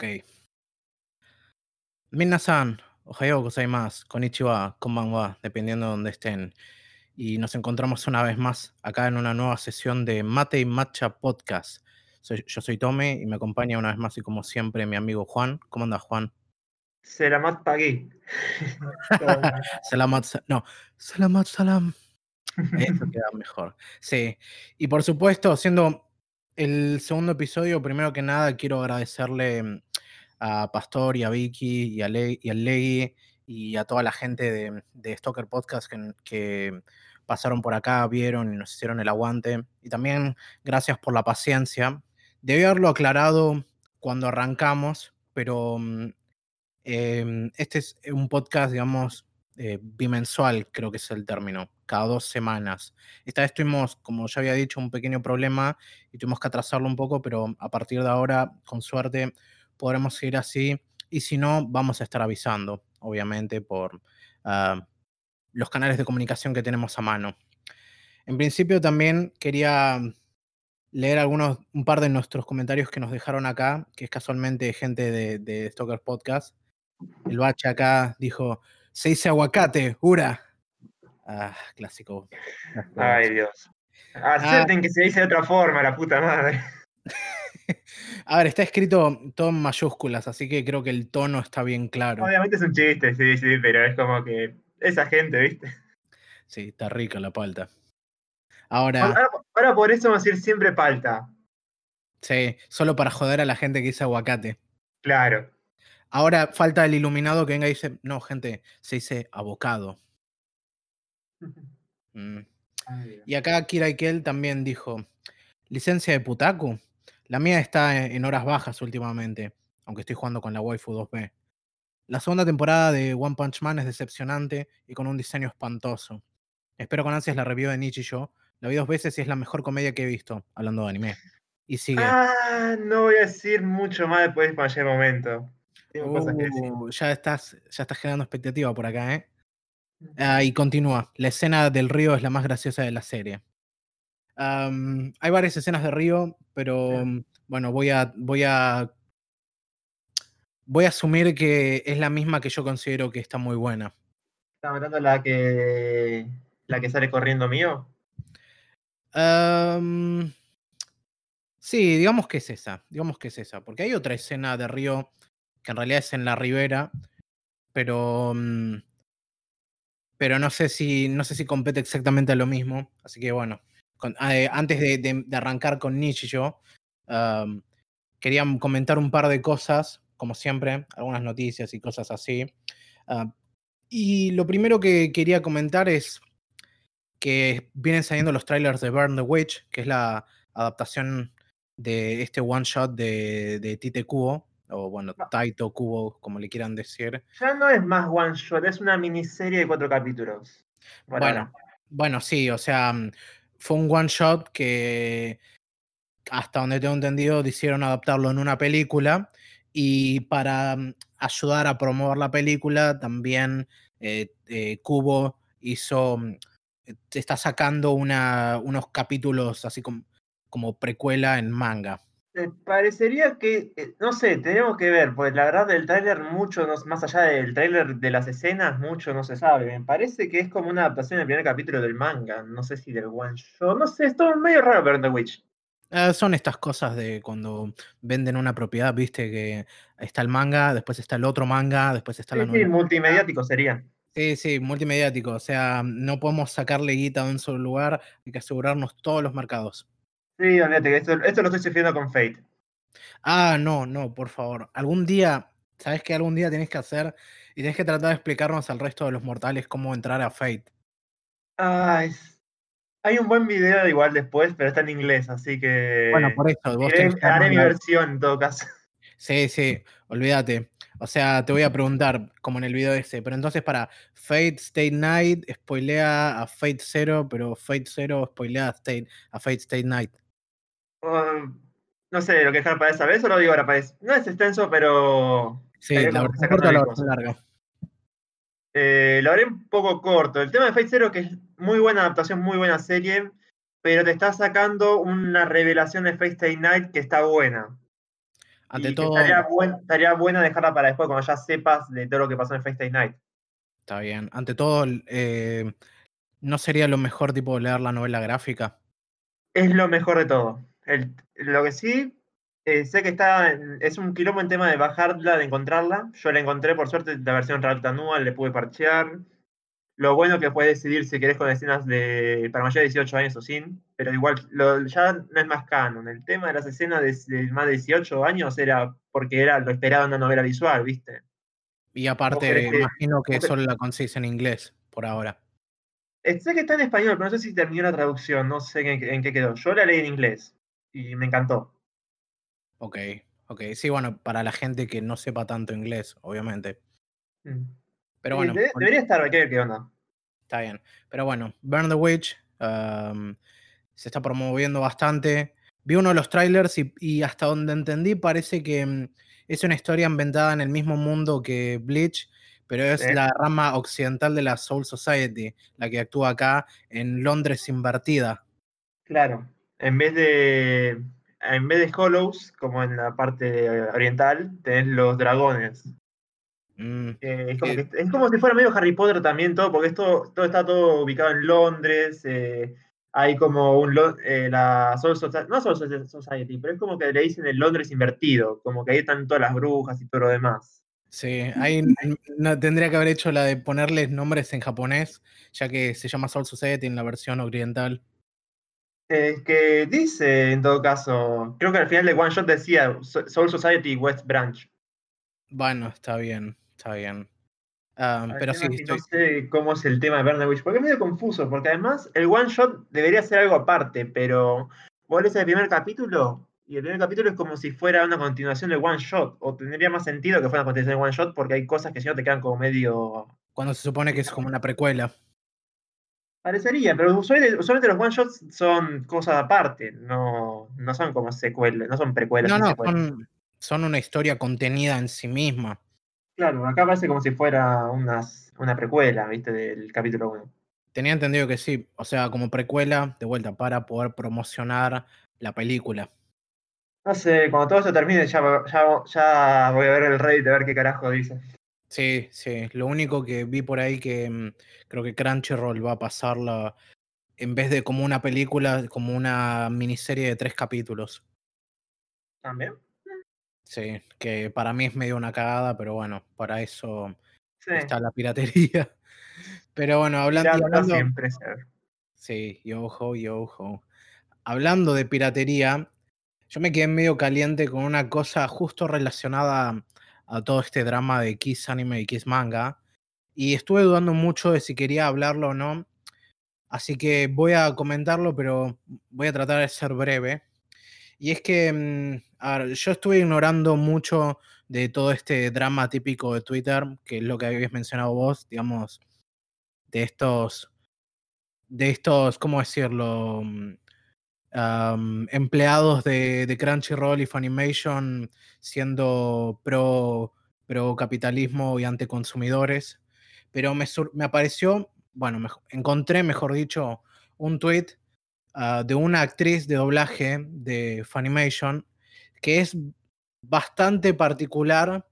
Ok. Minasan, ohayo gozaimasu, konnichiwa, konbanwa, dependiendo de donde estén. Y nos encontramos una vez más acá en una nueva sesión de Mate y Matcha Podcast. Soy- yo soy Tome y me acompaña una vez más y como siempre mi amigo Juan. ¿Cómo andas, Juan? Selamat pagi. Salamat, sa- no, Salamat Salam. Eso queda mejor. Sí. Y por supuesto, siendo el segundo episodio, primero que nada quiero agradecerle a Pastor y a Vicky y a, Le y y a toda la gente de, de Stalker Podcast que, que pasaron por acá, vieron y nos hicieron el aguante. Y también gracias por la paciencia. Debí haberlo aclarado cuando arrancamos, pero mm, em, este es un podcast, digamos, eh, bimensual, creo que es el término, cada dos semanas. Esta vez tuvimos, como ya había dicho, un pequeño problema y tuvimos que atrasarlo un poco, pero a partir de ahora, con suerte, podremos seguir así. Y si no, vamos a estar avisando, obviamente, por ah, los canales de comunicación que tenemos a mano. En principio, también quería leer algunos, un par de nuestros comentarios que nos dejaron acá, que es casualmente gente de, de Podcast. El bache acá dijo, se dice aguacate, ura. Ah, clásico. clásico Ay. Dios. Acepten que se dice de otra forma, la puta madre. A ver, está escrito todo en mayúsculas, así que creo que el tono está bien claro. Obviamente es un chiste, sí, sí, pero es como que esa gente, ¿viste? Sí, está rica la palta. Ahora, Ahora, ahora por eso vamos a decir siempre palta. sí, solo para joder a la gente que dice aguacate. Claro. Ahora falta el iluminado que venga y dice, no, gente, se dice abocado. Mm. Dios. Y acá Kira Ikel también dijo, licencia de putaku. La mía está en en horas bajas últimamente, aunque estoy jugando con la waifu 2B. La segunda temporada de One Punch Man es decepcionante y con un diseño espantoso. Espero con ansias la review de Nietzsche y yo. La vi dos veces y es la mejor comedia que he visto, hablando de anime. Y sigue. Ah, no voy a decir mucho más después llegue el momento. Tengo cosas que decir. Uh, ya estás, ya estás generando expectativa por acá, ¿eh? Ah, y continúa. La escena del río es la más graciosa de la serie. Hay varias escenas de río, pero mm, bueno, voy a, voy a. Voy a asumir que es la misma que yo considero que está muy buena. ¿Estás hablando la que la que sale corriendo mío? Sí, digamos que es esa. Digamos que es esa. Porque hay otra escena de río en realidad es en la ribera, pero. mm, pero no sé si. No sé si compete exactamente a lo mismo. Así que bueno. eh, antes de, arrancar con Nietzsche yo. quería comentar un par de cosas, como siempre, algunas noticias y cosas así. Ah, y lo primero que quería comentar es que vienen saliendo los trailers de Burn the Witch, que es la adaptación de este one shot de, de Tite Kubo, o bueno. Taito Kubo, como le quieran decir. Ya no es más one shot, es una miniserie de cuatro capítulos. Bueno, bueno, sí, o sea, mm, fue un one shot que hasta donde tengo entendido decidieron adaptarlo en una película y para mm, ayudar a promover la película también eh, eh, Kubo hizo, mm, eh, está sacando una, unos capítulos así como, como precuela en manga. Parecería que, eh, no sé, tenemos que ver, porque la verdad del tráiler mucho, no- más allá del tráiler de las escenas, mucho no se sabe. Me parece que es como una adaptación del primer capítulo del manga, no sé si del one shot, no sé, es todo medio raro ver The Witch. Eh, son estas cosas de cuando venden una propiedad, viste que está el manga, después está el otro manga, después está Sí, la sí, novela. multimediático sería. Sí, sí, multimediático. O sea, no podemos sacarle guita de un solo lugar, hay que asegurarnos todos los mercados. Sí, olvídate, esto, esto lo estoy sufriendo con Fate. Ah, no, no, por favor. Algún día, ¿sabes qué? Algún día tenés que hacer y tenés que tratar de explicarnos al resto de los mortales cómo entrar a Fate. Ah, es- Hay un buen video igual después, pero está en inglés, así que Bueno, por eso, vos iré- haré mi versión en todo caso. Sí, sí, olvídate. O sea, te voy a preguntar, como en el video ese, pero entonces para Fate State Night, spoilea a Fate Zero, pero Fate Zero spoilea a, State, a Fate State Night. No sé, lo que dejar para esa vez o lo digo ahora para eso. No es extenso, pero Sí, la sacando corta la versión larga. eh, lo haré un poco corto. El tema de Fate Zero, que es muy buena adaptación, muy buena serie, pero te está sacando una revelación de Fate Stay Night que está buena. Ante y todo, estaría, buen, estaría bueno dejarla para después, cuando ya sepas de todo lo que pasó en FaceTime Night. está bien. Ante todo, eh, ¿no sería lo mejor tipo leer la novela gráfica? Es lo mejor de todo. El, lo que sí, eh, sé que está es un quilombo en tema de bajarla, de encontrarla. Yo la encontré, por suerte, la versión Realta anual, le pude parchear. Lo bueno que puedes decidir si querés con escenas de para mayores de 18 años o sin, pero igual lo- ya no es más canon. El tema de las escenas de, de más de 18 años era porque era lo esperado en una novela visual, ¿viste? Y aparte, que- imagino que solo la conseguís en inglés por ahora. Eh, Sé que está en español, pero no sé si terminó la traducción, no sé en, en qué quedó. Yo la leí en inglés y me encantó. Ok, ok. Sí, bueno, para la gente que no sepa tanto inglés, obviamente. Mm. Pero bueno, de- debería estar, ver qué onda. está bien. Pero bueno, Burn the Witch um, se está promoviendo bastante. Vi uno de los trailers y, y hasta donde entendí parece que mm, es una historia inventada en el mismo mundo que Bleach, pero es la rama occidental de la Soul Society, la que actúa acá en Londres invertida. Claro, en vez de en vez de Hollows, como en la parte oriental, tenés los dragones. Mm, Eh, es, como Eh, que- es como si fuera medio Harry Potter también todo, porque esto todo está todo ubicado en Londres. eh, hay como un eh, la Soul Society, no Soul Society, pero es como que le dicen el Londres invertido, como que ahí están todas las brujas y todo lo demás. Sí, ahí no, tendría que haber hecho la de ponerles nombres en japonés, ya que se llama Soul Society en la versión oriental. Eh, que dice, en todo caso, creo que al final de One Shot decía So- Soul Society West Branch. Bueno, está bien, está bien. Ah, pero sí, tema es que no estoy, sé cómo es el tema de Burn Witch, porque es medio confuso, porque además el one shot debería ser algo aparte, pero vos lees el primer capítulo y el primer capítulo es como si fuera una continuación del one shot, o tendría más sentido que fuera una continuación del one shot porque hay cosas que si no te quedan como medio... cuando se supone que es como una precuela. Parecería, pero usualmente, usualmente los one shots son cosas aparte, no, no son como secuelas, no son precuelas. No, no, son, son una historia contenida en sí misma. Claro, acá parece como si fuera unas, una precuela, viste, del capítulo 1. Tenía entendido que sí, o sea, como precuela, de vuelta, para poder promocionar la película. No sé, cuando todo esto termine ya, ya, ya voy a ver el Reddit a ver qué carajo dice. Sí, sí. Lo único que vi por ahí que mm, creo que Crunchyroll va a pasarla en vez de como una película, como una miniserie de tres capítulos. ¿También? Sí, que para mí es medio una cagada, pero bueno, para eso Sí. está la piratería. Pero bueno, hablan- y Pirata hablando, siempre ser. Sí, y ojo, y ojo. Hablando de piratería, yo me quedé medio caliente con una cosa justo relacionada a todo este drama de Kiss Anime y Kiss Manga. Y estuve dudando mucho de si quería hablarlo o no. Así que voy a comentarlo, pero voy a tratar de ser breve. Y es que, mm, ver, yo estuve ignorando mucho de todo este drama típico de Twitter, que es lo que habías mencionado vos, digamos, de estos, de estos, ¿cómo decirlo? Empleados de, Crunchyroll y Funimation siendo pro, pro capitalismo y anticonsumidores. Pero me, sur- me apareció, bueno, encontré, mejor dicho, un tweet ah, de una actriz de doblaje de Funimation que es bastante particular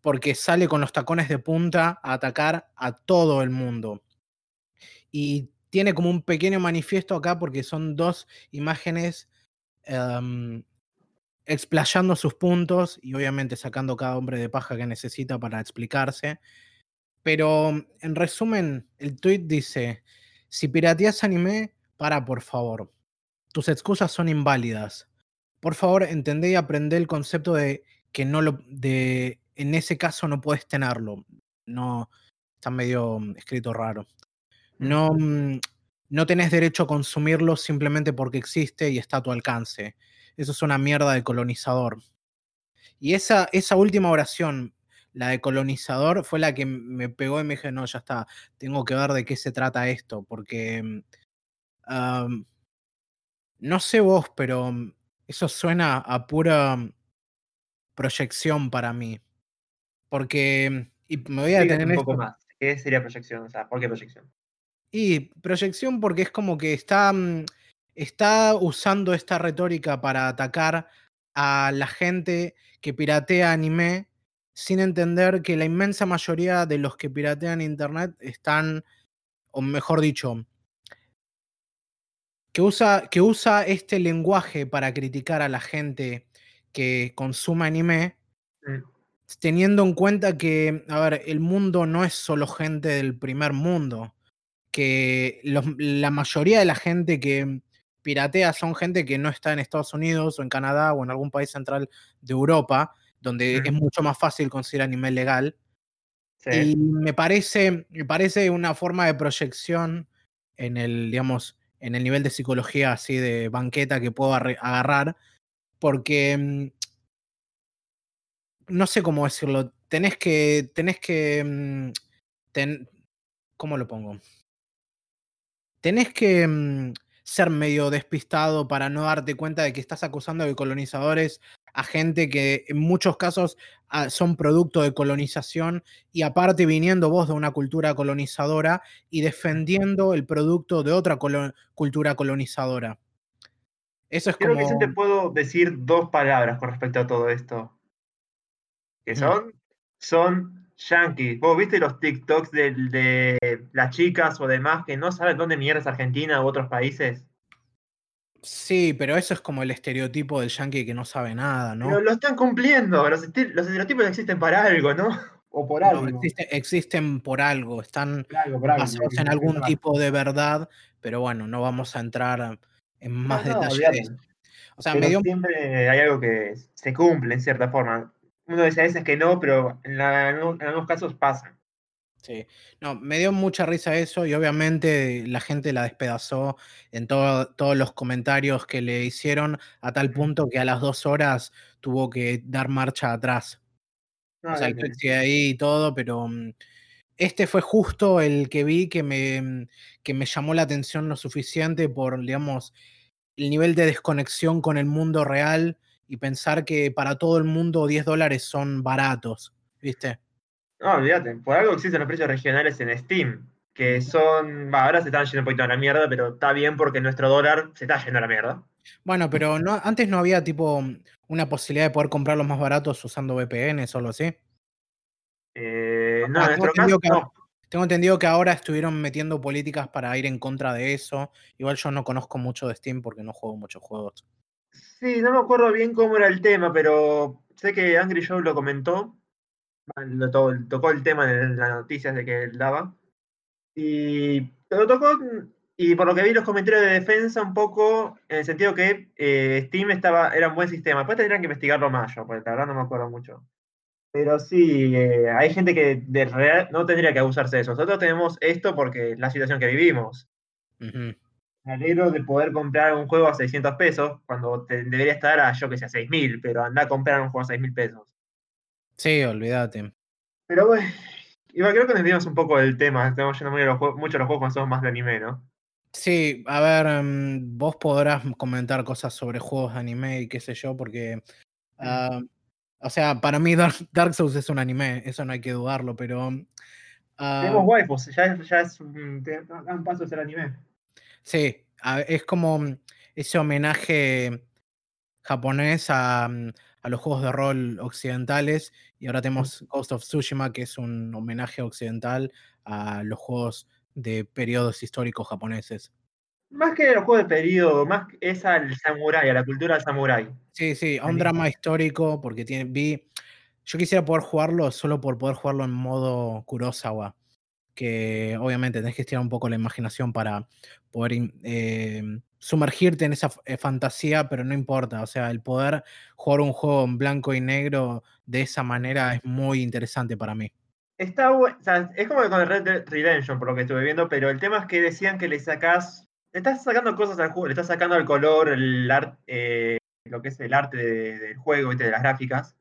porque sale con los tacones de punta a atacar a todo el mundo. Y tiene como un pequeño manifiesto acá porque son dos imágenes em, explayando sus puntos y obviamente sacando cada hombre de paja que necesita para explicarse. Pero en resumen, el tweet dice, si pirateas anime, para por favor. Tus excusas son inválidas. Por favor, entendé y aprendé el concepto de que no lo de en ese caso no puedes tenerlo. No está medio mm, escrito raro. No, mm, no tenés derecho a consumirlo simplemente porque existe y está a tu alcance. Eso es una mierda de colonizador. Y esa, esa última oración, la de colonizador, fue la que me pegó y me dije, no, ya está, tengo que ver de qué se trata esto, porque mm, no sé vos, pero mm, eso suena a pura mm, proyección para mí. Porque, mm, y me voy a detener un poco esto. más. ¿Qué sería proyección? O sea, ¿por qué proyección? Y proyección porque es como que está, mm, está usando esta retórica para atacar a la gente que piratea anime sin entender que la inmensa mayoría de los que piratean internet están, o mejor dicho, que usa, que usa este lenguaje para criticar a la gente que consume anime, teniendo en cuenta que, a ver, el mundo no es solo gente del primer mundo, que los- la mayoría de la gente que piratea son gente que no está en Estados Unidos o en Canadá o en algún país central de Europa, donde es mucho más fácil conseguir anime legal. Sí. Y me parece, me parece una forma de proyección en el, digamos, en el nivel de psicología así de banqueta que puedo agarrar, porque mm, no sé cómo decirlo, tenés que, tenés que, mm, ten- ¿cómo lo pongo? Tenés que mm, ser medio despistado para no darte cuenta de que estás acusando de colonizadores a gente que en muchos casos ah, son producto de colonización y aparte viniendo vos de una cultura colonizadora y defendiendo el producto de otra colo- cultura colonizadora. Eso es Creo como... que sí te puedo decir dos palabras con respecto a todo esto. Que Ujú. son, son yankees. ¿Vos viste los TikToks de, de las chicas o demás que no saben dónde mierda es Argentina u otros países? Sí, pero eso es como el estereotipo del yankee que no sabe nada, ¿no? Pero lo están cumpliendo. Los, estereotipos existen para algo, ¿no? O por No, algo. existe- existen por algo, están Por algo, por algo, basados en algún tipo de verdad, pero bueno, no vamos a entrar en más No, no, detalle de olvídate. eso. O sea, me Pero dio, siempre hay algo que se cumple en cierta forma. Uno dice a veces que no, pero en, la- en algunos casos pasa. sí, no, me dio mucha risa eso y obviamente la gente la despedazó en todo- todos los comentarios que le hicieron a tal punto que a las dos horas tuvo que dar marcha atrás. No, O sea, el olvídate. tweet sigue ahí y todo, pero mm, este fue justo el que vi que me, mm, que me llamó la atención lo suficiente por, digamos, el nivel de desconexión con el mundo real y pensar que para todo el mundo 10 dólares son baratos, ¿viste? No, olvídate. Por algo existen los precios regionales en Steam. Que son. va, ahora se están yendo un poquito a la mierda, pero está bien porque nuestro dólar se está yendo a la mierda. Bueno, pero no, antes no había tipo una posibilidad de poder comprarlos más baratos usando VPNs o algo así. Eh, no, sea, en tengo nuestro caso, entendido que, no. tengo entendido que ahora estuvieron metiendo políticas para ir en contra de eso. Igual yo no conozco mucho de Steam porque no juego muchos juegos. Sí, no me acuerdo bien cómo era el tema, pero sé que Angry Joe lo comentó. Tocó el tema en las noticias de que él daba. Y lo y por lo que vi los comentarios de defensa, un poco en el sentido que eh, Steam estaba, era un buen sistema. Después tendrían que investigarlo más yo, porque la verdad no me acuerdo mucho. Pero sí, eh, hay gente que de real no tendría que abusarse de eso. Nosotros tenemos esto porque es la situación que vivimos. Me alegro de poder comprar un juego a 600 pesos cuando te- debería estar a, yo que sé, a 6.000, pero anda a comprar un juego a 6.000 pesos. Sí, olvídate. Pero bueno, igual creo que nos dimos un poco del tema. Estamos yendo muy a los mucho a los juegos cuando somos más de anime, ¿no? Sí, a ver, em, vos podrás comentar cosas sobre juegos de anime y qué sé yo, porque, ah, o sea, para mí Dark, Dark Souls es un anime, eso no hay que dudarlo, pero ah, Tenemos waifus, ya, es- ya es un paso hacia el anime. Sí, a- es como mm, ese homenaje japonés a, mm, a los juegos de rol occidentales y ahora tenemos Ghost of Tsushima, que es un homenaje occidental a los juegos de periodos históricos japoneses. Más que los juegos de periodo, más es al samurái, a la cultura del samurái. Sí, sí, a un drama histórico, porque tiene, vi, yo quisiera poder jugarlo solo por poder jugarlo en modo Kurosawa, que obviamente tenés que estirar un poco la imaginación para poder eh, sumergirte en esa eh, fantasía, pero no importa, o sea, el poder jugar un juego en blanco y negro de esa manera es muy interesante para mí. Está o es como con el Red Dead Redemption, por lo que estuve viendo, pero el tema es que decían que le sacás, le estás sacando cosas al juego, le estás sacando el color, el arte, lo que es el arte de- del juego, ¿viste? de las gráficas.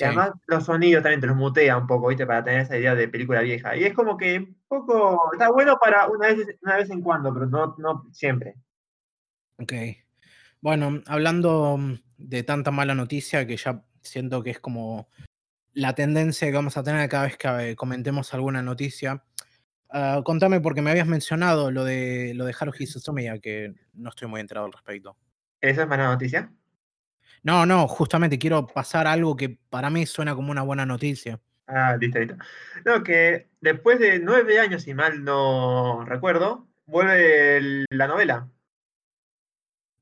Sí. Además los sonidos también te los mutea un poco, ¿viste? Para tener esa idea de película vieja. Y es como que un poco, está bueno para una vez, una vez en cuando, pero no, no siempre. Ok. Bueno, hablando de tanta mala noticia que ya siento que es como la tendencia que vamos a tener cada vez que eh, comentemos alguna noticia. ah, contame porque me habías mencionado lo de lo de Haruhi Suzumiya, que no estoy muy enterado al respecto. ¿Esa es mala noticia? No, no, justamente quiero pasar algo que para mí suena como una buena noticia. Ah, listo, listo. No, que después de nueve años, si mal no recuerdo, vuelve el- la novela.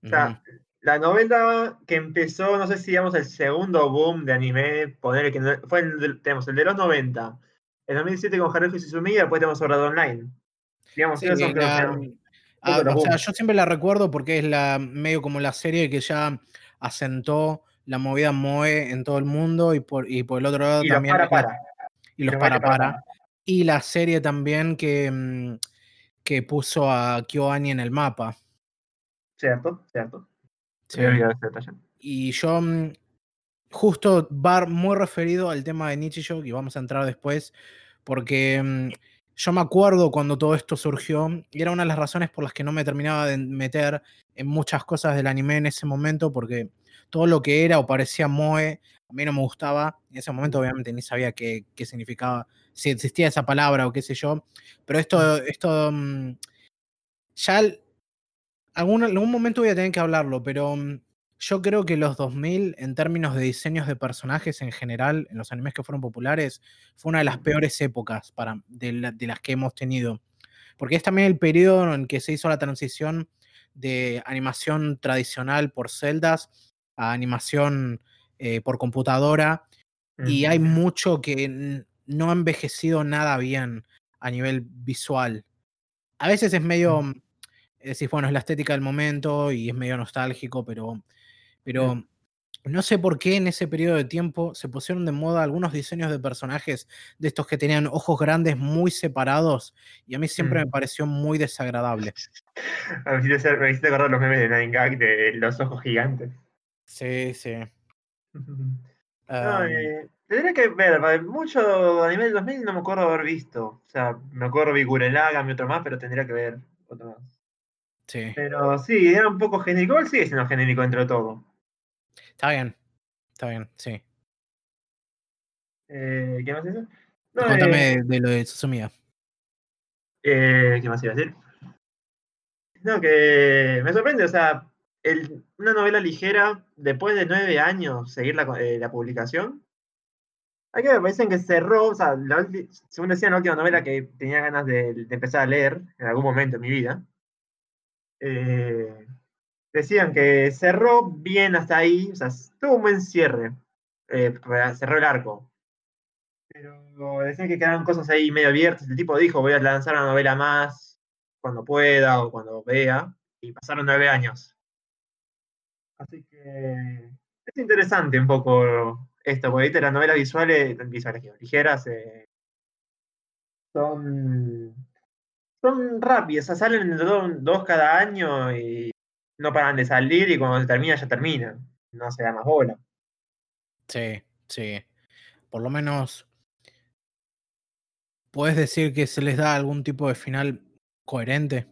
O sea, la novela que empezó, no sé si digamos el segundo boom de anime, poner que no- fue el, tenemos el de los 90, el 2007 con Haruhi Suzumiya, después tenemos Sword Art Online. Digamos, Sí, esos son creo la- que- ah, o sea, yo siempre la recuerdo porque es la medio como la serie que ya asentó la movida Moe en todo el mundo y por, y por el otro lado y los también para es la- para. y los los para para para. Y la serie también que, mm, que puso a KyoAni en el mapa. Cierto, cierto. Sí. Y yo, mm, justo va muy referido al tema de Nichijou, y vamos a entrar después, porque mm, yo me acuerdo cuando todo esto surgió, y era una de las razones por las que no me terminaba de meter en muchas cosas del anime en ese momento, porque todo lo que era o parecía Moe, a mí no me gustaba. En ese momento, obviamente, ni sabía qué, qué significaba, si existía esa palabra o qué sé yo. Pero esto, esto mm, ya al- algún, algún momento voy a tener que hablarlo, pero mm, yo creo que los 2000, en términos de diseños de personajes en general, en los animes que fueron populares, fue una de las peores épocas para, de, la- de las que hemos tenido. Porque es también el periodo en que se hizo la transición de animación tradicional por celdas a animación eh, por computadora. Y hay mucho que no ha envejecido nada bien a nivel visual. A veces es medio, Mm. decir, bueno, es la estética del momento y es medio nostálgico, pero, pero no sé por qué en ese periodo de tiempo se pusieron de moda algunos diseños de personajes de estos que tenían ojos grandes muy separados y a mí siempre me Mm. pareció muy desagradable. Me hiciste, hacer- me hiciste acordar los memes de Nine Gag de los ojos gigantes. Sí, sí. No, eh, tendría que ver, mucho anime del 2000 no me acuerdo haber visto. O sea, me acuerdo vi Gurren Lagann y otro más, pero tendría que ver otro más. sí, Pero sí, era un poco genérico. Igual sigue siendo genérico dentro de todo. Está bien, está bien, sí. Eh, ¿Qué más es eso? No, eh, Contame de lo de Susumiya. eh, ¿Qué más iba a decir? No, que me sorprende, o sea, el- una novela ligera, después de nueve años, seguir la, eh, la publicación. Hay que me dicen que cerró, o sea, la según decían, la última novela que tenía ganas de, de empezar a leer en algún momento en mi vida. eh, decían que cerró bien hasta ahí, o sea, tuvo un buen cierre, eh, cerró el arco. Pero decían que quedaban cosas ahí medio abiertas. El tipo dijo, voy a lanzar una novela más cuando pueda o cuando vea. Y pasaron nueve años. Así que es interesante un poco esto, porque ¿viste? las novelas visuales, visuales ligeras, eh, son, son rápidas, o sea, salen do- dos cada año y no paran de salir y cuando se termina ya termina. No se da más bola. Sí, sí. Por lo menos puedes decir que se les da algún tipo de final coherente.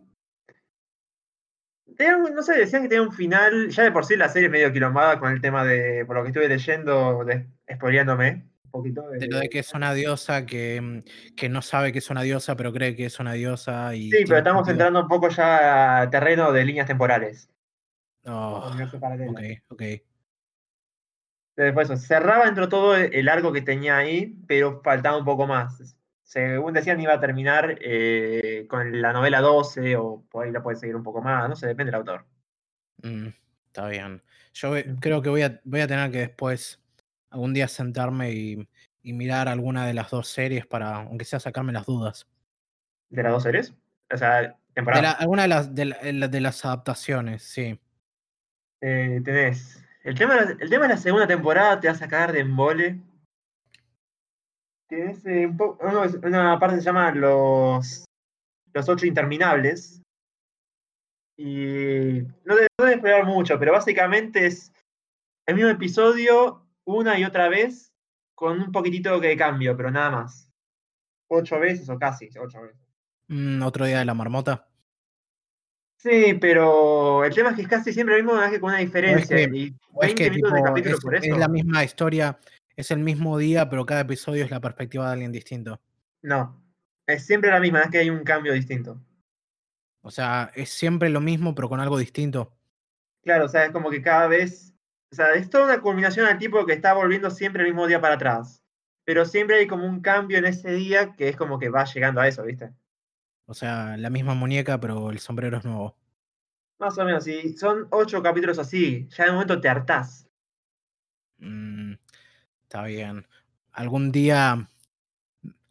No sé, decían que tenía un final, ya de por sí la serie es medio quilombada con el tema de, por lo que estuve leyendo, de, spoileándome un poquito. De lo de que es una diosa que, mm, que no sabe que es una diosa, pero cree que es una diosa. Y Sí, pero estamos sentido. entrando un poco ya a terreno de líneas temporales. Oh, ok, ok. Después, eso, cerraba dentro de todo el arco que tenía ahí, pero faltaba un poco más. Según decían, iba a terminar eh, con la novela 12, o por ahí la puede seguir un poco más, no sé, depende del autor. Mm, está bien. Yo creo que voy a, voy a tener que después algún día sentarme y, y mirar alguna de las dos series para, aunque sea sacarme las dudas. ¿De las dos series? O sea, De la- temporada. alguna de las, de, la- de las adaptaciones, sí. Eh, tenés. El tema, el tema de la segunda temporada te va a sacar de embole. Tienes eh, un una parte que se llama Los, los Ocho Interminables. Y no debe, no esperar mucho, pero básicamente es el mismo episodio una y otra vez con un poquitito de cambio, pero nada más. Ocho veces o casi ocho veces. Mm, otro día de la marmota. Sí, pero el tema es que es casi siempre lo mismo, que con una diferencia. que- y O es 20 que tipo, de es, por eso. es la misma historia, es el mismo día, pero cada episodio es la perspectiva de alguien distinto. No, es siempre la misma, es que hay un cambio distinto. O sea, es siempre lo mismo, pero con algo distinto. Claro, o sea, es como que cada vez O sea, es toda una culminación al tipo que está volviendo siempre el mismo día para atrás. Pero siempre hay como un cambio en ese día que es como que va llegando a eso, ¿viste? O sea, la misma muñeca, pero el sombrero es nuevo. Más o menos, si son ocho capítulos así, ya de momento te hartás. Mm, está bien. Algún día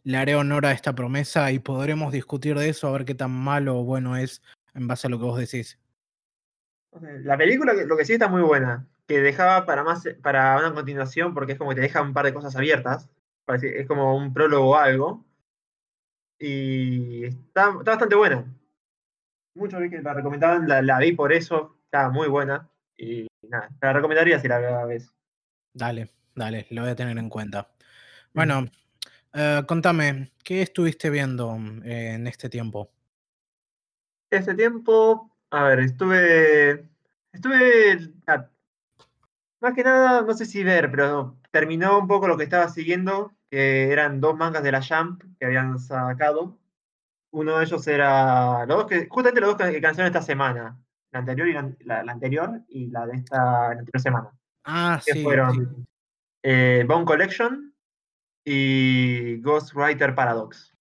le haré honor a esta promesa y podremos discutir de eso, a ver qué tan malo o bueno es en base a lo que vos decís. La película lo que sí está muy buena, que dejaba para más para una continuación porque es como que te deja un par de cosas abiertas, es como un prólogo o algo. Y está, bastante buena. Muchos vi que la recomendaban, la, vi por eso, estaba muy buena. Y nada, te la recomendaría si la ves. Dale, dale, lo voy a tener en cuenta. Bueno, eh, contame, ¿qué estuviste viendo eh, en este tiempo? Este tiempo, a ver, estuve. Estuve. Más que nada, no sé si ver, pero terminó un poco lo que estaba siguiendo, que eran dos mangas de la Jump que habían sacado. Uno de ellos era. Los dos que, justamente los dos que canciones esta semana. La anterior y la, anterior y la de esta anterior semana. Ah, que sí. Fueron eh, Bone Collection y Ghostwriter Paradox.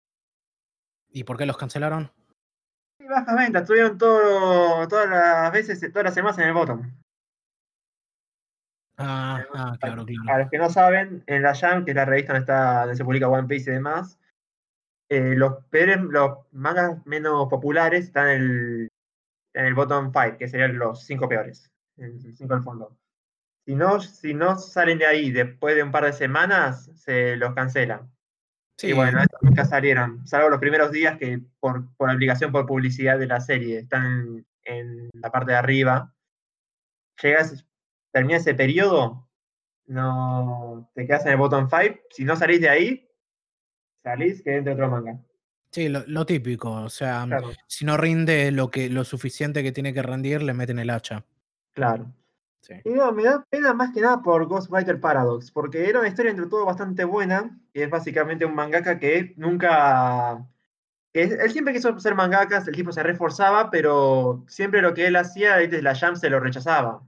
¿Y por qué los cancelaron? Sí, bajas ventas, estuvieron todo, todas las veces, todas las semanas en el bottom. Ah, ah claro, claro. A los que no saben, en la Jam, que es la revista donde, está, donde se publica One Piece y demás, eh, los, los mangas menos populares están en el, en el bottom 5, que serían los cinco peores, el 5 del fondo. Si no, si no salen de ahí después de un par de semanas, se los cancelan. Sí. Y bueno, estos nunca salieron, salvo los primeros días que por, por obligación, por publicidad de la serie, están en, la parte de arriba. Llegas, termina ese periodo, no te quedas en el bottom 5. Si no salís de ahí, salís que entre otro manga. Sí, lo, típico, o sea, si no rinde lo que lo suficiente que tiene que rendir, le meten el hacha. Claro. Y no, me da pena más que nada por Ghostwriter Paradox, porque era una historia entre todo bastante buena, y es básicamente un mangaka que nunca... Él siempre quiso ser mangaka, el tipo se reforzaba, pero siempre lo que él hacía desde la Jam se lo rechazaba.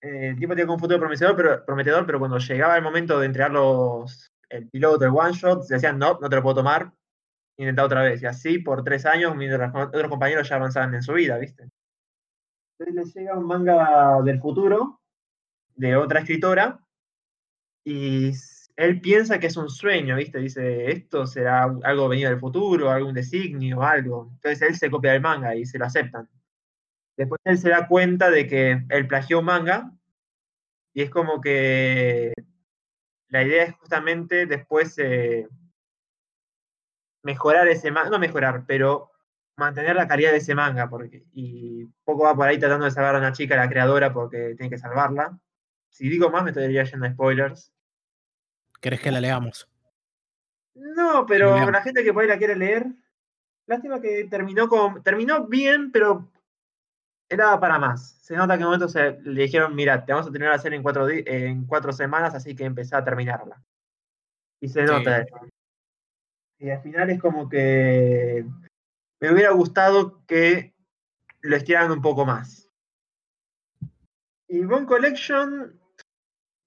Eh, el tipo tenía un futuro prometedor pero, prometedor, pero cuando llegaba el momento de entregar los, el piloto, el one shot, se decían, no, no te lo puedo tomar, intenta otra vez. Y así por tres años, mientras otros compañeros ya avanzaban en su vida, ¿viste? Entonces le llega un manga del futuro de otra escritora y él piensa que es un sueño, ¿viste? Dice, esto será algo venido del futuro, algún designio, algo. Entonces él se copia del manga y se lo aceptan. Después él se da cuenta de que él plagió manga y es como que la idea es justamente después eh, mejorar ese manga, no mejorar, pero mantener la calidad de ese manga, porque, y poco va por ahí tratando de salvar a una chica, la creadora, porque tiene que salvarla. Si digo más, me estoy yendo a spoilers. ¿Querés que la leamos? No, pero la gente que por ahí la quiere leer, lástima que terminó con, terminó bien, pero era para más. Se nota que en un momento se, le dijeron, mira, te vamos a tener la hacer en cuatro, en cuatro semanas, así que empezá a terminarla. Y se nota eso. Y al final es como que me hubiera gustado que lo estiraran un poco más. Y Bone Collection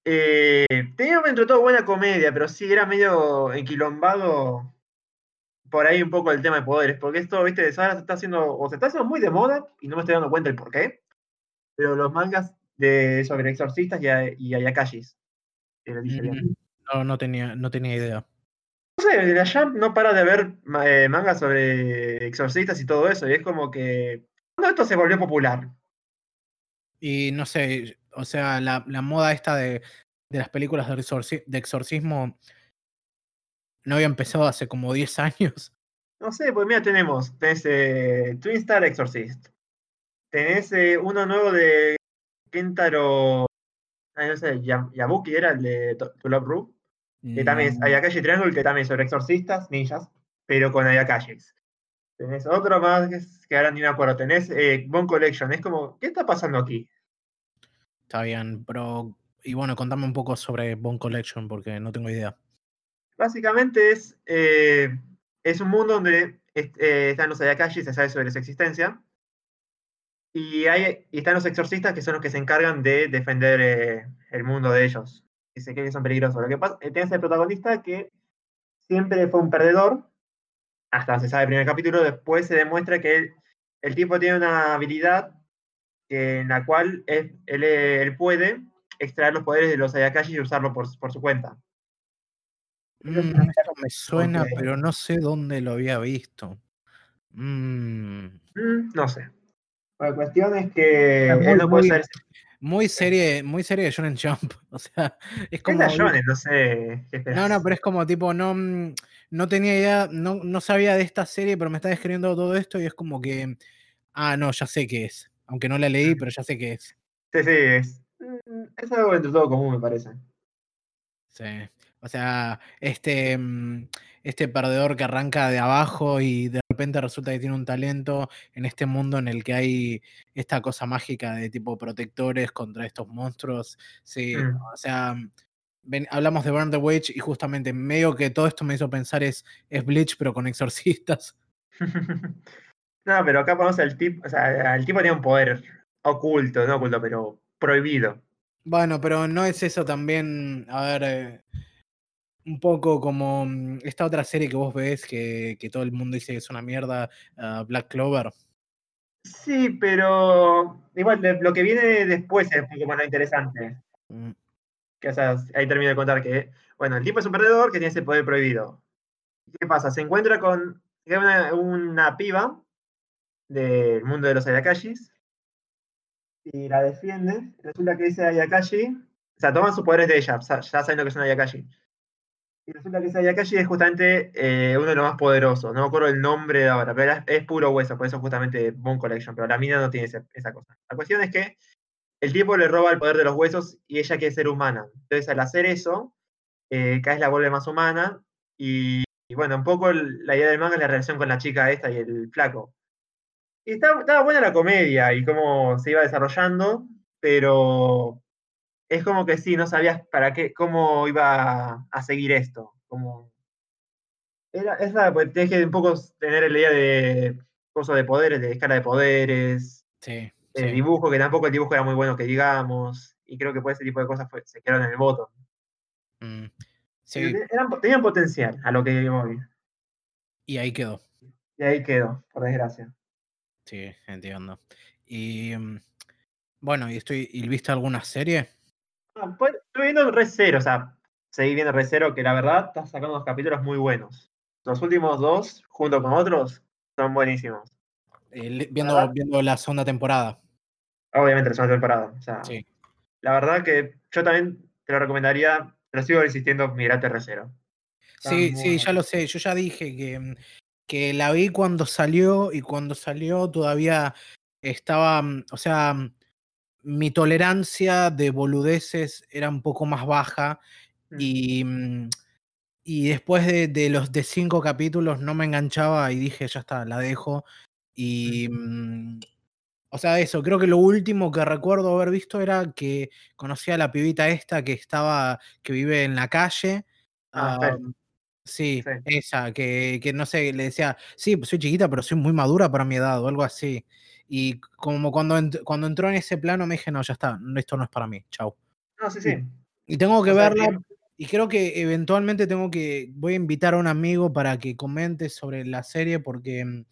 eh, tenía dentro de todo buena comedia, pero sí era medio enquilombado por ahí un poco el tema de poderes, porque esto, viste, ahora se está haciendo, o se está haciendo muy de moda, y no me estoy dando cuenta el por qué, pero los mangas de sobre exorcistas y, y ayakashis. Mm, no, no tenía, no tenía idea. No sé, la Jump no para de ver eh, mangas sobre exorcistas y todo eso, y es como que. ¿Cuándo esto se volvió popular? Y no sé, o sea, la, moda esta de, las películas de, de, exorcismo no había empezado hace como 10 años. No sé, pues mira, tenemos, tenés eh, Twin Star Exorcist, tenés eh, uno nuevo de Kentaro, no sé, Yabuki era el de To Love Ru, que también es mm. Ayakashi Triangle, que también es sobre exorcistas, ninjas, pero con Ayakashis. Tenés otro más que ahora ni me acuerdo. Tenés eh, Bone Collection. Es como, ¿qué está pasando aquí? Está bien, pero. Y bueno, contame un poco sobre Bone Collection, porque no tengo idea. Básicamente es. Eh, es un mundo donde eh, están los Ayakashis, se sabe sobre su existencia. Y, hay, están los exorcistas que son los que se encargan de defender eh, el mundo de ellos. Y se que son peligrosos. Lo que pasa, tienes el protagonista que siempre fue un perdedor, hasta se sabe el primer capítulo, después se demuestra que el tipo tiene una habilidad en la cual él, puede extraer los poderes de los Ayakashi y usarlo por su cuenta. Mm, me suena, pero no sé dónde lo había visto. Mm. Mm, no sé. La cuestión es que muy, puede ser. Muy serie, muy serie de Shonen Jump. O sea, es como. Es Shonen, no sé. No, no, pero es como tipo, no, no tenía idea, no, no sabía de esta serie, pero me está describiendo todo esto y es como que. Ah, no, ya sé qué es. Aunque no la leí, pero ya sé qué es. Sí, sí, es. Es algo entre todo común, me parece. Sí. O sea, este, mm, este perdedor que arranca de abajo y de repente resulta que tiene un talento en este mundo en el que hay esta cosa mágica de tipo protectores contra estos monstruos. Sí, mm. o sea, hablamos de Burn the Witch y justamente medio que todo esto me hizo pensar es, es Bleach pero con exorcistas. no, pero acá ponemos el tipo, o sea, el tipo tiene un poder oculto, no oculto, pero prohibido. Bueno, pero no es eso también, a ver, eh, un poco como mm, esta otra serie que vos ves que, que todo el mundo dice que es una mierda, ah, Black Clover. Sí, pero igual lo que viene después es poco más interesante. Mm. Que, o sea, ahí termino de contar que, bueno, el tipo es un perdedor que tiene ese poder prohibido. ¿Qué pasa? Se encuentra con una, una piba del mundo de los Ayakashis y la defiende. Resulta que dice Ayakashi, o sea, toman sus poderes de ella, ya saben lo que es un Ayakashi. Y resulta que ese Ayakashi es justamente eh, uno de los más poderosos. No me acuerdo el nombre ahora, pero es, puro hueso, por eso justamente Moon Collection. Pero la mina no tiene esa, cosa. La cuestión es que el tipo le roba el poder de los huesos y ella quiere ser humana. Entonces, al hacer eso, eh, la vuelve más humana. Y, bueno, un poco la idea del manga es la relación con la chica esta y el flaco. Y estaba, estaba buena la comedia y cómo se iba desarrollando, pero es como que sí, no sabías para qué, cómo iba a seguir esto. Como... Era, es pues tienes que un poco tener la idea de cosas de poderes, de escala de poderes, sí, el dibujo, que tampoco el dibujo era muy bueno que digamos, y creo que por ese tipo de cosas se quedaron en el voto. Mm, sí. tenían potencial a lo que hoy. Y ahí quedó. Y ahí quedó, por desgracia. Sí, entiendo. Y mm, bueno, ¿y estoy, ¿y viste alguna serie? Pues, estoy viendo Re Zero, o sea, seguí viendo Re Zero, que la verdad está sacando unos capítulos muy buenos. Los últimos dos, junto con otros, son buenísimos. viendo, viendo la segunda temporada. Obviamente la segunda temporada. O sea, sí. La verdad que yo también te lo recomendaría, pero sigo insistiendo, mirate Re Zero. Sí, sí, ya lo sé. Yo ya dije que, que la vi cuando salió y cuando salió todavía estaba, o sea, mi tolerancia de boludeces era un poco más baja mm. y, mm, y después de, los de cinco capítulos no me enganchaba y dije, ya está, la dejo. Y, mm, o sea, eso, creo que lo último que recuerdo haber visto era que conocía a la pibita esta que estaba, que vive en la calle. Ah, sí, esa, que, que no sé, le decía, sí, soy chiquita, pero soy muy madura para mi edad o algo así. Y como cuando, cuando entró en ese plano me dije, no, ya está, esto no es para mí, chau. No, sí, sí. Y, tengo que verla, y creo que eventualmente tengo que, voy a invitar a un amigo para que comente sobre la serie porque, mm,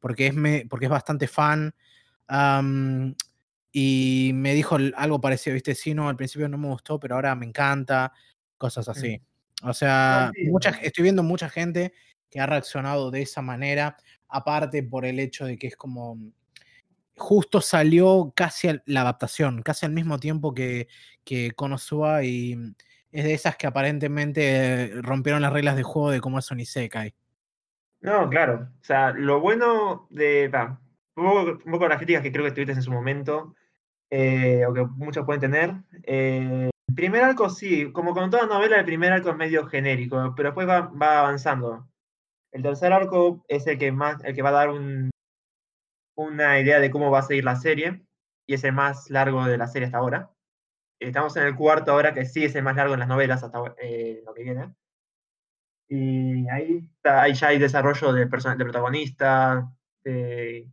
porque, es, me, porque es bastante fan. y me dijo algo parecido, viste, sí, no, al principio no me gustó, pero ahora me encanta, cosas así. O sea, mucha, estoy viendo mucha gente que ha reaccionado de esa manera, aparte por el hecho de que es como justo salió casi la adaptación, casi al mismo tiempo que, que Konosuba y mm, es de esas que aparentemente rompieron las reglas de juego de cómo es un Isekai. No, claro. O sea, lo bueno de. un, poco, las críticas que creo que tuviste en su momento, eh, o que muchos pueden tener. Eh, primer arco sí, como con toda novela, el primer arco es medio genérico, pero después va, va avanzando. El tercer arco es el que más, el que va a dar un, una idea de cómo va a seguir la serie, y es el más largo de la serie hasta ahora. Estamos en el cuarto ahora, que sí es el más largo en las novelas hasta eh, lo que viene. Y ahí, ahí ya hay desarrollo de, de protagonista, de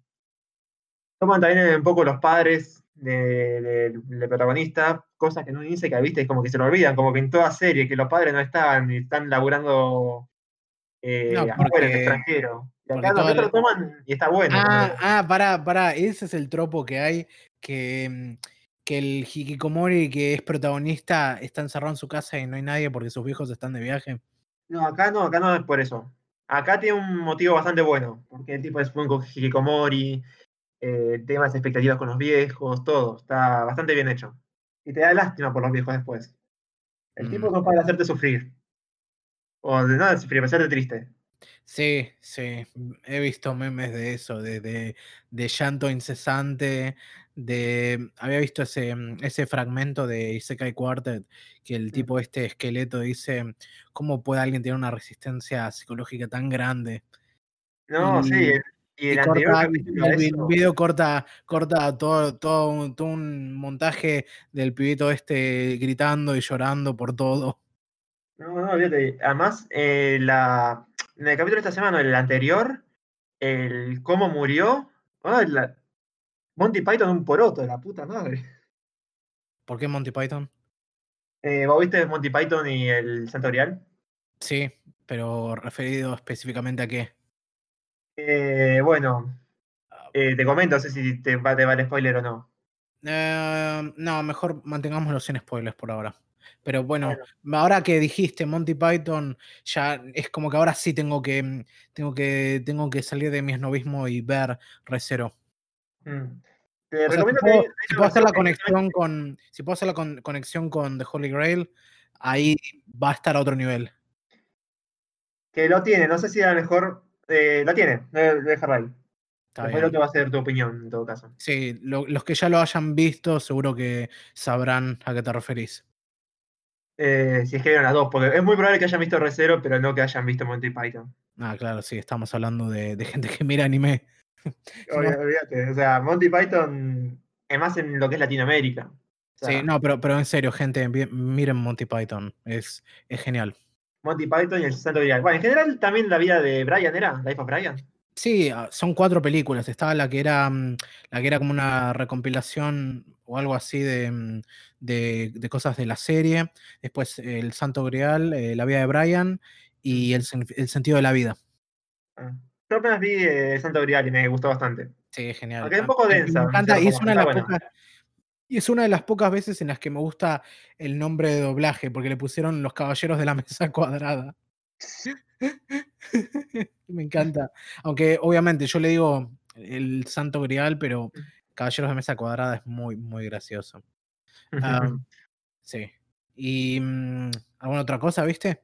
Toman también un poco los padres del de, protagonista, cosas que no dice que viste, como que se lo olvidan, como que en toda serie, que los padres no estaban y están laburando eh, no, afuera, en extranjero. Y acá lo toman y está bueno. Ah, ah, pará, pará, ese es el tropo que hay, que, mm, que el Hikikomori que es protagonista está encerrado en su casa y no hay nadie porque sus hijos están de viaje. No, acá no, acá no es por eso. Acá tiene un motivo bastante bueno, porque el tipo es un Hikikomori, eh, temas expectativas con los viejos, todo, está bastante bien hecho. Y te da lástima por los viejos después. El tipo mm. no para hacerte sufrir. O de nada sufrir, hacerte triste. Sí, sí, he visto memes de eso, de, de, de llanto incesante, de... Había visto ese, ese fragmento de Isekai Quartet, que el tipo este esqueleto dice, ¿cómo puede alguien tener una resistencia psicológica tan grande? No, sí, y el, corta, el, video corta, corta todo, todo, todo un montaje del pibito este gritando y llorando por todo. No, no, fíjate. Además, eh, la, en el capítulo de esta semana, en el anterior, el cómo murió. Monty Python un poroto de la puta madre. ¿Por qué Monty Python? Eh, ¿Vos viste Monty Python y el Santo Grial? Sí, pero referido específicamente a qué. Eh, bueno, ah. eh, te comento, no sé si te va, te el spoiler o no. no, mejor mantengámoslo sin spoilers por ahora. Pero bueno, ahora que dijiste Monty Python, ya es como que ahora sí tengo que, mm, tengo que, tengo que salir de mi esnovismo y ver Recero. Mm. Te recomiendo si puedo, hacer la conexión con, si puedo hacer la conexión con The Holy Grail, ahí va a estar a otro nivel. Que lo tiene, no sé si a lo mejor eh, lo tiene, deja ahí. Después lo que va a ser tu opinión en todo caso. Sí, los que ya lo hayan visto seguro que sabrán a qué te referís. Eh, si es que vieron las dos, porque es muy probable que hayan visto Recero, pero no que hayan visto Monty Python. Ah, claro, sí, estamos hablando de, gente que mira anime. Olvídate, o sea, Monty Python es más en lo que es Latinoamérica. sí, no, pero, pero en serio, gente, miren Monty Python, es, es genial. Monty Python y el Santo Grial. Bueno, en general también la vida de Brian era, Life of Brian. Sí, ah, son cuatro películas. Estaba la que era mm, la que era como una recompilación o algo así de, mm, de, cosas de la serie. Después El Santo Grial, eh, La vida de Brian y el, el sentido de la vida. Ah, yo apenas vi El Santo Grial y me gustó bastante. Sí, genial. Aunque es un poco densa. Me encanta, y es una de las pocas, y es una de las pocas veces en las que me gusta el nombre de doblaje, porque le pusieron Los Caballeros de la Mesa Cuadrada. me encanta. Aunque obviamente yo le digo el Santo Grial, pero Caballeros de Mesa Cuadrada es muy, muy gracioso. sí. ¿Y mm, alguna otra cosa, viste?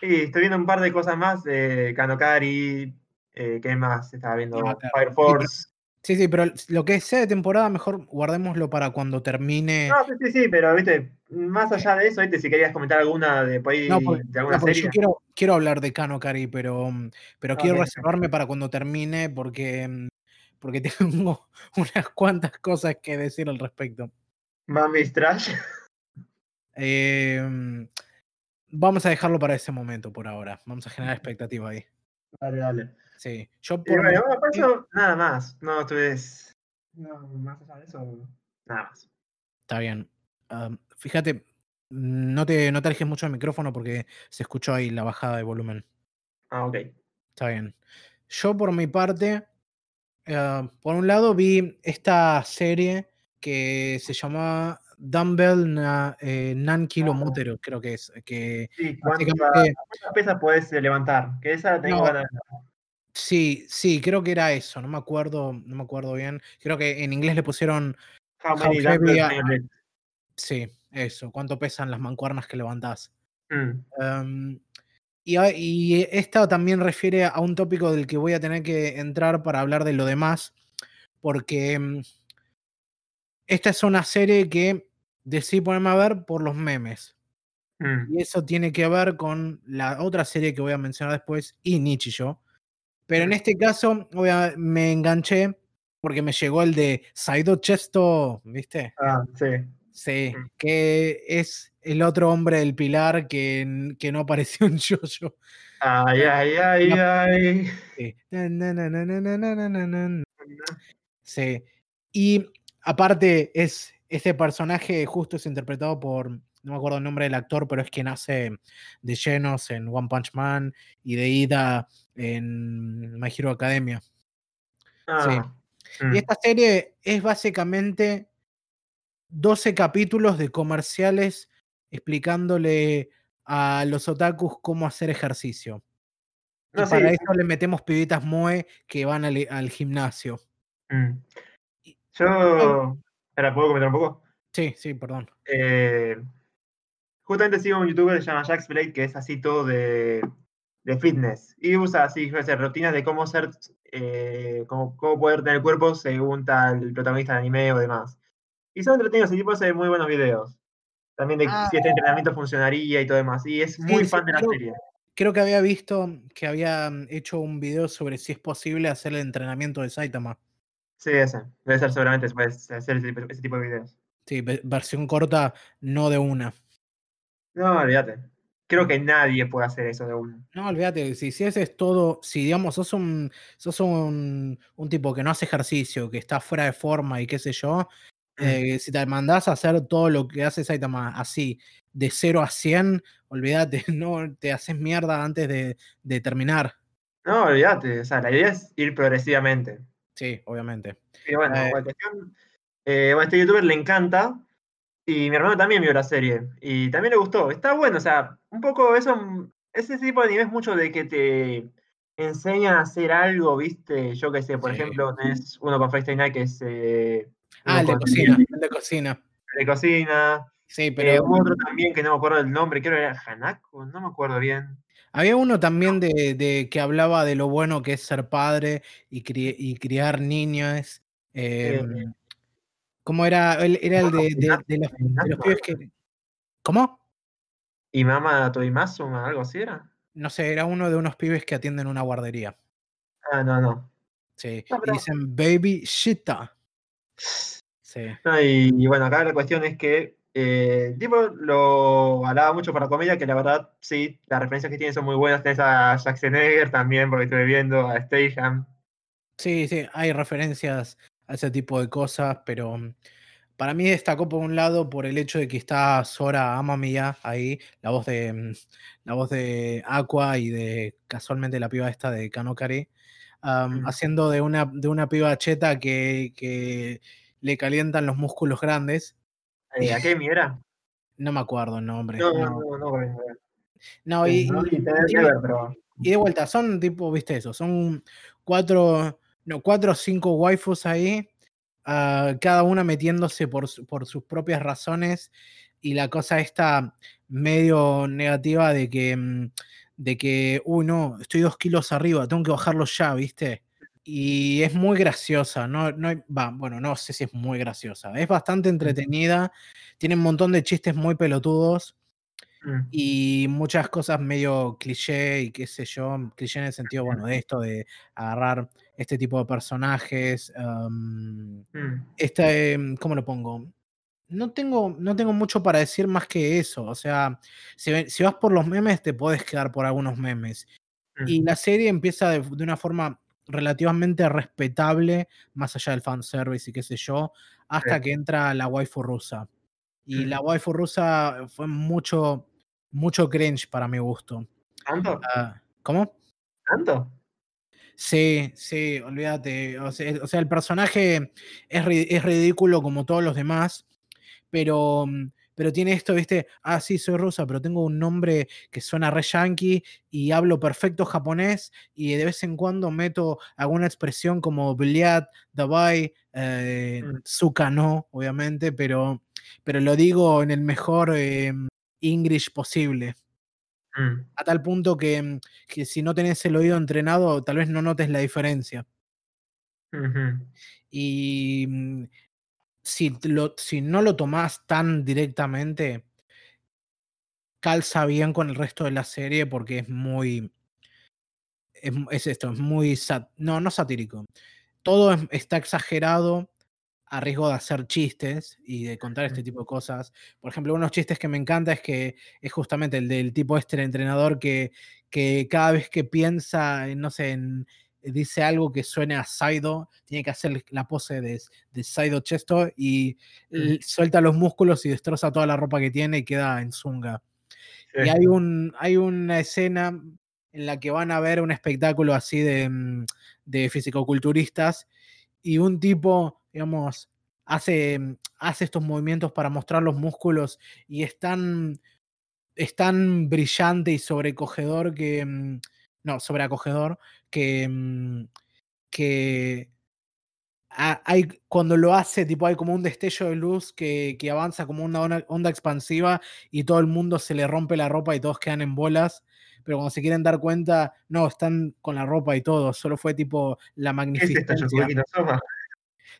Sí, estoy viendo un par de cosas más de Kanokari. Eh, ¿Qué más? Estaba viendo ah, Fire Force. Sí, sí, pero lo que sea de temporada, mejor guardémoslo para cuando termine. No, sí, sí, sí, pero viste, más allá de eso, viste, si querías comentar alguna de, de alguna serie. Yo quiero, quiero hablar de Kano Kari, pero, pero quiero reservarme para cuando termine porque, porque tengo unas cuantas cosas que decir al respecto. Mami Trash. Em, vamos a dejarlo para ese momento por ahora. Vamos a generar expectativa ahí. Dale, dale. Sí, yo por. bueno, nada más. No, tú ves. No, más allá de eso, nada más. Está bien. Fíjate, no te, no te alejes mucho del micrófono porque se escuchó ahí la bajada de volumen. Ah, ok. Está bien. Yo, por mi parte, eh, por un lado, vi esta serie que se llama Dumbbell na, eh, Nan Kilo ah. creo que es. Que sí, ¿cuántas, pesas puedes levantar? Que esa tengo ganas Sí, sí, creo que era eso, no me acuerdo, no me acuerdo bien. Creo que en inglés le pusieron Sí, eso, cuánto pesan las mancuernas que levantás. Mm. Em, y, esta también refiere a un tópico del que voy a tener que entrar para hablar de lo demás, porque em, esta es una serie que decidí ponerme a ver por los memes. Mm. Y eso tiene que ver con la otra serie que voy a mencionar después, y Nichijou, pero en este caso, me enganché porque me llegó el de Saido Chesto, ¿viste? Ah, sí. Sí, mm. que es el otro hombre del pilar que, que no apareció en Jojo. Ay, ay, ay, ay. Sí. Y aparte, es este personaje justo es interpretado por, no me acuerdo el nombre del actor, pero es quien hace de llenos en One Punch Man y de Ida en My Hero Academia. Ah, Y mm. esta serie es básicamente 12 capítulos de comerciales explicándole a los otakus cómo hacer ejercicio. Y sí, para eso le metemos pibitas moe que van al, al gimnasio. Mm. Yo. Espera, ¿puedo comentar un poco? Sí, sí, perdón. Eh, justamente sigo un youtuber que se llama Jax Blade, que es así todo de, de fitness. Y usa así, yo sé, rutinas de cómo ser, eh, cómo, cómo poder tener cuerpo según tal protagonista de anime o demás. Y son entretenidos, el tipo hace muy buenos videos. También de Ah. si este entrenamiento funcionaría y todo demás. Y es muy sí, fan de la creo- serie. Creo que había visto que había mm, hecho un video sobre si es posible hacer el entrenamiento de Saitama. Sí, ese. Debe ser seguramente, puedes hacer ese, ese tipo de videos. Sí, ve- versión corta, no de una. No, olvídate. Creo que nadie puede hacer eso de uno. No, olvídate, si, si ese es todo, si digamos, sos un, sos un, un tipo que no hace ejercicio, que está fuera de forma y qué sé yo. Eh, si te mandás a hacer todo lo que hace Saitama así, de 0 a 100, olvídate, no te haces mierda antes de, de terminar. No, olvídate. O sea, la idea es ir progresivamente. Sí, obviamente. Y bueno, Eh. cuestión, eh, bueno, este youtuber le encanta y mi hermano también vio la serie y también le gustó. Está bueno, o sea, un poco eso, mm, ese tipo de anime es mucho de que te enseñan a hacer algo, ¿viste? Yo qué sé, por Sí. ejemplo, tenés uno con Friday Night que es eh, Ah, el de cocina, el de cocina. de cocina. Sí, Eh, pero hubo otro también que no me acuerdo el nombre, creo que era Hanako, no me acuerdo bien. había uno también de, de que hablaba de lo bueno que es ser padre y, cri- y criar niños. Eh, em, ¿Cómo era? El- Era el de, de- de los, pibes que. ¿Cómo? Y Mama Toimasu, algo así era. No sé, era uno de unos pibes que atienden una guardería. Ah, no, no. Sí. No, Y pero- dicen baby shita. Sí. No, y, y bueno, acá la cuestión es que eh, el tipo lo alaba mucho para comedia, que la verdad, sí, las referencias que tiene son muy buenas. Tenés a Schwarzenegger también, porque estuve viendo, a Stayham. Sí, sí, hay referencias a ese tipo de cosas, pero mm, para mí destacó por un lado por el hecho de que está Sora Amamiya ahí, la voz de mm, la voz de Aqua y de casualmente la piba esta de Kanokari, Mm. haciendo de una, de una piba cheta que, que le calientan los músculos grandes. Eh, ¿A qué era? No me acuerdo el nombre. No, No, no, no, no, no, No, y, no, y- y ver, pero. de vuelta, son tipo, viste eso, son cuatro, no, cuatro o cinco waifus ahí, ah, cada una metiéndose por, por sus propias razones, y la cosa esta medio negativa de que, mm, de que, uy, no, estoy dos kilos arriba, tengo que bajarlo ya, viste. Y es muy graciosa, no, no, va, bueno, no sé si es muy graciosa, es bastante entretenida, tiene un montón de chistes muy pelotudos, Mm, y muchas cosas medio cliché y qué sé yo, cliché en el sentido, bueno, de esto, de agarrar este tipo de personajes. mm, este, em, ¿cómo lo pongo? No tengo, no tengo mucho para decir más que eso. O sea, si, vas por los memes, te puedes quedar por algunos memes. Y la serie empieza de, de una forma relativamente respetable, más allá del fanservice y qué sé yo, hasta que entra la waifu rusa. Y la waifu rusa fue mucho, mucho cringe para mi gusto. ¿Tanto? Ah, ¿Cómo? ¿Tanto? Sí, sí, olvídate. O sea, o sea, el personaje es, es ridículo como todos los demás, pero, mm, pero tiene esto, ¿viste? Ah, sí, soy rusa, pero tengo un nombre que suena re yankee y hablo perfecto japonés y de vez en cuando meto alguna expresión como Bliat, Dabai, eh, Mm. Suka no, obviamente, pero, pero lo digo en el mejor eh, English posible. Mm, A tal punto que, que si no tenés el oído entrenado, tal vez no notes la diferencia. Y si, lo- si no lo tomás tan directamente, calza bien con el resto de la serie porque es muy. Es, esto, es muy. sat- no, no satírico. Todo es- está exagerado a riesgo de hacer chistes y de contar este tipo de cosas. Por ejemplo, unos chistes que me encanta es que es justamente el del tipo este, el entrenador, que, que cada vez que piensa, en, no sé, en, dice algo que suene a Saido, tiene que hacer la pose de, de Saido Chesto y suelta los músculos y destroza toda la ropa que tiene y queda en zunga. Y hay, un, hay una escena en la que van a ver un espectáculo así de, mm, de fisicoculturistas y un tipo, digamos, hace, mm, hace estos movimientos para mostrar los músculos y es tan, es tan brillante y sobrecogedor que... Mm, no, sobreacogedor que... que hay, cuando lo hace, tipo, hay como un destello de luz que, que avanza como una onda, expansiva y todo el mundo se le rompe la ropa y todos quedan en bolas. Pero cuando se quieren dar cuenta, no, están con la ropa y todo. Solo fue tipo la magnificencia.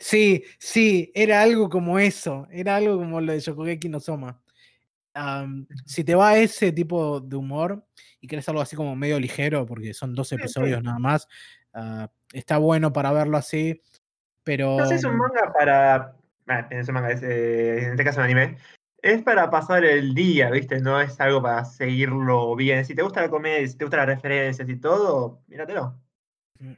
Sí, sí, era algo como eso. Era algo como lo de Shokugeki no Soma. Si te va ese tipo de humor y quieres algo así como medio ligero, porque son dos episodios nada más, ah, está bueno para verlo así. Pero. No sé, es un manga para. Ah, en, manga, eh, en este caso un anime. Es para pasar el día, ¿viste? No es algo para seguirlo bien. Si te gusta la comedia, si te gustan las referencias y todo, míratelo. Mm.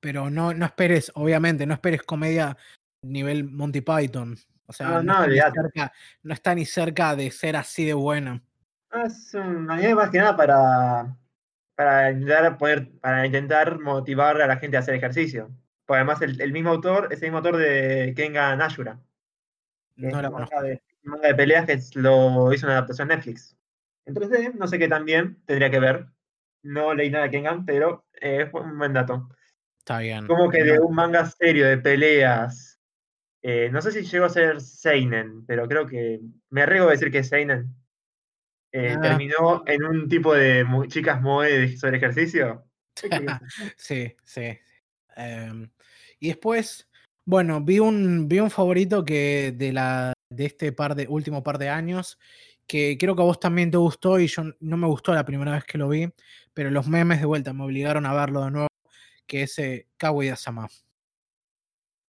Pero no, no esperes, obviamente, no esperes comedia nivel Monty Python. O sea, no, está, ni cerca, de ser así de buena. Es un anime más que nada para, para, intentar poder, para intentar motivar a la gente a hacer ejercicio además el, mismo autor es el mismo autor de Kenga Ashura. No la manga de, manga de peleas que lo hizo una adaptación Netflix. Entonces, no sé qué también tendría que ver. No leí nada de Kengan, pero es un buen dato. Está bien. Como que de un manga serio de peleas. Eh, no sé si llegó a ser Seinen, pero creo que. Me arriesgo a decir que Seinen. Eh, ah. Terminó en un tipo de chicas moe sobre ejercicio. sí, sí. Em, y después, bueno, vi un, vi un favorito que de, la, de este par de, último par de años, que creo que a vos también te gustó y yo no me gustó la primera vez que lo vi, pero los memes de vuelta me obligaron a verlo de nuevo, que es eh, Kaguya-sama.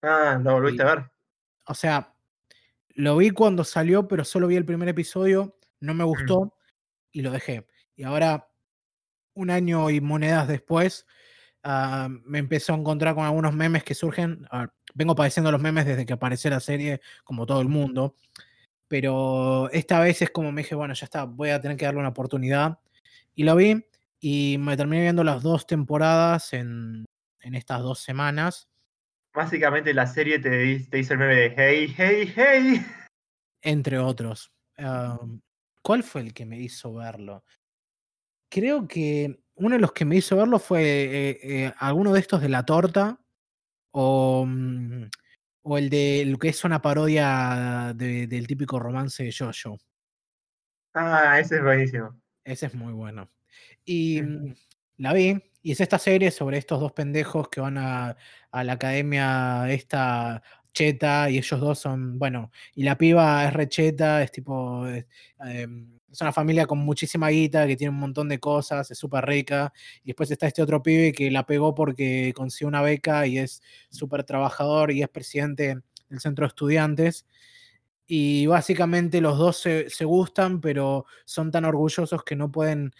Ah, lo volviste a ver. O sea, lo vi cuando salió, pero solo vi el primer episodio, no me gustó y lo dejé. Y ahora, un año y monedas después, Ah, me empezó a encontrar con algunos memes que surgen. vengo padeciendo los memes desde que apareció la serie, como todo el mundo. Pero esta vez es como me dije, bueno, ya está, voy a tener que darle una oportunidad. Y lo vi y me terminé viendo las dos temporadas en, en estas dos semanas. Básicamente la serie te, te, hizo el meme de hey, hey, hey. Entre otros. ¿Cuál fue el que me hizo verlo? Creo que uno de los que me hizo verlo fue eh, eh, alguno de estos de la torta o, mm, o el de lo que es una parodia del típico romance de Jojo. Ah, ese es buenísimo. Ese es muy bueno. Y mm, la vi, y es esta serie sobre estos dos pendejos que van a, la academia esta cheta y ellos dos son, bueno, y la piba es recheta, es tipo, em, es una familia con muchísima guita, que tiene un montón de cosas, es súper rica. Y después está este otro pibe que la pegó porque consiguió una beca y es súper trabajador y es presidente del centro de estudiantes. Y básicamente los dos se, gustan, pero son tan orgullosos que no pueden,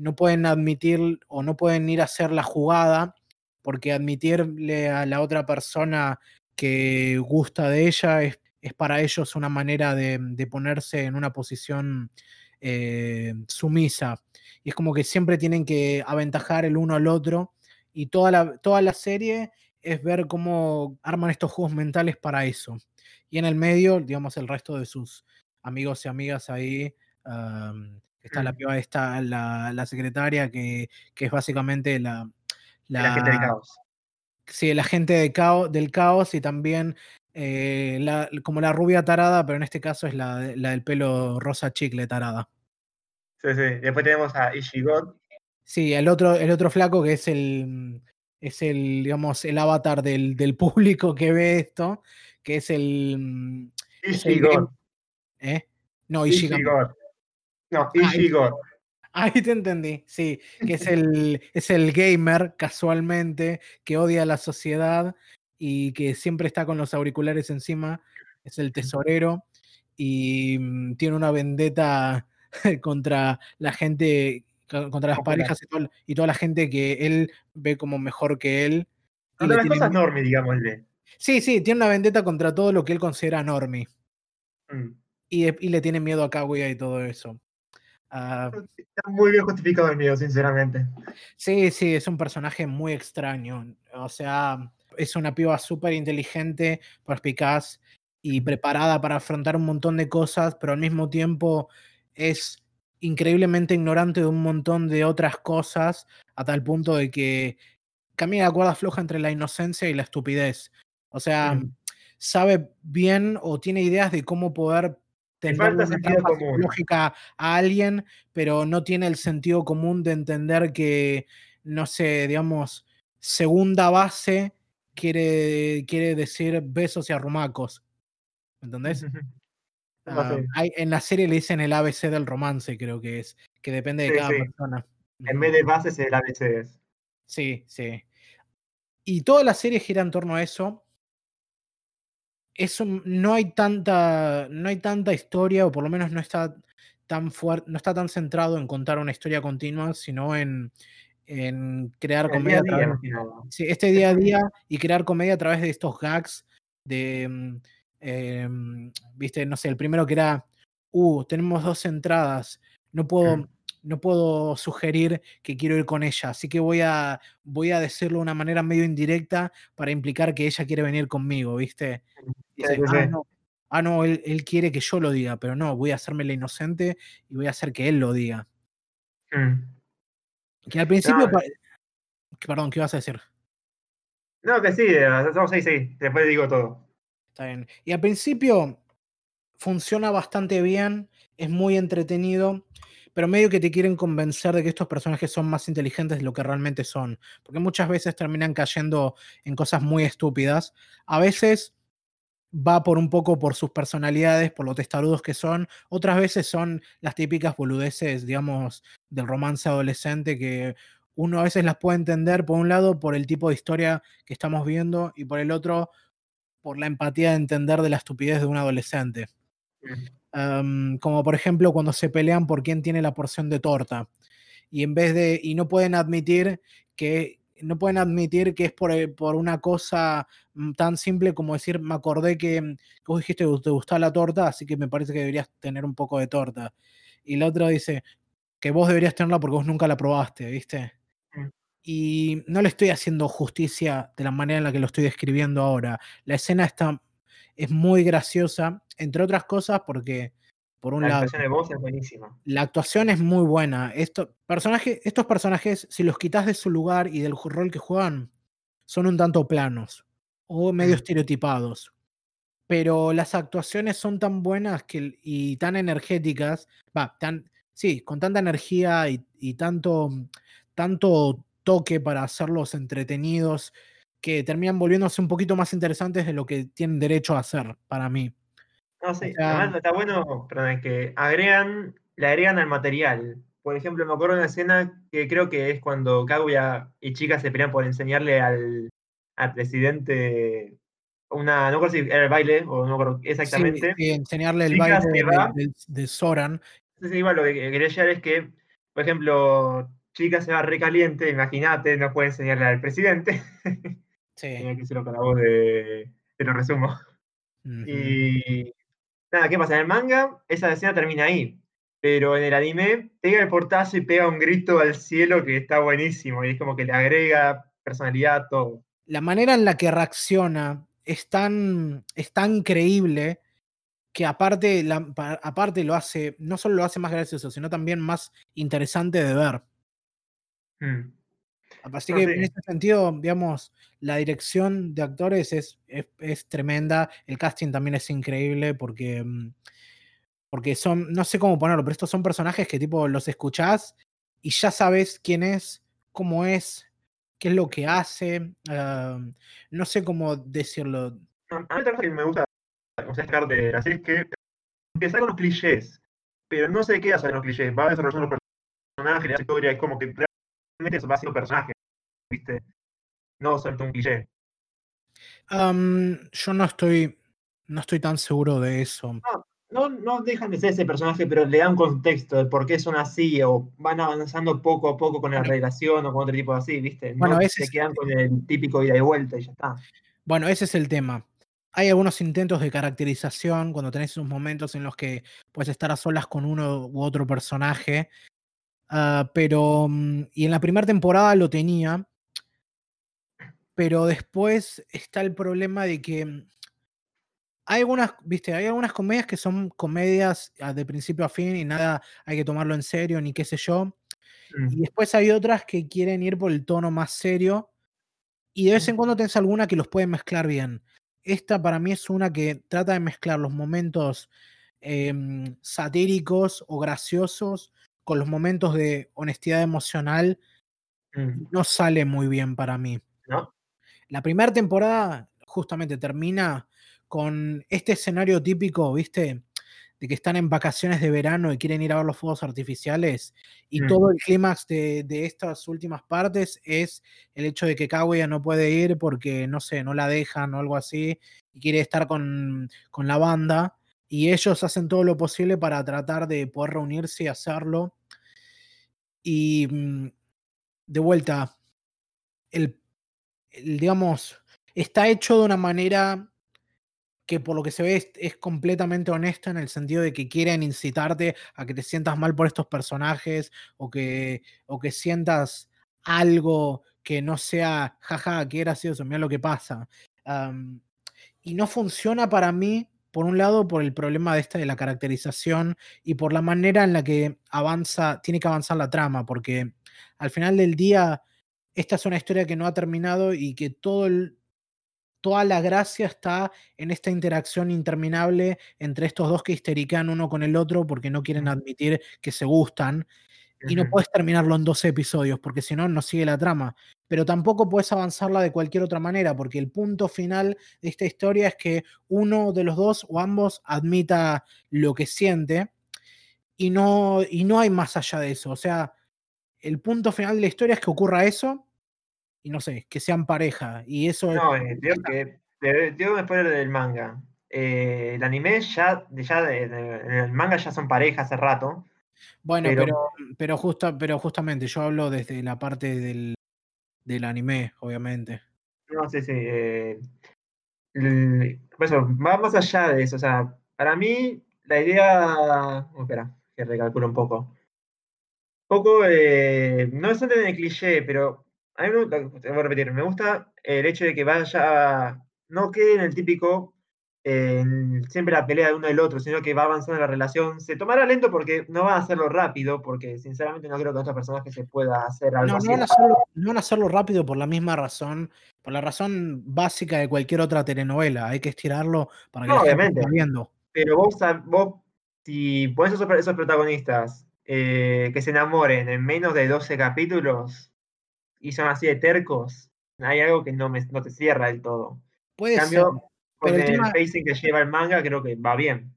no pueden admitir o no pueden ir a hacer la jugada, porque admitirle a la otra persona que gusta de ella es, para ellos una manera de, de ponerse en una posición eh, sumisa. Y es como que siempre tienen que aventajar el uno al otro. Y toda la, toda la serie es ver cómo arman estos juegos mentales para eso. Y en el medio, digamos, el resto de sus amigos y amigas ahí. Está la piba está la, secretaria, que, que, es básicamente la. La, gente del caos. Sí, la gente de caos, del caos y también eh, la, como la rubia tarada, pero en este caso es la, la, del pelo rosa chicle tarada. Sí, sí. Después tenemos a Ishigot. Sí, el otro, el otro flaco que es el, es el, digamos, el avatar del, del público que ve esto, que es el... Ishigot. ¿Eh? No, Ishigot. No, ah, Ishigot. Ahí te entendí, sí, que es el, es el gamer casualmente que odia a la sociedad y que siempre está con los auriculares encima, es el tesorero y mm, tiene una vendetta contra la gente contra las Popular. parejas y, toda la gente que él ve como mejor que él. Contra las cosas normie, digámosle. Sí, sí, tiene una vendetta contra todo lo que él considera normie. Mm. Y, y le tiene miedo a Kaguya y todo eso. Ah, Está muy bien justificado el miedo, sinceramente. sí, sí, es un personaje muy extraño. O sea, es una piba súper inteligente, perspicaz y preparada para afrontar un montón de cosas, pero al mismo tiempo es increíblemente ignorante de un montón de otras cosas, a tal punto de que camina la cuerda floja entre la inocencia y la estupidez. O sea, Mm. sabe bien o tiene ideas de cómo poder tener falta sentido común. psicológica a alguien, pero no tiene el sentido común de entender que, no sé, digamos, segunda base quiere, quiere decir besos y arrumacos. ¿Me entendés? Ah, hay- en la serie le dicen el ABC del romance, creo que es, que depende de Sí, cada sí. persona. En vez de bases, el ABC es. Sí, sí. Y toda la serie gira en torno a eso. Eso no hay tanta, no hay tanta historia, o por lo menos no está tan fuerte, no está tan centrado en contar una historia continua, sino en, en crear El comedia a través-. Sí, este día a día y crear comedia a través de estos gags de, mm, em, viste, no sé, el primero que era, uh, tenemos dos entradas, no puedo, Mm. No puedo sugerir que quiero ir con ella, así que voy a, voy a decirlo de una manera medio indirecta para implicar que ella quiere venir conmigo, viste. Sí, sí, ah, sí. no, ah, no, él, él quiere que yo lo diga, pero no, voy a hacerme la inocente y voy a hacer que él lo diga. Mm. Que al principio, No, pa- perdón, ¿qué vas a decir? No, que sí, eh, estamos ahí, sí. Después digo todo. Está bien. Y al principio funciona bastante bien, es muy entretenido, pero medio que te quieren convencer de que estos personajes son más inteligentes de lo que realmente son, porque muchas veces terminan cayendo en cosas muy estúpidas. A veces va por un poco por sus personalidades, por lo testarudos que son, otras veces son las típicas boludeces, digamos, del romance adolescente que uno a veces las puede entender por un lado por el tipo de historia que estamos viendo y por el otro por la empatía de entender de la estupidez de un adolescente. Como por ejemplo cuando se pelean por quién tiene la porción de torta. Y en vez de. Y no pueden admitir que. No pueden admitir que es por, eh, por una cosa mm, tan simple como decir, me acordé que, mm, que vos dijiste que te gustaba la torta, así que me parece que deberías tener un poco de torta. Y la otra dice que vos deberías tenerla porque vos nunca la probaste, ¿viste? Y no le estoy haciendo justicia de la manera en la que lo estoy describiendo ahora. La escena está, es muy graciosa, entre otras cosas porque, por un La lado, actuación de voz es buenísima. la actuación es muy buena. Esto, personaje, estos personajes, si los quitas de su lugar y del rol que juegan, son un tanto planos o medio estereotipados. Pero las actuaciones son tan buenas que, y tan energéticas, va, tan, sí, con tanta energía y, y tanto, tanto toque para hacerlos entretenidos, que terminan volviéndose un poquito más interesantes de lo que tienen derecho a hacer para mí. No, sí. sea- Además está bueno, perdón, es que agregan, le agregan al material. Por ejemplo, me acuerdo de una escena que creo que es cuando Kaguya y Chica se pelean por enseñarle al, al presidente una, no recuerdo si era el baile o no recuerdo exactamente. sí, enseñarle el baile de, de- de Soran. Entonces, igual lo que quería llegar es que, por ejemplo, Chica se va recaliente, imagínate, no puede enseñarle al presidente. Sí. Tenía que hacerlo con la voz de. Te lo resumo. Y nada, ¿qué pasa? En el manga, esa escena termina ahí. Pero en el anime, pega el portazo y pega un grito al cielo que está buenísimo. Y es como que le agrega personalidad a todo. La manera en la que reacciona es tan, es tan creíble que aparte, la- aparte lo hace, no solo lo hace más gracioso, sino también más interesante de ver. Mm. Así que en ese sentido, digamos, la dirección de actores es, es, es tremenda. El casting también es increíble porque, mm, porque son, no sé cómo ponerlo, pero estos son personajes que tipo los escuchás y ya sabes quién es, cómo es, qué es lo que hace. ah, no sé cómo decirlo. A mí que me gusta o sea, de serie es que empieza con los clichés, pero no se queda en los clichés, va desarrollando los personajes, la historia, es como que realmente va siendo personaje, ¿viste? No solamente un cliché. Yo no estoy, no estoy tan seguro de eso. no, no dejan de ser ese personaje, pero le dan contexto de por qué son así, o van avanzando poco a poco con la relación o con otro tipo así, ¿viste? Bueno, no ese se quedan con el típico ida y vuelta y ya está. Bueno, ese es el tema. Hay algunos intentos de caracterización cuando tenés esos momentos en los que puedes estar a solas con uno u otro personaje. Ah, pero. mm, Y en la primera temporada lo tenía. Pero después está el problema de que. mm, Hay algunas, viste, hay algunas comedias que son comedias ah, de principio a fin y nada hay que tomarlo en serio, ni qué sé yo. Y Mm, después hay otras que quieren ir por el tono más serio. Y de vez en cuando tenés alguna que los puede mezclar bien. Esta para mí es una que trata de mezclar los momentos em, satíricos o graciosos con los momentos de honestidad emocional. mm, No sale muy bien para mí. ¿No? La primera temporada justamente termina con este escenario típico, ¿viste? De que están en vacaciones de verano y quieren ir a ver los fuegos artificiales. Y Mm, todo el clímax de, de estas últimas partes es el hecho de que Kaguya no puede ir porque, no sé, no la dejan o algo así. Y quiere estar con, con la banda. Y ellos hacen todo lo posible para tratar de poder reunirse y hacerlo. Y mm, de vuelta, el, digamos, está hecho de una manera que por lo que se ve es, completamente honesta en el sentido de que quieren incitarte a que te sientas mal por estos personajes o que, o que sientas algo que no sea, jaja, qué gracioso, mira lo que pasa. Y no funciona para mí, por un lado, por el problema de esta de la caracterización y por la manera en la que avanza, tiene que avanzar la trama, porque al final del día, esta es una historia que no ha terminado y que todo el, toda la gracia está en esta interacción interminable entre estos dos que histerican uno con el otro porque no quieren admitir que se gustan. Y no puedes terminarlo en 12 episodios, porque si no, no sigue la trama. Pero tampoco puedes avanzarla de cualquier otra manera, porque el punto final de esta historia es que uno de los dos o ambos admita lo que siente y no, y no hay más allá de eso. O sea, el punto final de la historia es que ocurra eso y no sé, que sean pareja. Y eso No, eh, te digo que te digo un spoiler del manga. Eh, el anime ya, ya en el manga ya son pareja hace rato, Bueno, pero pero, pero, justa, pero justamente yo hablo desde la parte del, del anime, obviamente. no sé si eh, el- eso, va más allá de eso. O sea, para mí la idea. oh, espera, que recalculo un poco. poco, eh, no es tanto en el cliché, pero a mí me voy a repetir, me gusta el hecho de que vaya, no quede en el típico, siempre la pelea de uno del otro, sino que va avanzando la relación. Se tomará lento porque no va a hacerlo rápido, porque sinceramente no creo que personas que se pueda hacer algo No, así. no van, a hacerlo, no van a hacerlo rápido por la misma razón, por la razón básica de cualquier otra telenovela. Hay que estirarlo para que No, la obviamente. viendo. Pero vos, vos si pones esos, esos protagonistas eh, que se enamoren en menos de 12 capítulos y son así de tercos, hay algo que no, me, no te cierra del todo. En Puede ser, cambio, pero con el el tema, pacing que lleva el manga, creo que va bien.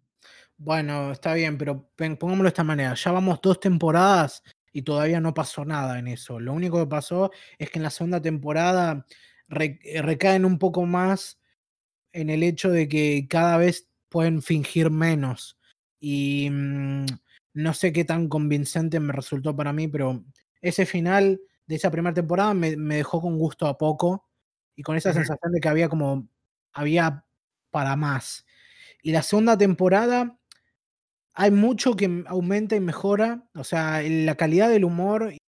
bueno, está bien, pero pongámoslo de esta manera. Ya vamos dos temporadas y todavía no pasó nada en eso. Lo único que pasó es que en la segunda temporada re- eh, recaen un poco más en el hecho de que cada vez pueden fingir menos. Y mm, no sé qué tan convincente me resultó para mí, pero ese final de esa primera temporada me, me dejó con gusto a poco y con esa sensación de que había como, había para más. Y la segunda temporada hay mucho que aumenta y mejora, o sea, la calidad del humor y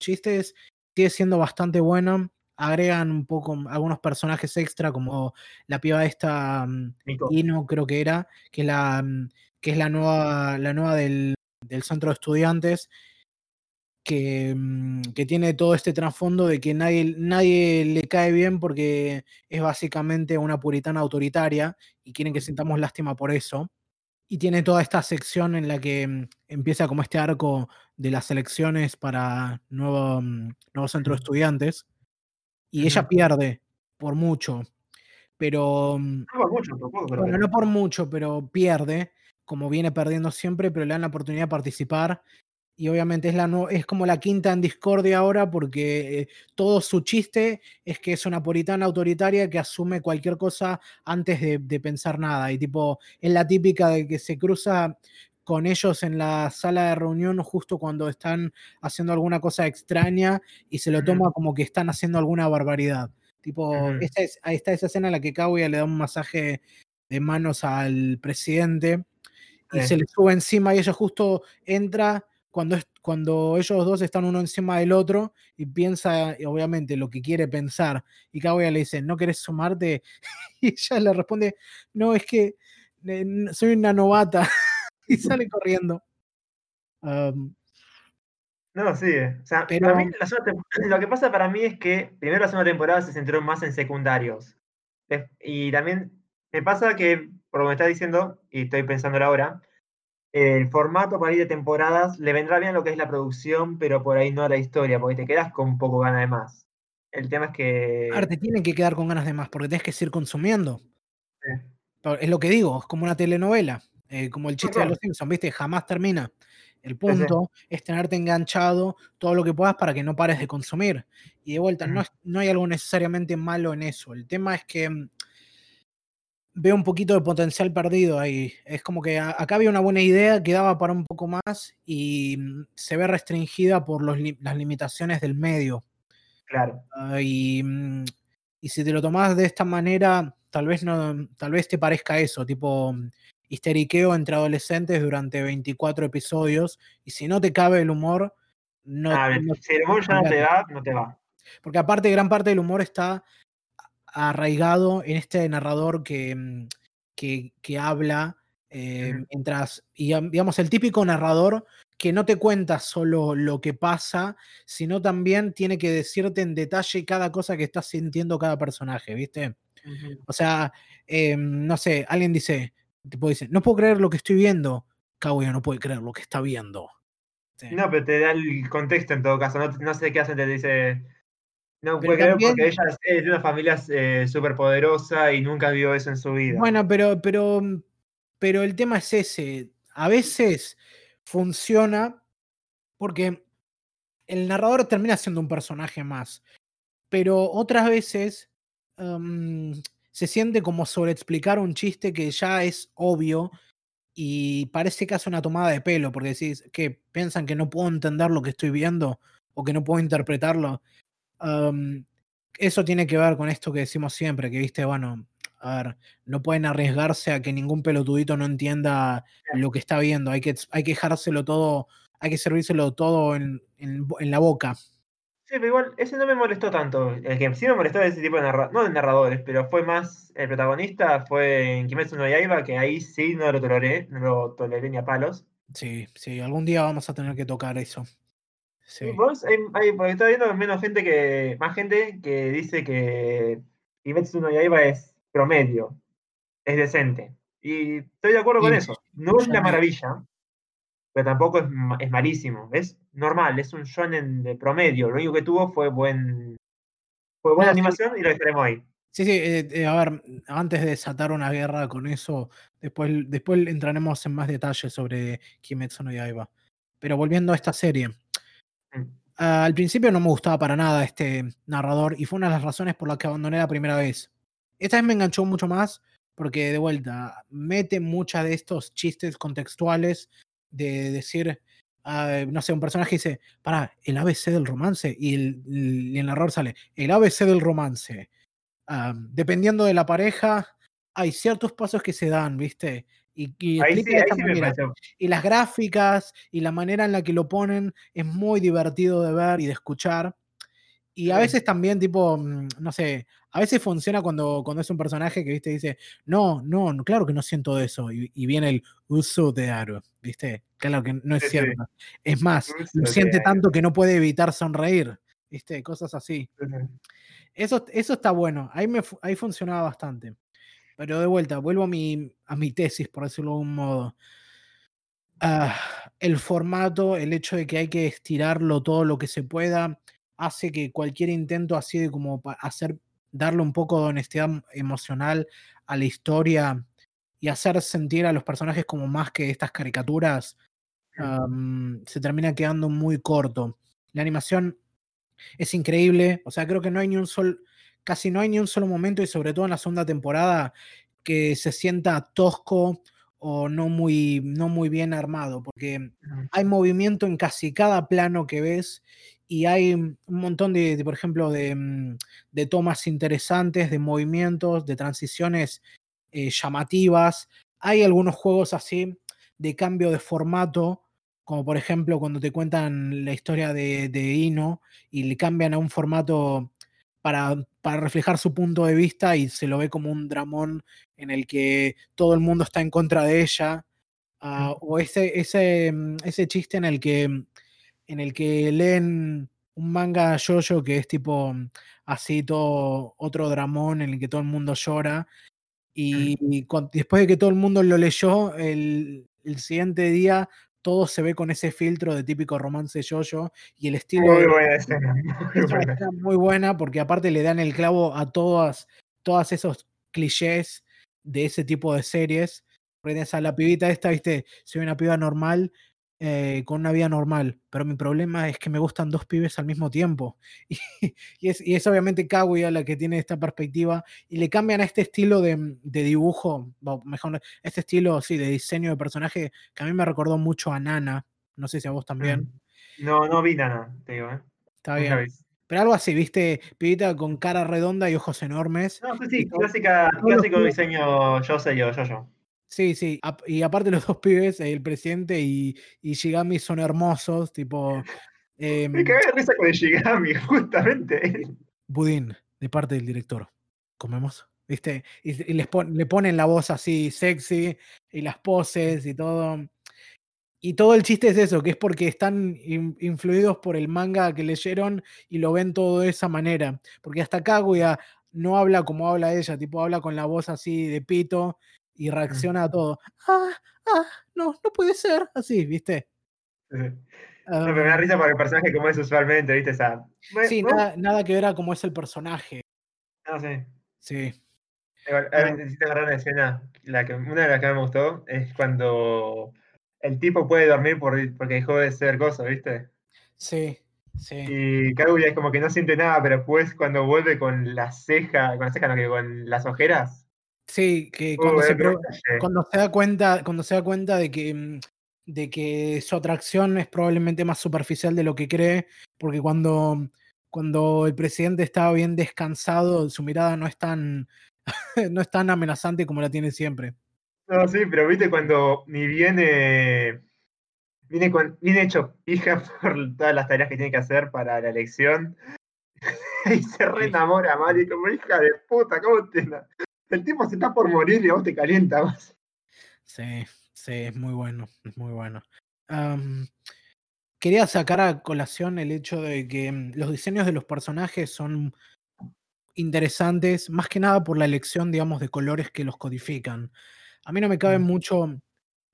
chistes sigue siendo bastante buena. Agregan un poco algunos personajes extra, como la piba esta, mm, Nico. Ino, creo que era, que es la, mm, que es la nueva, la nueva del, del centro de estudiantes, que, mm, que tiene todo este trasfondo de que nadie, nadie le cae bien porque es básicamente una puritana autoritaria y quieren que sintamos lástima por eso. Y tiene toda esta sección en la que mm, empieza como este arco de las elecciones para nuevo, mm, nuevo centro de estudiantes. Y ella pierde por mucho, pero No por mucho, tampoco creo bueno, no por mucho, pero pierde, como viene perdiendo siempre, pero le dan la oportunidad de participar y obviamente es, la es como la quinta en discordia ahora porque eh, todo su chiste es que es una puritana autoritaria que asume cualquier cosa antes de, pensar nada. Y tipo, es la típica de que se cruza con ellos en la sala de reunión justo cuando están haciendo alguna cosa extraña y se lo toma como que están haciendo alguna barbaridad. Tipo, esta es, ahí está esa escena en la que Kaguya le da un masaje de manos al presidente y se le sube encima y ella justo entra cuando, es, cuando ellos dos están uno encima del otro y piensa, obviamente, lo que quiere pensar, y Kaguya le dice, ¿no querés sumarte? Y ella le responde, no, es que eh, soy una novata, y sale corriendo. no, sí. O sea, lo que pasa para mí es que primero la segunda temporada se centró más en secundarios. Y también me pasa que, por lo que me está diciendo, y estoy pensando ahora, el formato para ir de temporadas le vendrá bien lo que es la producción, pero por ahí no a la historia, porque te quedas con un poco ganas de más. El tema es que. Ahora te tienen que quedar con ganas de más, porque tienes que seguir consumiendo. Es lo que digo, es como una telenovela, eh, como el chiste de los Simpsons, ¿viste? Jamás termina. El punto es tenerte enganchado todo lo que puedas para que no pares de consumir. Y de vuelta, no, no hay algo necesariamente malo en eso. El tema es que mm, veo un poquito de potencial perdido ahí. Es como que acá había una buena idea que daba para un poco más y mm, se ve restringida por las limitaciones del medio. Claro. Ah, y, mm, y, si te lo tomas de esta manera, tal vez, no, tal vez te parezca eso, tipo mm, histeriqueo entre adolescentes durante 24 episodios. Y si no te cabe el humor, no, ah, si el humor ya no te va, no te va. Porque aparte, gran parte del humor está arraigado en este narrador que, mm, que, habla eh, mientras, y digamos, el típico narrador que no te cuenta solo lo que pasa, sino también tiene que decirte en detalle cada cosa que está sintiendo cada personaje, ¿viste? O sea, em, no sé, alguien dice, tipo dice, no puedo creer lo que estoy viendo. Kaguya no puede creer lo que está viendo. No, pero te da el contexto en todo caso. No, no sé qué hace, te dice, no puede creer porque ella es de una familia eh, súper poderosa y nunca vio eso en su vida. Bueno, pero, pero, pero el tema es ese. A veces funciona porque el narrador termina siendo un personaje más. Pero otras veces em, se siente como sobre explicar un chiste que ya es obvio y parece que hace una tomada de pelo, porque decís que piensan que no puedo entender lo que estoy viendo o que no puedo interpretarlo eso tiene que ver con esto que decimos siempre, que viste, bueno, a ver, no pueden arriesgarse a que ningún pelotudito no entienda lo que está viendo, hay que, hay que dejárselo todo, hay que servírselo todo en, la boca. Sí, pero igual, ese no me molestó tanto. El que sí me molestó ese tipo de narradores, no de narradores, pero fue más el protagonista, fue en Kimetsu no Yaiba, que ahí sí no lo toleré, no lo toleré ni a palos. Sí, sí, algún día vamos a tener que tocar eso. Sí. ¿Vos? Hay, porque estoy viendo menos gente que. Más gente que dice que Kimetsu no Yaiba es promedio. Es decente. Y estoy de acuerdo con eso. No es la maravilla, pero tampoco es, es, malísimo. Es normal, es un shonen de promedio. Lo único que tuvo fue buen fue buena animación y lo estaremos ahí. Sí, sí, eh, eh, a ver, antes de desatar una guerra con eso, después, después entraremos en más detalles sobre Kimetsu no Yaiba. Pero volviendo a esta serie, al principio no me gustaba para nada este narrador y fue una de las razones por las que abandoné la primera vez. Esta vez me enganchó mucho más porque de vuelta mete muchas de estos chistes contextuales de decir, ah, no sé, un personaje dice, para, el ABC del romance y el, narrador sale, el ABC del romance. dependiendo de la pareja, hay ciertos pasos que se dan, ¿viste? Y, y, las gráficas y la manera en la que lo ponen es muy divertido de ver y de escuchar. Y a veces también, tipo, mm, no sé, a veces funciona cuando, cuando es un personaje que, viste, dice, no, no, claro que no siento eso. Y, viene el uso de aro, viste, claro que no es cierto. Es más, lo siente tanto que no puede evitar sonreír, viste, cosas así. Eso, eso está bueno, ahí, me, ahí funcionaba bastante. Pero de vuelta, vuelvo a mi, a mi tesis, por decirlo de algún modo. Ah, el formato, el hecho de que hay que estirarlo todo lo que se pueda, hace que cualquier intento así de como hacer, darle un poco de honestidad emocional a la historia y hacer sentir a los personajes como más que estas caricaturas, se termina quedando muy corto. La animación es increíble, o sea, creo que no hay ni un solo, casi no hay ni un solo momento y sobre todo en la segunda temporada que se sienta tosco o no muy, no muy bien armado, porque hay movimiento en casi cada plano que ves y hay un montón de, por ejemplo, mm, de, tomas interesantes, de movimientos, de transiciones eh, llamativas. Hay algunos juegos así de cambio de formato, como por ejemplo cuando te cuentan la historia de, de Ino y le cambian a un formato para, para, reflejar su punto de vista y se lo ve como un dramón en el que todo el mundo está en contra de ella. Ah, o ese, ese, mm, ese chiste en el que en el que leen un manga yoyo que es tipo mm, así todo otro dramón en el que todo el mundo llora. Y, después de que todo el mundo lo leyó, el, siguiente día todo se ve con ese filtro de típico romance yoyo y el estilo muy buena escena, muy, muy buena porque aparte le dan el clavo a todas todas esos clichés de ese tipo de series. a la pibita esta, viste, soy una piba normal, eh, con una vida normal, pero mi problema es que me gustan dos pibes al mismo tiempo. Y, es, y es, obviamente Kaguya la que tiene esta perspectiva y le cambian a este estilo de, dibujo, mejor, este estilo, sí, de diseño de personaje que a mí me recordó mucho a Nana. No sé si a vos también. Mm. No, no vi Nana, te digo, ¿eh? Está bien. Pero algo así, viste, pibita con cara redonda y ojos enormes. No, sí, sí, clásica, clásico diseño yo sé yo, yo, yo. Sí, sí. Y aparte los dos pibes, el presidente y, y Shigami son hermosos, tipo... Me em cagué de risa con el Shigami, justamente. Budín, de parte del director. ¿Comemos? ¿Viste? Y, les le ponen la voz así sexy y las poses y todo. Y todo el chiste es eso, que es porque están influidos por el manga que leyeron y lo ven todo de esa manera. Porque hasta Kaguya no habla como habla ella, tipo habla con la voz así de pito y reacciona a todo. Ah, ah, no, no puede ser. Así, ¿viste? me da risa porque el personaje como es usualmente, ¿viste? Esa... sí, nada, nada, que ver a cómo es el personaje. No, sí. Sí. Necesito agarrar una escena, la que, una de las que me gustó es cuando el tipo puede dormir por, porque dejó de ser cosa, ¿viste? Sí, sí. Y Kaguya es como que no siente nada, pero después cuando vuelve con la ceja, con la ceja, no, que con las ojeras, Sí, que cuando, se, cuando, se, da cuenta, cuando se da cuenta de que, mm, de que su atracción es probablemente más superficial de lo que cree, porque cuando, cuando el presidente estaba bien descansado, su mirada no es tan, no es tan amenazante como la tiene siempre. No, sí, pero viste cuando ni viene, viene, con, viene hecho pija por todas las tareas que tiene que hacer para la elección, y se reenamora mal y como hija de puta, ¿cómo te, el tipo se está por morir y a vos te calientas. Sí, sí, es muy bueno, es muy bueno. quería sacar a colación el hecho de que mm, los diseños de los personajes son interesantes, más que nada por la elección, digamos, de colores que los codifican. A mí no me caben mm. mucho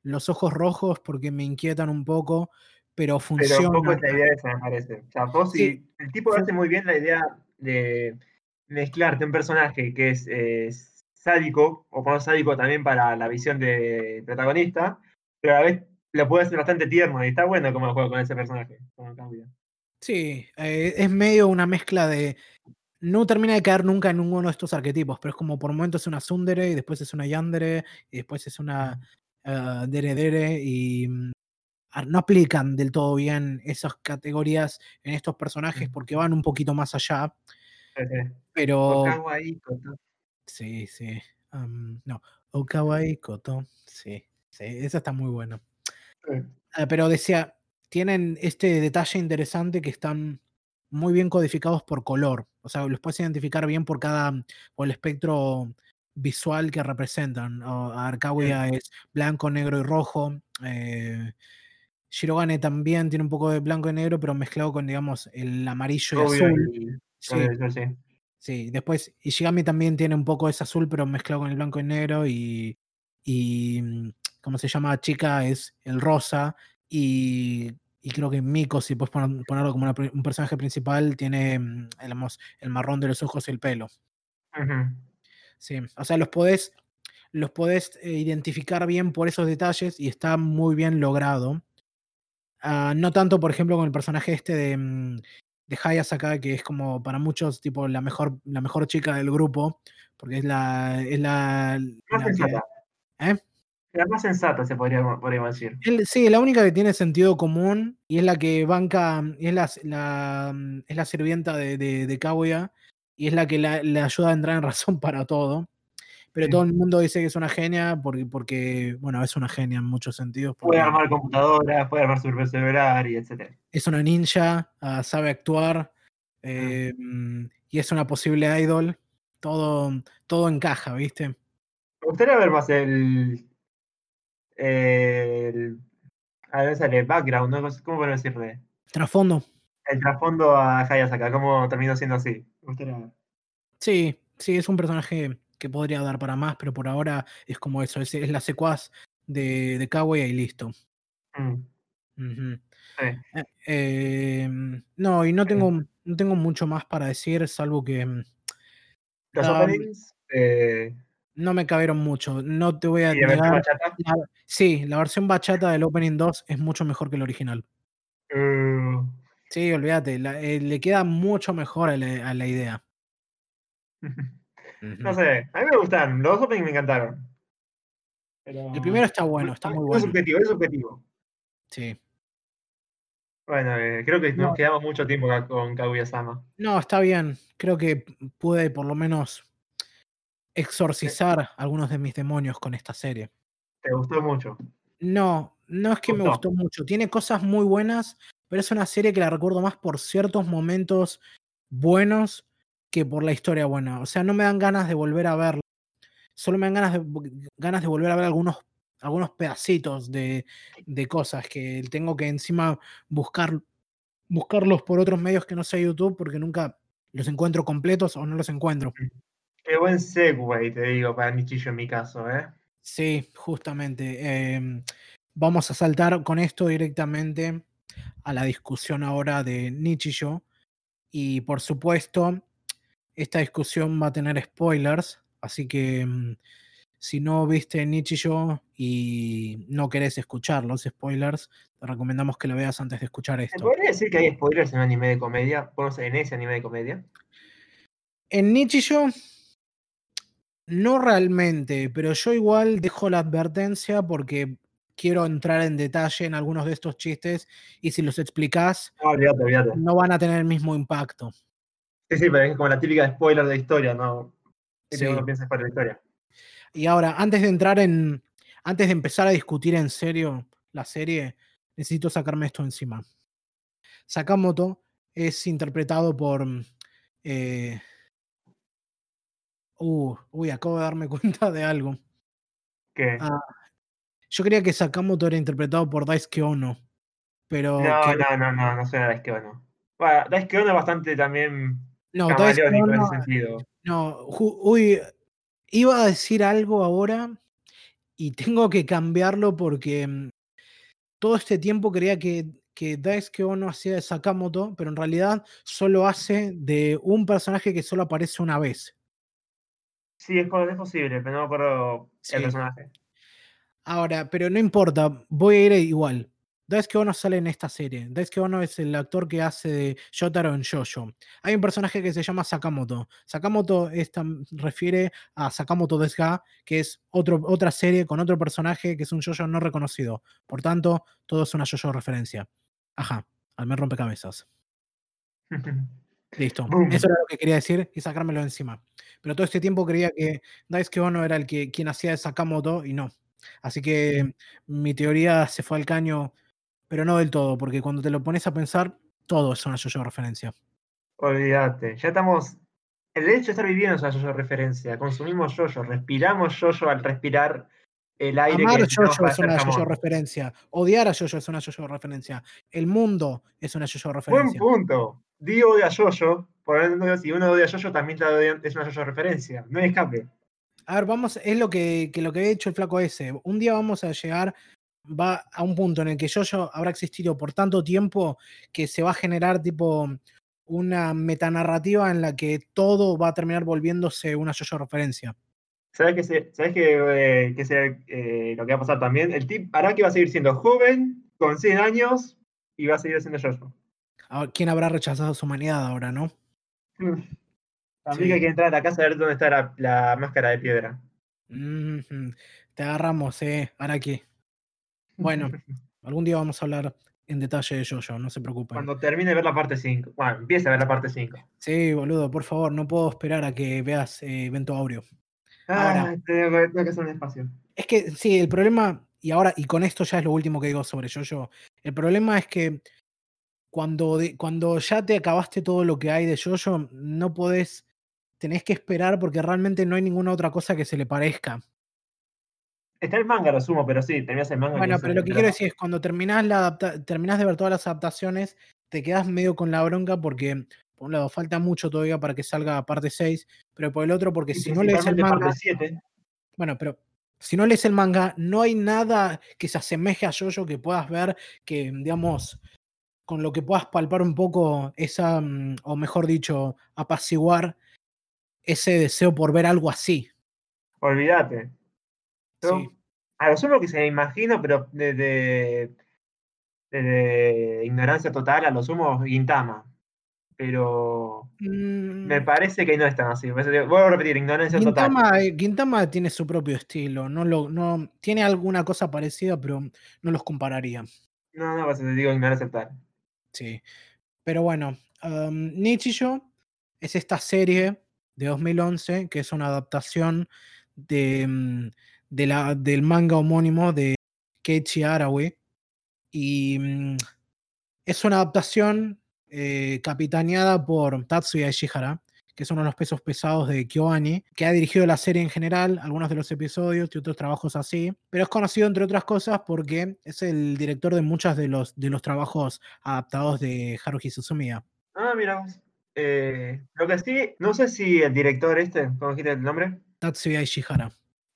los ojos rojos porque me inquietan un poco, pero funciona. Pero un poco es la idea esa, me parece. O sea, vos sí, el tipo hace muy bien la idea de mezclarte un personaje que es sádico, o por sádico también para la visión del protagonista, pero a la vez lo puede hacer bastante tierno y está bueno como juega con ese personaje, Sí, eh, es medio una mezcla de. No termina de caer nunca en uno de estos arquetipos, pero es como por momentos es una Sundere y después es una Yandere y después es una uh, Dere Dere y mm, no aplican del todo bien esas categorías en estos personajes porque van un poquito más allá. Pero. Sí, sí. no, Okawai Koto. Sí, sí, esa está muy buena. Ah, pero decía, tienen este detalle interesante que están muy bien codificados por color. O sea, los puedes identificar bien por cada, por el espectro visual que representan. Arkawa es blanco, negro y rojo. Eh, Shirogane también tiene un poco de blanco y negro, pero mezclado con, digamos, el amarillo y azul. sí. sí. Sí, después Ishigami también tiene un poco ese azul, pero mezclado con el blanco y negro. Y, y mm, ¿cómo se llama? Chica es el rosa. Y, y creo que Miko, si puedes ponerlo como un personaje principal, tiene mm, el, marrón de los ojos y el pelo. Sí, o sea, los podés, los podés eh, identificar bien por esos detalles y está muy bien logrado. Ah, no tanto, por ejemplo, con el personaje este de, de Hayasaka, que es como para muchos, tipo, la mejor, la mejor chica del grupo, porque es la. Es la, Más la que- sensata. ¿eh? La más sensata, se podría, podríamos decir. El- sí, la única que tiene sentido común y es la que banca, y es la, la- es la sirvienta de, de, de Kaguya y es la que la- le ayuda a entrar en razón para todo. Pero Sí. todo el mundo dice que es una genia porque, porque, bueno, es una genia en muchos sentidos. Puede armar computadoras, puede armar su propio celular y etc. es una ninja, ah, sabe actuar eh, mm, y es una posible idol. Todo, todo encaja, ¿viste? Me gustaría ver más el. El. A ver, sale background, ¿no? ¿Cómo puedo decirle? Trasfondo. El trasfondo a Hayasaka, cómo terminó siendo así. Me gustaría ver. Sí, sí, es un personaje que podría dar para más, pero por ahora es como eso, es, es la secuaz de, de Kaguya y listo. Mm, sí. Eh, em, no, y no tengo, no tengo mucho más para decir, salvo que mm, Los openings. Eh, no me cabieron mucho. No te voy a y la versión negar. bachata. la- sí, la versión bachata del Opening 2 es mucho mejor que el original. Uh, Sí, olvídate, la- eh, le queda mucho mejor a la, a la idea. no sé, a mí me gustan. Los openings me encantaron. Pero- El primero está bueno, está muy Es bueno. subjetivo, es subjetivo. Sí. Bueno, eh, creo que No. nos quedamos mucho tiempo acá con Kaguya-sama. No, está bien. Creo que pude por lo menos exorcizar algunos de mis demonios con esta serie. Te gustó mucho. No, no es que me gustó mucho. Tiene cosas muy buenas, pero es una serie que la recuerdo más por ciertos momentos buenos que por la historia buena. O sea, no me dan ganas de volver a verla. Solo me dan ganas de, ganas de volver a ver algunos, algunos pedacitos de, de cosas que tengo que encima buscar, buscarlos por otros medios que no sea YouTube porque nunca los encuentro completos o no los encuentro. Qué buen segue, te digo, para Nichillo en mi caso, ¿eh? Sí, justamente. em, vamos a saltar con esto directamente a la discusión ahora de Nichijou. Y por supuesto, esta discusión va a tener spoilers. Así que mm, si no viste Nichijou y no querés escuchar los spoilers, te recomendamos que lo veas antes de escuchar ¿Se esto. podría decir que hay spoilers en un anime de comedia? En ese anime de comedia. En Nichijou, no realmente, pero yo igual dejo la advertencia porque quiero entrar en detalle en algunos de estos chistes y si los explicás no van a tener el mismo impacto. Sí, sí, pero es como la típica spoiler de historia, ¿no? Sí. uno piensa para la historia. Y ahora, antes de entrar en, antes de empezar a discutir en serio la serie, necesito sacarme esto encima. Sakamoto es interpretado por... eh, uh, uy, acabo de darme cuenta de algo. ¿Qué? Ah, yo creía que Sakamoto era interpretado por Daisuke Ono, pero no, que- no, no, no, no suena a Daisuke Ono. Bueno, Daisuke Ono es bastante también no, en ese sentido. no, ju- uy, iba a decir algo ahora y tengo que cambiarlo porque mm, todo este tiempo creía que, que Daisuke Ono hacía de Sakamoto, pero en realidad solo hace de un personaje que solo aparece una vez. Sí, es, po- es posible, pero no me acuerdo Sí. el personaje. Ahora, pero no importa, voy a ir igual. Daisuke Ono sale en esta serie. Daisuke Ono es el actor que hace de Yotaro en Jojo. Hay un personaje que se llama Sakamoto. Sakamoto refiere a Sakamoto Desuga, que es otro, otra serie con otro personaje que es un Jojo no reconocido. Por tanto, todo es una Jojo referencia. Ajá, al me rompecabezas. Listo. Boom. Eso era lo que quería decir y sacármelo encima. Pero todo este tiempo creía que Daisuke Ono era el que quien hacía de Sakamoto y no. Así que mi teoría se fue al caño, pero no del todo, porque cuando te lo pones a pensar, todo es una yo referencia. Olvídate, ya estamos. El hecho de estar viviendo es una yo referencia. Consumimos yo respiramos yo al respirar el aire Amar que para es una hacer yo jamón. referencia. Odiar a Jojo es una yo referencia. El mundo es una yo Buen referencia. punto. Di odia a Yoyo. Por ende, si uno odia a Yoyo, también te odia- es una Yoyo referencia. No hay escape. A ver, vamos, es lo que, que lo que ha hecho el flaco ese. Un día vamos a llegar va a un punto en el que Jojo habrá existido por tanto tiempo que se va a generar tipo una metanarrativa en la que todo va a terminar volviéndose una Jojo referencia. ¿Sabes qué, se- ¿sabes qué, eh, qué será, eh, lo que va a pasar también? El tip Araki va a seguir siendo joven, con 100 años, y va a seguir haciendo Jojo. ¿Quién habrá rechazado su humanidad ahora, no? A mí que hay que entrar a la casa a ver dónde está la, máscara de piedra. Te agarramos, eh, Araki. Bueno, algún día vamos a hablar en detalle de Jojo, no se preocupen. Cuando termine de ver la parte 5. Bueno, empiece a ver la parte 5. Sí, boludo, por favor, no puedo esperar a que veas eh, Evento Aureo. Ah, tengo, que hacer un espacio. Es que sí, el problema, y ahora, y con esto ya es lo último que digo sobre Jojo, el problema es que cuando, cuando ya te acabaste todo lo que hay de Jojo, no podés, tenés que esperar porque realmente no hay ninguna otra cosa que se le parezca. Está el manga, lo sumo, pero sí, terminás el manga. Bueno, pero lo que quiero decir es cuando terminás, la terminás de ver todas las adaptaciones, te quedas medio con la bronca porque, por un lado, falta mucho todavía para que salga parte 6, pero por el otro, porque si no lees el manga. Bueno, pero si no lees el manga, no hay nada que se asemeje a Jojo que puedas ver, que, digamos, con lo que puedas palpar un poco esa, mm, o mejor dicho, apaciguar ese deseo por ver algo así. Olvídate. Sí. A lo sumo que se me imagino, pero desde, ignorancia total, a lo sumo Gintama. Pero me mm. parece que no es tan así. Vuelvo a repetir, ignorancia total. Eh, Gintama tiene su propio estilo. No lo, no, tiene alguna cosa parecida, pero no los compararía. No, no, pues te digo ignorancia total. Sí. Pero bueno, um, Nichijou es esta serie de 2011 que es una adaptación de, mm, de la, del manga homónimo de Keiichi Arawe. Y mm, es una adaptación eh, capitaneada por Tatsuya Ishihara, que es uno de los pesos pesados de Kyoani, que ha dirigido la serie en general, algunos de los episodios y otros trabajos así, pero es conocido entre otras cosas porque es el director de muchos de los, de los trabajos adaptados de Haruhi Suzumiya. Ah, mira, eh, lo que sí, no sé si el director este, ¿cómo dijiste el nombre? Tatsuya Ishihara.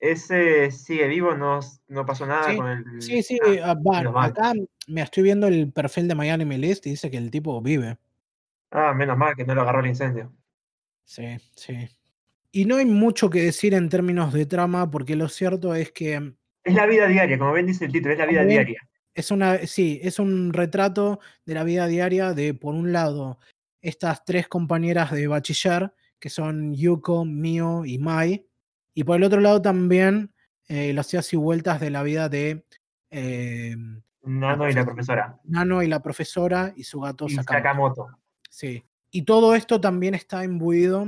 Ese sigue vivo, no, no pasó nada con el. Sí, sí, ah, ah, acá me estoy viendo el perfil de Miami List y dice que el tipo vive. Ah, menos mal que no lo agarró el incendio. Sí, sí. Y no hay mucho que decir en términos de trama, porque lo cierto es que. Es la vida diaria, como bien dice el título, es la vida diaria. Es una, sí, es un retrato de la vida diaria de, por un lado, estas tres compañeras de bachiller, que son Yuko, Mio y Mai, y por el otro lado también eh, las idas y vueltas de la vida de eh, Nano y la profesora. Nano y la profesora y su gato Sakamoto. Sí. Y todo esto también está imbuido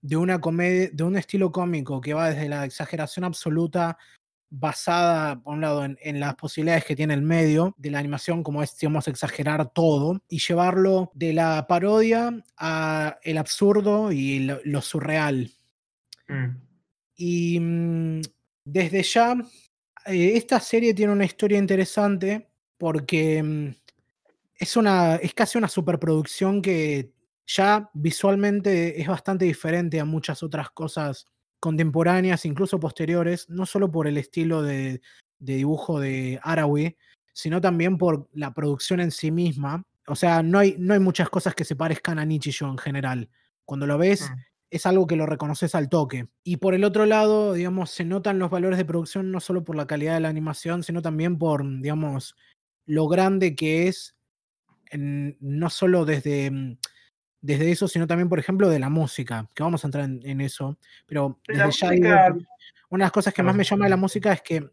de una comedia, de un estilo cómico que va desde la exageración absoluta basada, por un lado, en, las posibilidades que tiene el medio de la animación, como es, digamos, exagerar todo, y llevarlo de la parodia a el absurdo y lo, surreal. Mm. Y mm, desde ya, eh, esta serie tiene una historia interesante porque mm, es, una, es casi una superproducción que ya visualmente es bastante diferente a muchas otras cosas contemporáneas, incluso posteriores, no solo por el estilo de, dibujo de Arawi, sino también por la producción en sí misma. O sea, no hay, no hay muchas cosas que se parezcan a Nichijou en general. Cuando lo ves, mm es algo que lo reconoces al toque. Y por el otro lado, digamos, se notan los valores de producción no solo por la calidad de la animación, sino también por, digamos, lo grande que es, no solo desde, mm, desde eso, sino también, por ejemplo, de la música, que vamos a entrar en, eso. Pero desde ya una de las cosas que más me llama de la música es que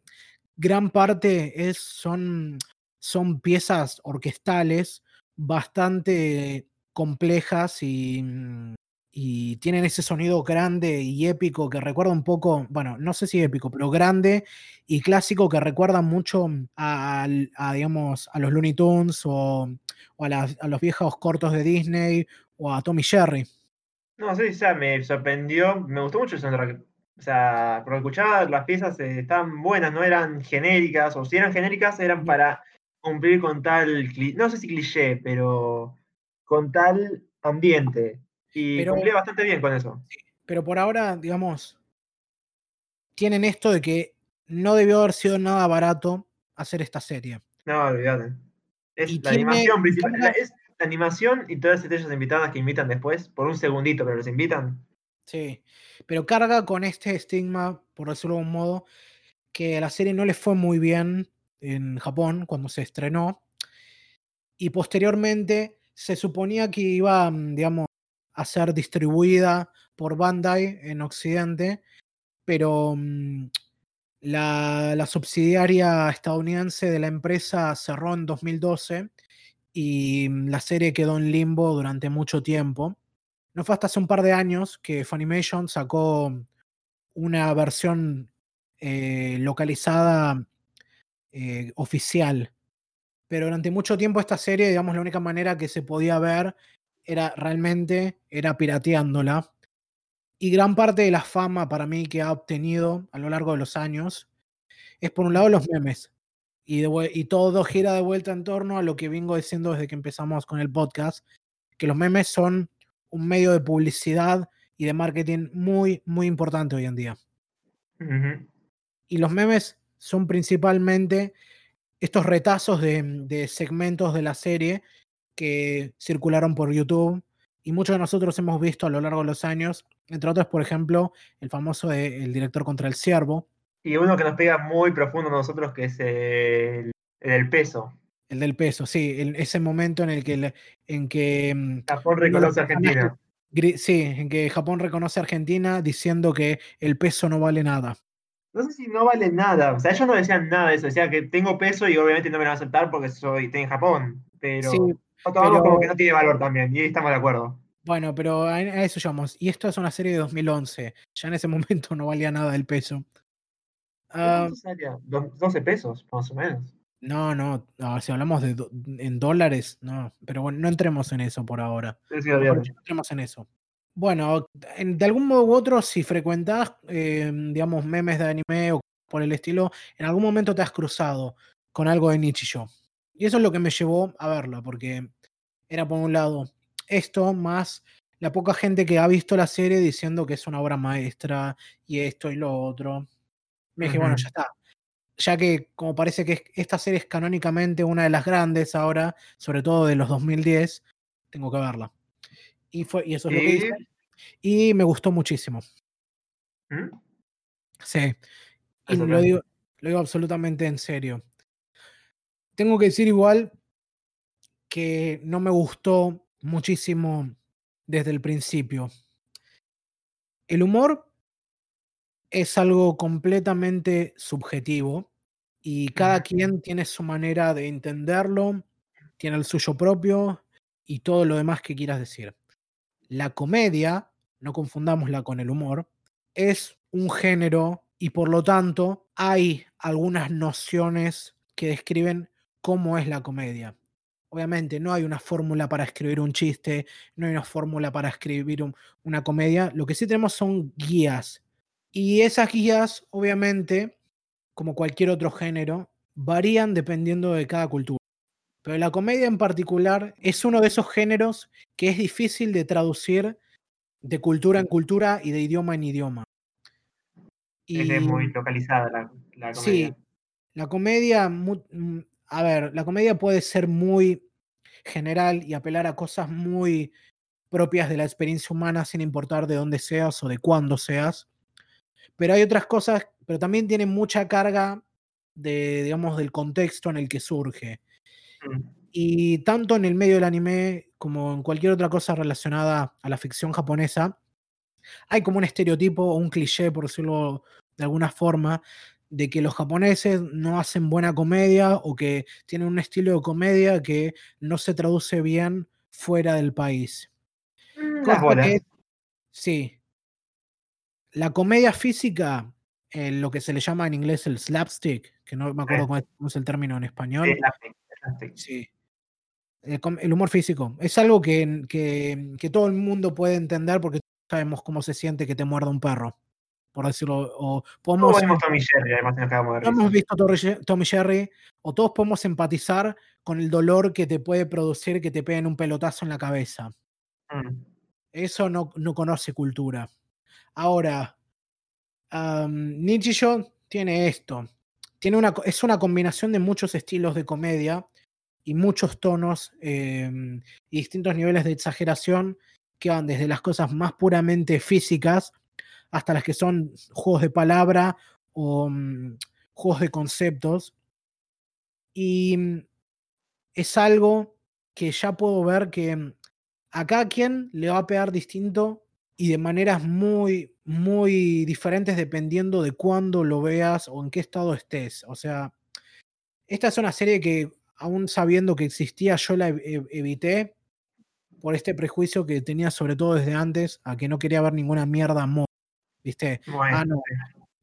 gran parte es, son, son piezas orquestales bastante complejas y mm, y tienen ese sonido grande y épico que recuerda un poco, bueno, no sé si épico, pero grande y clásico que recuerda mucho a, digamos, a los Looney Tunes o, a, los viejos cortos de Disney o a Tommy Jerry. No, sí, o sea, me sorprendió, me gustó mucho el soundtrack. O sea, porque escuchaba las piezas eh, estaban buenas, no eran genéricas, o si eran genéricas eran para cumplir con tal, no sé si cliché, pero con tal ambiente. Y pero, cumplía bastante bien con eso. pero por ahora, digamos, tienen esto de que no debió haber sido nada barato hacer esta serie. No, olvídate. Es la animación principal. Es la animación y todas estrellas invitadas que invitan después, por un segundito, pero los invitan. Sí, pero carga con este estigma, por decirlo de un modo, que a la serie no le fue muy bien en Japón cuando se estrenó. y posteriormente se suponía que iba, mm, digamos, a ser distribuida por Bandai en Occidente, pero mm, la, subsidiaria estadounidense de la empresa cerró en 2012 y mm, la serie quedó en limbo durante mucho tiempo. No fue hasta hace un par de años que Funimation sacó una versión eh, localizada eh, oficial. Pero durante mucho tiempo esta serie, digamos, la única manera que se podía ver era realmente era pirateándola. Y gran parte de la fama para mí que ha obtenido a lo largo de los años es por un lado los memes. Y, y todo gira de vuelta en torno a lo que vengo diciendo desde que empezamos con el podcast, que los memes son un medio de publicidad y de marketing muy, muy importante hoy en día. Y los memes son principalmente estos retazos de, de, segmentos de la serie que circularon por YouTube y muchos de nosotros hemos visto a lo largo de los años, entre otros, por ejemplo, el famoso de, El director contra el ciervo. Y uno que nos pega muy profundo a nosotros, que es el, el del peso. El del peso, sí, el, ese momento en el que, en que mm, Japón reconoce a Argentina. Sí, en que Japón reconoce a Argentina diciendo que el peso no vale nada. No sé si no vale nada, o sea, ellos no decían nada de eso, decían que tengo peso y obviamente no me lo van a aceptar porque soy estoy en Japón, pero sí, pero... como que no tiene valor también, y ahí estamos de acuerdo. Bueno, pero a, eso llamamos. Y esto es una serie de 2011. Ya en ese momento no valía nada el peso. Uh, salía? 12 pesos, más o menos. No, no, no, si hablamos de en dólares, no. Pero bueno, no entremos en eso por ahora. Sí, sí, no entremos en eso. Bueno, en, de algún modo u otro, si frecuentás, eh, digamos, memes de anime o por el estilo, en algún momento te has cruzado con algo de Nichijou. Y eso es lo que me llevó a verla, porque era por un lado esto más la poca gente que ha visto la serie diciendo que es una obra maestra y esto y lo otro. Me dije, bueno, ya está. Ya que como parece que esta serie es canónicamente una de las grandes ahora, sobre todo de los 2010, tengo que verla. Y, fue, y eso es lo que hice. Y me gustó muchísimo. ¿Mm? Sí. Y lo digo, lo digo absolutamente en serio. Tengo que decir igual que no me gustó muchísimo desde el principio. El humor es algo completamente subjetivo y cada quien tiene su manera de entenderlo, tiene el suyo propio y todo lo demás que quieras decir. La comedia, no confundámosla con el humor, es un género y por lo tanto hay algunas nociones que describen cómo es la comedia. Obviamente no hay una fórmula para escribir un chiste, no hay una fórmula para escribir una comedia, lo que sí tenemos son guías. Y esas guías, obviamente, como cualquier otro género, varían dependiendo de cada cultura. Pero la comedia en particular es uno de esos géneros que es difícil de traducir de cultura en cultura y de idioma en idioma. Y, es muy localizada la, la comedia. Sí, la comedia mm, a ver, la comedia puede ser muy general y apelar a cosas muy propias de la experiencia humana sin importar de dónde seas o de cuándo seas. Pero hay otras cosas, pero también tiene mucha carga de, digamos, del contexto en el que surge. Mm. Y tanto en el medio del anime como en cualquier otra cosa relacionada a la ficción japonesa, hay como un estereotipo o un cliché, por decirlo de alguna forma, de que los japoneses no hacen buena comedia o que tienen un estilo de comedia que no se traduce bien fuera del país. Mm, sí. La comedia física, eh, lo que se le llama en inglés el slapstick, que no me acuerdo cómo es, el término en español. Sí. El, humor físico. Es algo que, que, que todo el mundo puede entender porque sabemos cómo se siente que te muerda un perro por decirlo. O podemos, no, Tommy Jerry, además acabamos de hemos visto Tommy Jerry, o todos podemos empatizar con el dolor que te puede producir que te peguen un pelotazo en la cabeza. Mm. Eso no, no, conoce cultura. Ahora, um, Nichijou tiene esto. Tiene una, es una combinación de muchos estilos de comedia y muchos tonos em, y distintos niveles de exageración que van desde las cosas más puramente físicas hasta las que son juegos de palabra o mm, juegos de conceptos. Y mm, es algo que ya puedo ver que mm, a cada quien le va a pegar distinto y de maneras muy, muy diferentes dependiendo de cuándo lo veas o en qué estado estés. O sea, esta es una serie que, aún sabiendo que existía, yo la evité por este prejuicio que tenía sobre todo desde antes, a que no quería ver ninguna mierda ¿Viste? ah, no.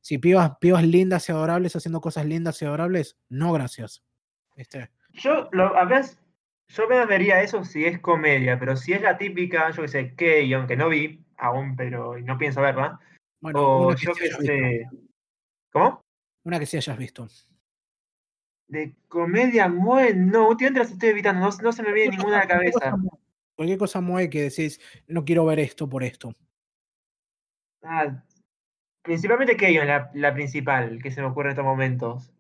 Si pibas, pibas lindas y adorables haciendo cosas lindas y adorables, no gracias. ¿Viste? Yo, lo, a veces, yo me vería eso si es comedia, pero si es la típica, yo que sé, que aunque no vi aún, pero no pienso verla. Bueno, o yo que sé. ¿Cómo? Una que sí hayas visto. De comedia mueve, no, últimamente las estoy evitando, no, se me viene ninguna a la cabeza. Cualquier cosa mueve que decís, no quiero ver esto por esto. Ah, principalmente Keyon, la, la principal que se me ocurre en estos momentos.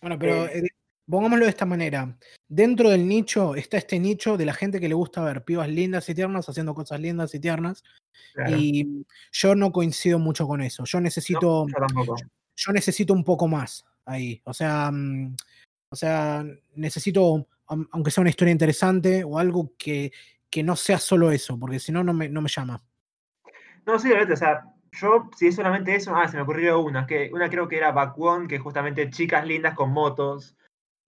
Bueno, pero eh, eh, pongámoslo de esta manera. Dentro del nicho está este nicho de la gente que le gusta ver pibas lindas y tiernas haciendo cosas lindas y tiernas. Y yo no coincido mucho con eso. Yo necesito. yo necesito un poco más ahí. O sea, mm, o sea, necesito, aunque sea una historia interesante o algo que, que no sea solo eso, porque si no, no me, no me llama. No, sí, o sea, yo, si es solamente eso, ah, se me ocurrió una, que una creo que era Bakuon, que justamente chicas lindas con motos.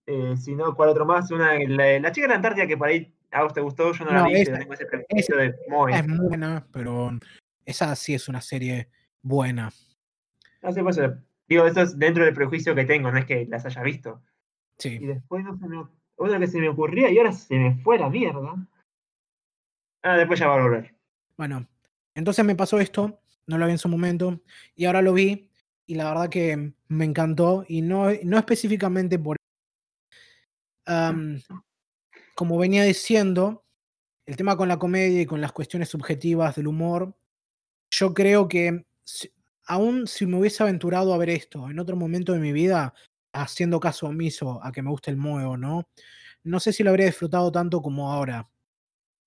Eh, si no, ¿cuál otro más? Una, la, chica de la Antártida que por ahí a vos te gustó, yo no, la vi, esa, tengo ese prejuicio de Moe. Es buena, pero esa sí es una serie buena. No sé, pues, digo, eso es dentro del prejuicio que tengo, no es que las haya visto. Sí. Y después no se me, otra que se me ocurría y ahora se me fue la mierda. Ah, después ya va a volver. Bueno, entonces me pasó esto, no lo vi en su momento, y ahora lo vi, y la verdad que me encantó, y no, no específicamente por... como venía diciendo, el tema con la comedia y con las cuestiones subjetivas del humor, yo creo que aún si me hubiese aventurado a ver esto en otro momento de mi vida, haciendo caso omiso a que me guste el Moe o no, no sé si lo habría disfrutado tanto como ahora.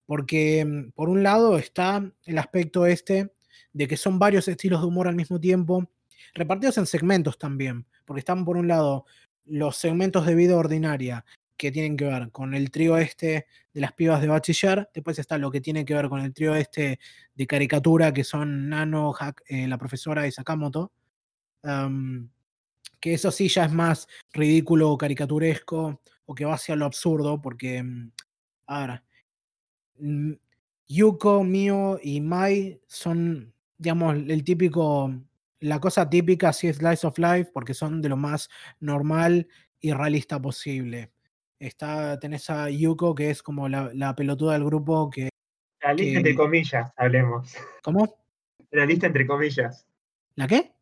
Porque por un lado está el aspecto este de que son varios estilos de humor al mismo tiempo, repartidos en segmentos también, porque están por un lado los segmentos de vida ordinaria que tienen que ver con el trío este de las pibas de bachiller, después está lo que tiene que ver con el trío este de caricatura que son Nano, eh, la profesora y Sakamoto, que eso sí ya es más ridículo o caricaturesco o que va hacia lo absurdo, porque, mm, ahora, mm, Yuko, Mio y Mai son, digamos, el típico, la cosa típica, así es Slice of Life, porque son de lo más normal y realista posible. Está, tenés a Yuko, que es como la, pelotuda del grupo que... Realista entre comillas, hablemos. ¿Cómo? Realista entre comillas. ¿La qué?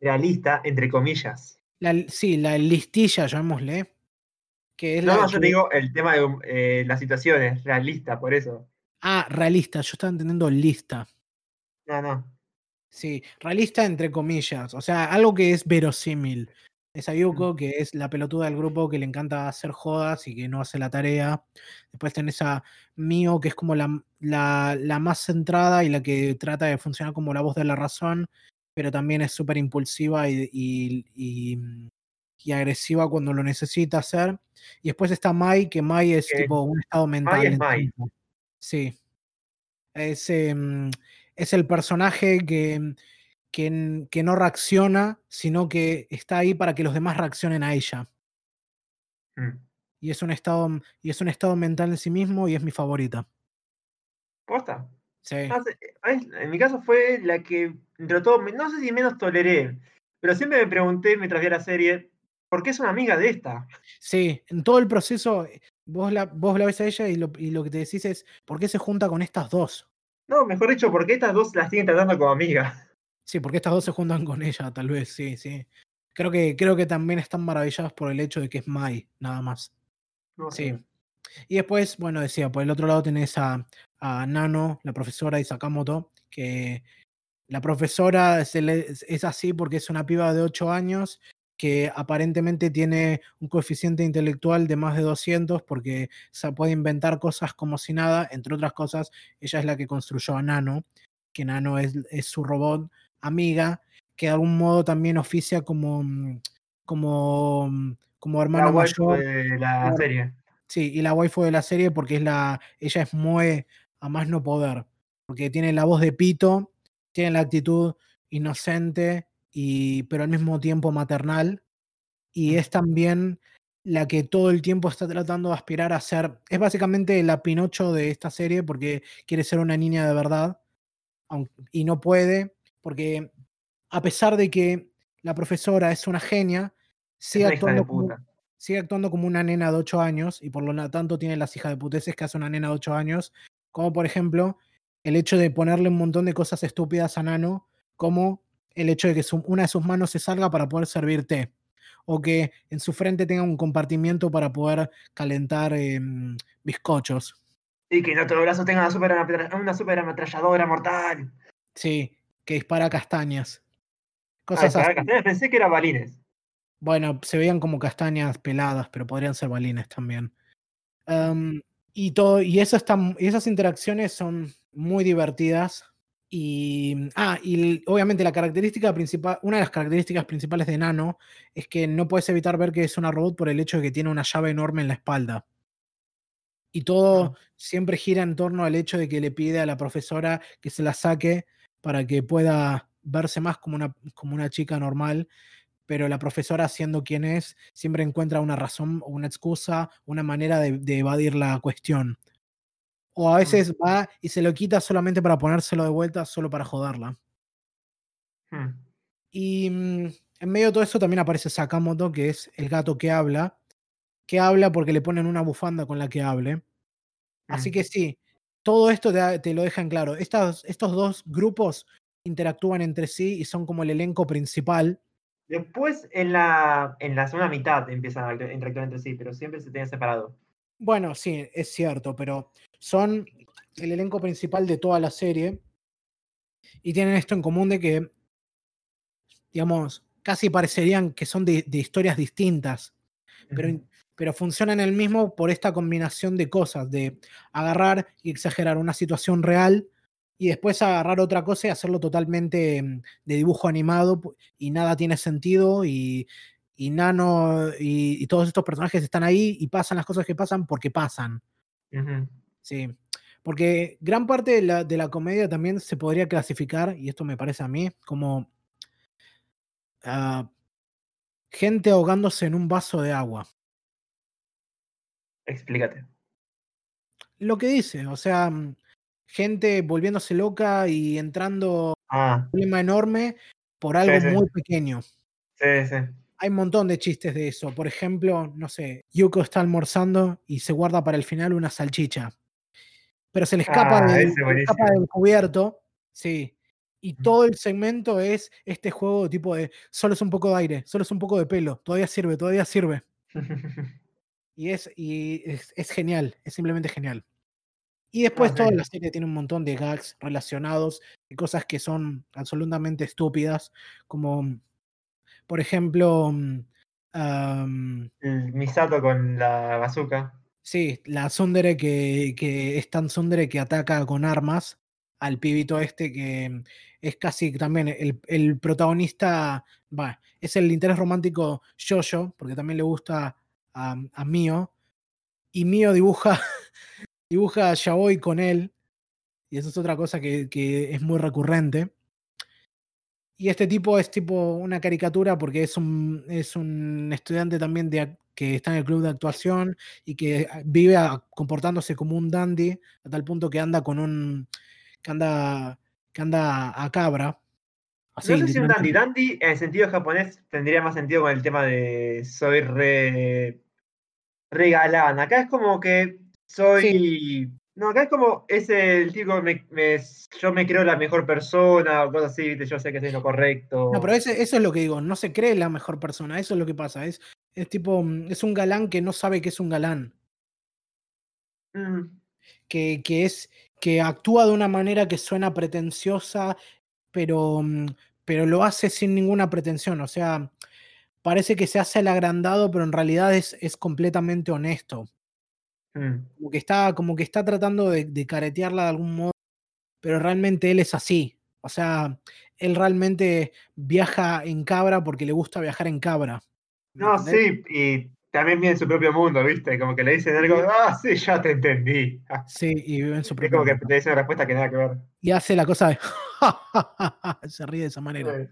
Realista entre comillas sí, la listilla, llamémosle. Que es no, yo te digo el tema de eh, las situaciones, realista, por eso. Ah, realista, yo estaba entendiendo lista. No, no. Sí, realista entre comillas, o sea, algo que es verosímil. Es Ayuko, que es la pelotuda del grupo que le encanta hacer jodas y que no hace la tarea. Después tenés a Mio, que es como la, la más centrada y la que trata de funcionar como la voz de la razón pero también es súper impulsiva y, mm, y, agresiva cuando lo necesita hacer. Y después está Mai, que Mai es tipo un estado mental. Mai Sí. Es, em, es el personaje que, que, que, no reacciona, sino que está ahí para que los demás reaccionen a ella. Mm. Y es un estado, y es un estado mental en sí mismo y es mi favorita. ¿Posta? Sí. En mi caso fue la que, entre todo, no sé si menos toleré, pero siempre me pregunté mientras vi la serie, ¿por qué es una amiga de esta? Sí, en todo el proceso, eh, vos la, vos la ves a ella y lo, y lo que te decís es, ¿por qué se junta con estas dos? No, mejor dicho, ¿por qué estas dos las siguen tratando como amigas? Sí, porque estas dos se juntan con ella, tal vez, sí, sí. Creo que, creo que también están maravilladas por el hecho de que es Mai, nada más. sí. Y después, bueno, decía, por el otro lado tenés a, a Nano, la profesora de Sakamoto, que la profesora es, así porque es una piba de 8 años que aparentemente tiene un coeficiente intelectual de más de 200 porque se puede inventar cosas como si nada, entre otras cosas, ella es la que construyó a Nano, que Nano es, su robot amiga, que de algún modo también oficia como, como, como hermano mayor. De la serie. Sí, y la waifu de la serie porque es la. Ella es Moe a más no poder. Porque tiene la voz de Pito, tiene la actitud inocente, y, pero al mismo tiempo maternal. Y es también la que todo el tiempo está tratando de aspirar a ser. Es básicamente la Pinocho de esta serie porque quiere ser una niña de verdad. Y no puede. Porque a pesar de que la profesora es una genia, sigue actuando como, puta. sigue actuando como una nena de 8 años y por lo tanto tiene las hijas de puteces que hace una nena de 8 años, como por ejemplo el hecho de ponerle un montón de cosas estúpidas a Nano, como el hecho de que su- una de sus manos se salga para poder servir té, o que en su frente tenga un compartimiento para poder calentar em, bizcochos. Y que en otro brazo tenga una super, una super ametralladora mortal. Sí, que dispara castañas. Ah, Cosas así. castañas pensé que era balines. Bueno, se veían como castañas peladas, pero podrían ser balines también. Am, y todo, y mu- y esas interacciones son muy divertidas. Y, ah, y obviamente la característica principal, una de las características principales de Nano es que no puedes evitar ver que es una robot por el hecho de que tiene una llave enorme en la espalda. Y todo Mm. siempre gira en torno al hecho de que le pide a la profesora que se la saque para que pueda verse más como una, como una chica normal pero la profesora, siendo quien es, siempre encuentra una razón o una excusa, una manera de, de evadir la cuestión. O a Mm. veces va y se lo quita solamente para ponérselo de vuelta, solo para joderla. Mm. Y mm, en medio de todo eso también aparece Sakamoto, que es el gato que habla, que habla porque le ponen una bufanda con la que hable. Así Mm. que sí, todo esto te, te lo deja en claro. Estos dos grupos interactúan entre sí y son como el elenco principal. Después, en la, en la segunda mitad empiezan a interactuar entre sí, pero siempre se tienen separado. Bueno, sí, es cierto, pero son el elenco principal de toda la serie y tienen esto en común de que, digamos, casi parecerían que son de, de historias distintas, pero, pero funcionan el mismo por esta combinación de cosas, de agarrar y exagerar una situación real y después agarrar otra cosa y hacerlo totalmente mm, de dibujo animado y nada tiene sentido y, y Nano y, y todos estos personajes están ahí y pasan las cosas que pasan porque pasan. Sí, porque gran parte de la, de la comedia también se podría clasificar, y esto me parece a mí, como ah, gente ahogándose en un vaso de agua. Explícate. Lo que dice, o sea, mm, gente volviéndose loca y entrando Ah, en un problema enorme por sí, algo sí. muy pequeño. Sí, sí. Hay un montón de chistes de eso. Por ejemplo, no sé, Yuko está almorzando y se guarda para el final una salchicha. Pero se le escapa, Ah, del, se escapa del cubierto. Sí. Y todo el segmento es este juego tipo de solo es un poco de aire, solo es un poco de pelo, todavía sirve, todavía sirve. Y es, y es, es genial, es simplemente genial. Y después Ah, toda sí. la serie tiene un montón de gags relacionados y cosas que son absolutamente estúpidas, como por ejemplo, mm, El Misato con la bazooka. sí, la Tsundere que, que es tan Tsundere que ataca con armas al pibito este que es casi también el, el protagonista, va, es el interés romántico Jojo, porque también le gusta a, a Mio, y Mio dibuja, dibuja a Yaoi con él, y eso es otra cosa que, que es muy recurrente. Y este tipo es tipo una caricatura porque es un, es un estudiante también de, que está en el club de actuación y que ah, vive a- comportándose como un dandy a tal punto que anda con un que anda que anda a cabra. Así, No sé si un dandy. Dandy, en sentido japonés, tendría más sentido con el tema de soy re. Acá es como que Sí, soy. No, acá es como es el tipo, me, me- yo me creo la mejor persona o cosas así, yo sé que soy lo no, pero correcto. ese- eso es lo que digo, no se cree la mejor persona, eso es lo que pasa, es, es tipo, mm, es un galán que no sabe que es un galán. Mm, que, que es que actúa de una manera que suena pretenciosa, pero, mm, pero lo hace sin ninguna pretensión. O sea, parece que se hace el agrandado, pero en realidad es, es completamente honesto. Mm. Como que está, como que está tratando de, de caretearla de algún modo, pero realmente él es así. O sea, él realmente viaja en cabra porque le gusta viajar en cabra. ¿me No, entendés? sí, y también vive en su propio mundo, ¿viste? Como que le dicen algo, ah, sí, ya te entendí. Sí, y vive en su Es propio como que mundo. te dice una respuesta que nada que ver. Y hace la cosa de se ríe de esa manera.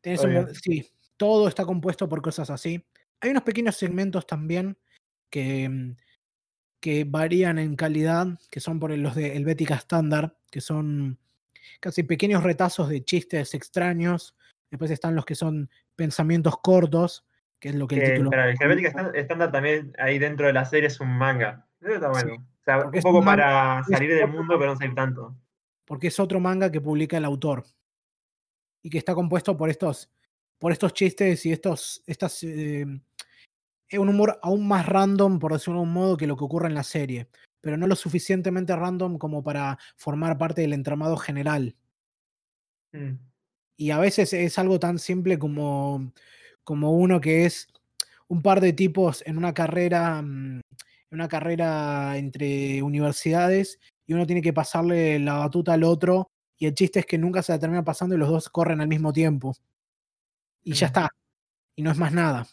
Tenés un sí, todo está compuesto por cosas así. Hay unos pequeños segmentos también que, mm, que varían en calidad, que son por los de Helvética Standard, que son casi pequeños retazos de chistes extraños. Después están los que son pensamientos cortos, que es lo que el título. el Helvetica Stand- Standard también ahí dentro de la serie es un manga. Eso está Sí, bueno. o sea, un poco un para salir del mundo, pero no salir tanto. porque es otro manga que publica el autor y que está compuesto por estos, por estos chistes y estos, estas, eh, es un humor aún más random, por decirlo de algún modo, que lo que ocurre en la serie, pero no lo suficientemente random como para formar parte del entramado general. Mm. Y a veces es algo tan simple como, como uno que es un par de tipos en una carrera, mm, en una carrera entre universidades y uno tiene que pasarle la batuta al otro y el chiste es que nunca se la termina pasando y los dos corren al mismo tiempo. Y ya Mm. está. Y no es más nada.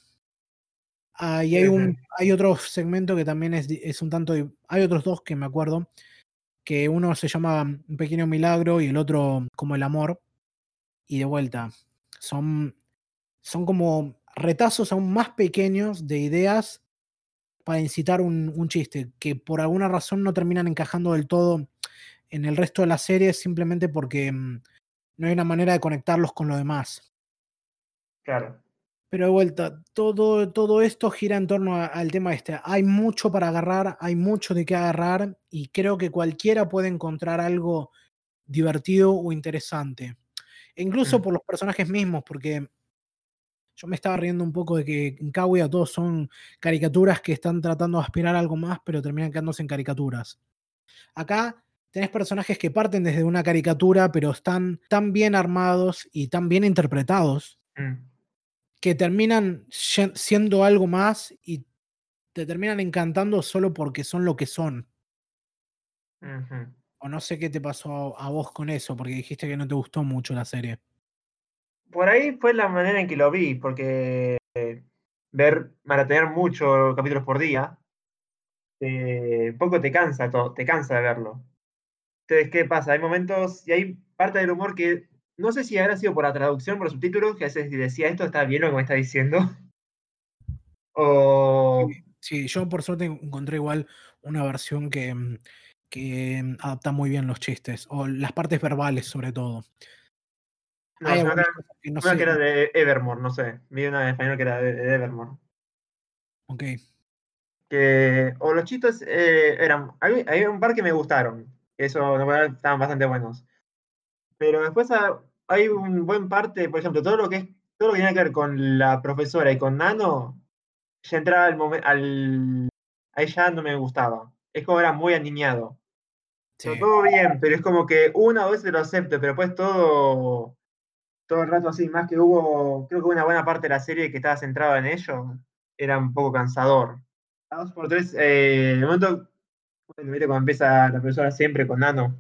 Ah, y hay, un, hay otro segmento que también es, es un tanto... Hay otros dos que me acuerdo, que uno se llama Un pequeño milagro y el otro como el amor. Y de vuelta, son, son como retazos aún más pequeños de ideas para incitar un, un chiste, que por alguna razón no terminan encajando del todo en el resto de la serie, simplemente porque mm, no hay una manera de conectarlos con lo demás. Claro. Pero de vuelta, todo, todo esto gira en torno a- al tema este. Hay mucho para agarrar, hay mucho de qué agarrar y creo que cualquiera puede encontrar algo divertido o interesante. E incluso Mm. por los personajes mismos, porque yo me estaba riendo un poco de que en Kaguya todos son caricaturas que están tratando de aspirar a algo más, pero terminan quedándose en caricaturas. Acá tenés personajes que parten desde una caricatura, pero están tan bien armados y tan bien interpretados Mm. Que terminan siendo algo más y te terminan encantando solo porque son lo que son. O no sé qué te pasó a, vos con eso, porque dijiste que no te gustó mucho la serie. Por ahí fue la manera en que lo vi, porque eh, ver, maratonear muchos capítulos por día, eh, poco te cansa, to- te cansa de verlo. Entonces, ¿qué pasa? Hay momentos y hay parte del humor que no sé si habrá sido por la traducción, por los subtítulos, que a veces decía esto está bien lo que me está diciendo. O Sí, yo por suerte encontré igual una versión que, mm, que mm, adapta muy bien los chistes, o las partes verbales sobre todo. no, Hay que- una sé. que era de Evermore, no sé. Vi una en español que era de, de Evermore. Ok, Que, o los chistes eh, eran. Hay, un par que me gustaron. Eso estaban bastante buenos. Pero después hay un buen parte, por ejemplo, todo lo que es, todo lo que tiene que ver con la profesora y con Nano, ya entraba al momento, al, ahí ya no me gustaba. Es como era muy aniñado. sí. Pero todo bien, pero es como que una o dos lo acepto, pero después todo, todo el rato así, más que hubo, creo que una buena parte de la serie que estaba centrada en ello, era un poco cansador. A dos por tres, eh, el momento, bueno, viste cuando empieza la profesora siempre con Nano,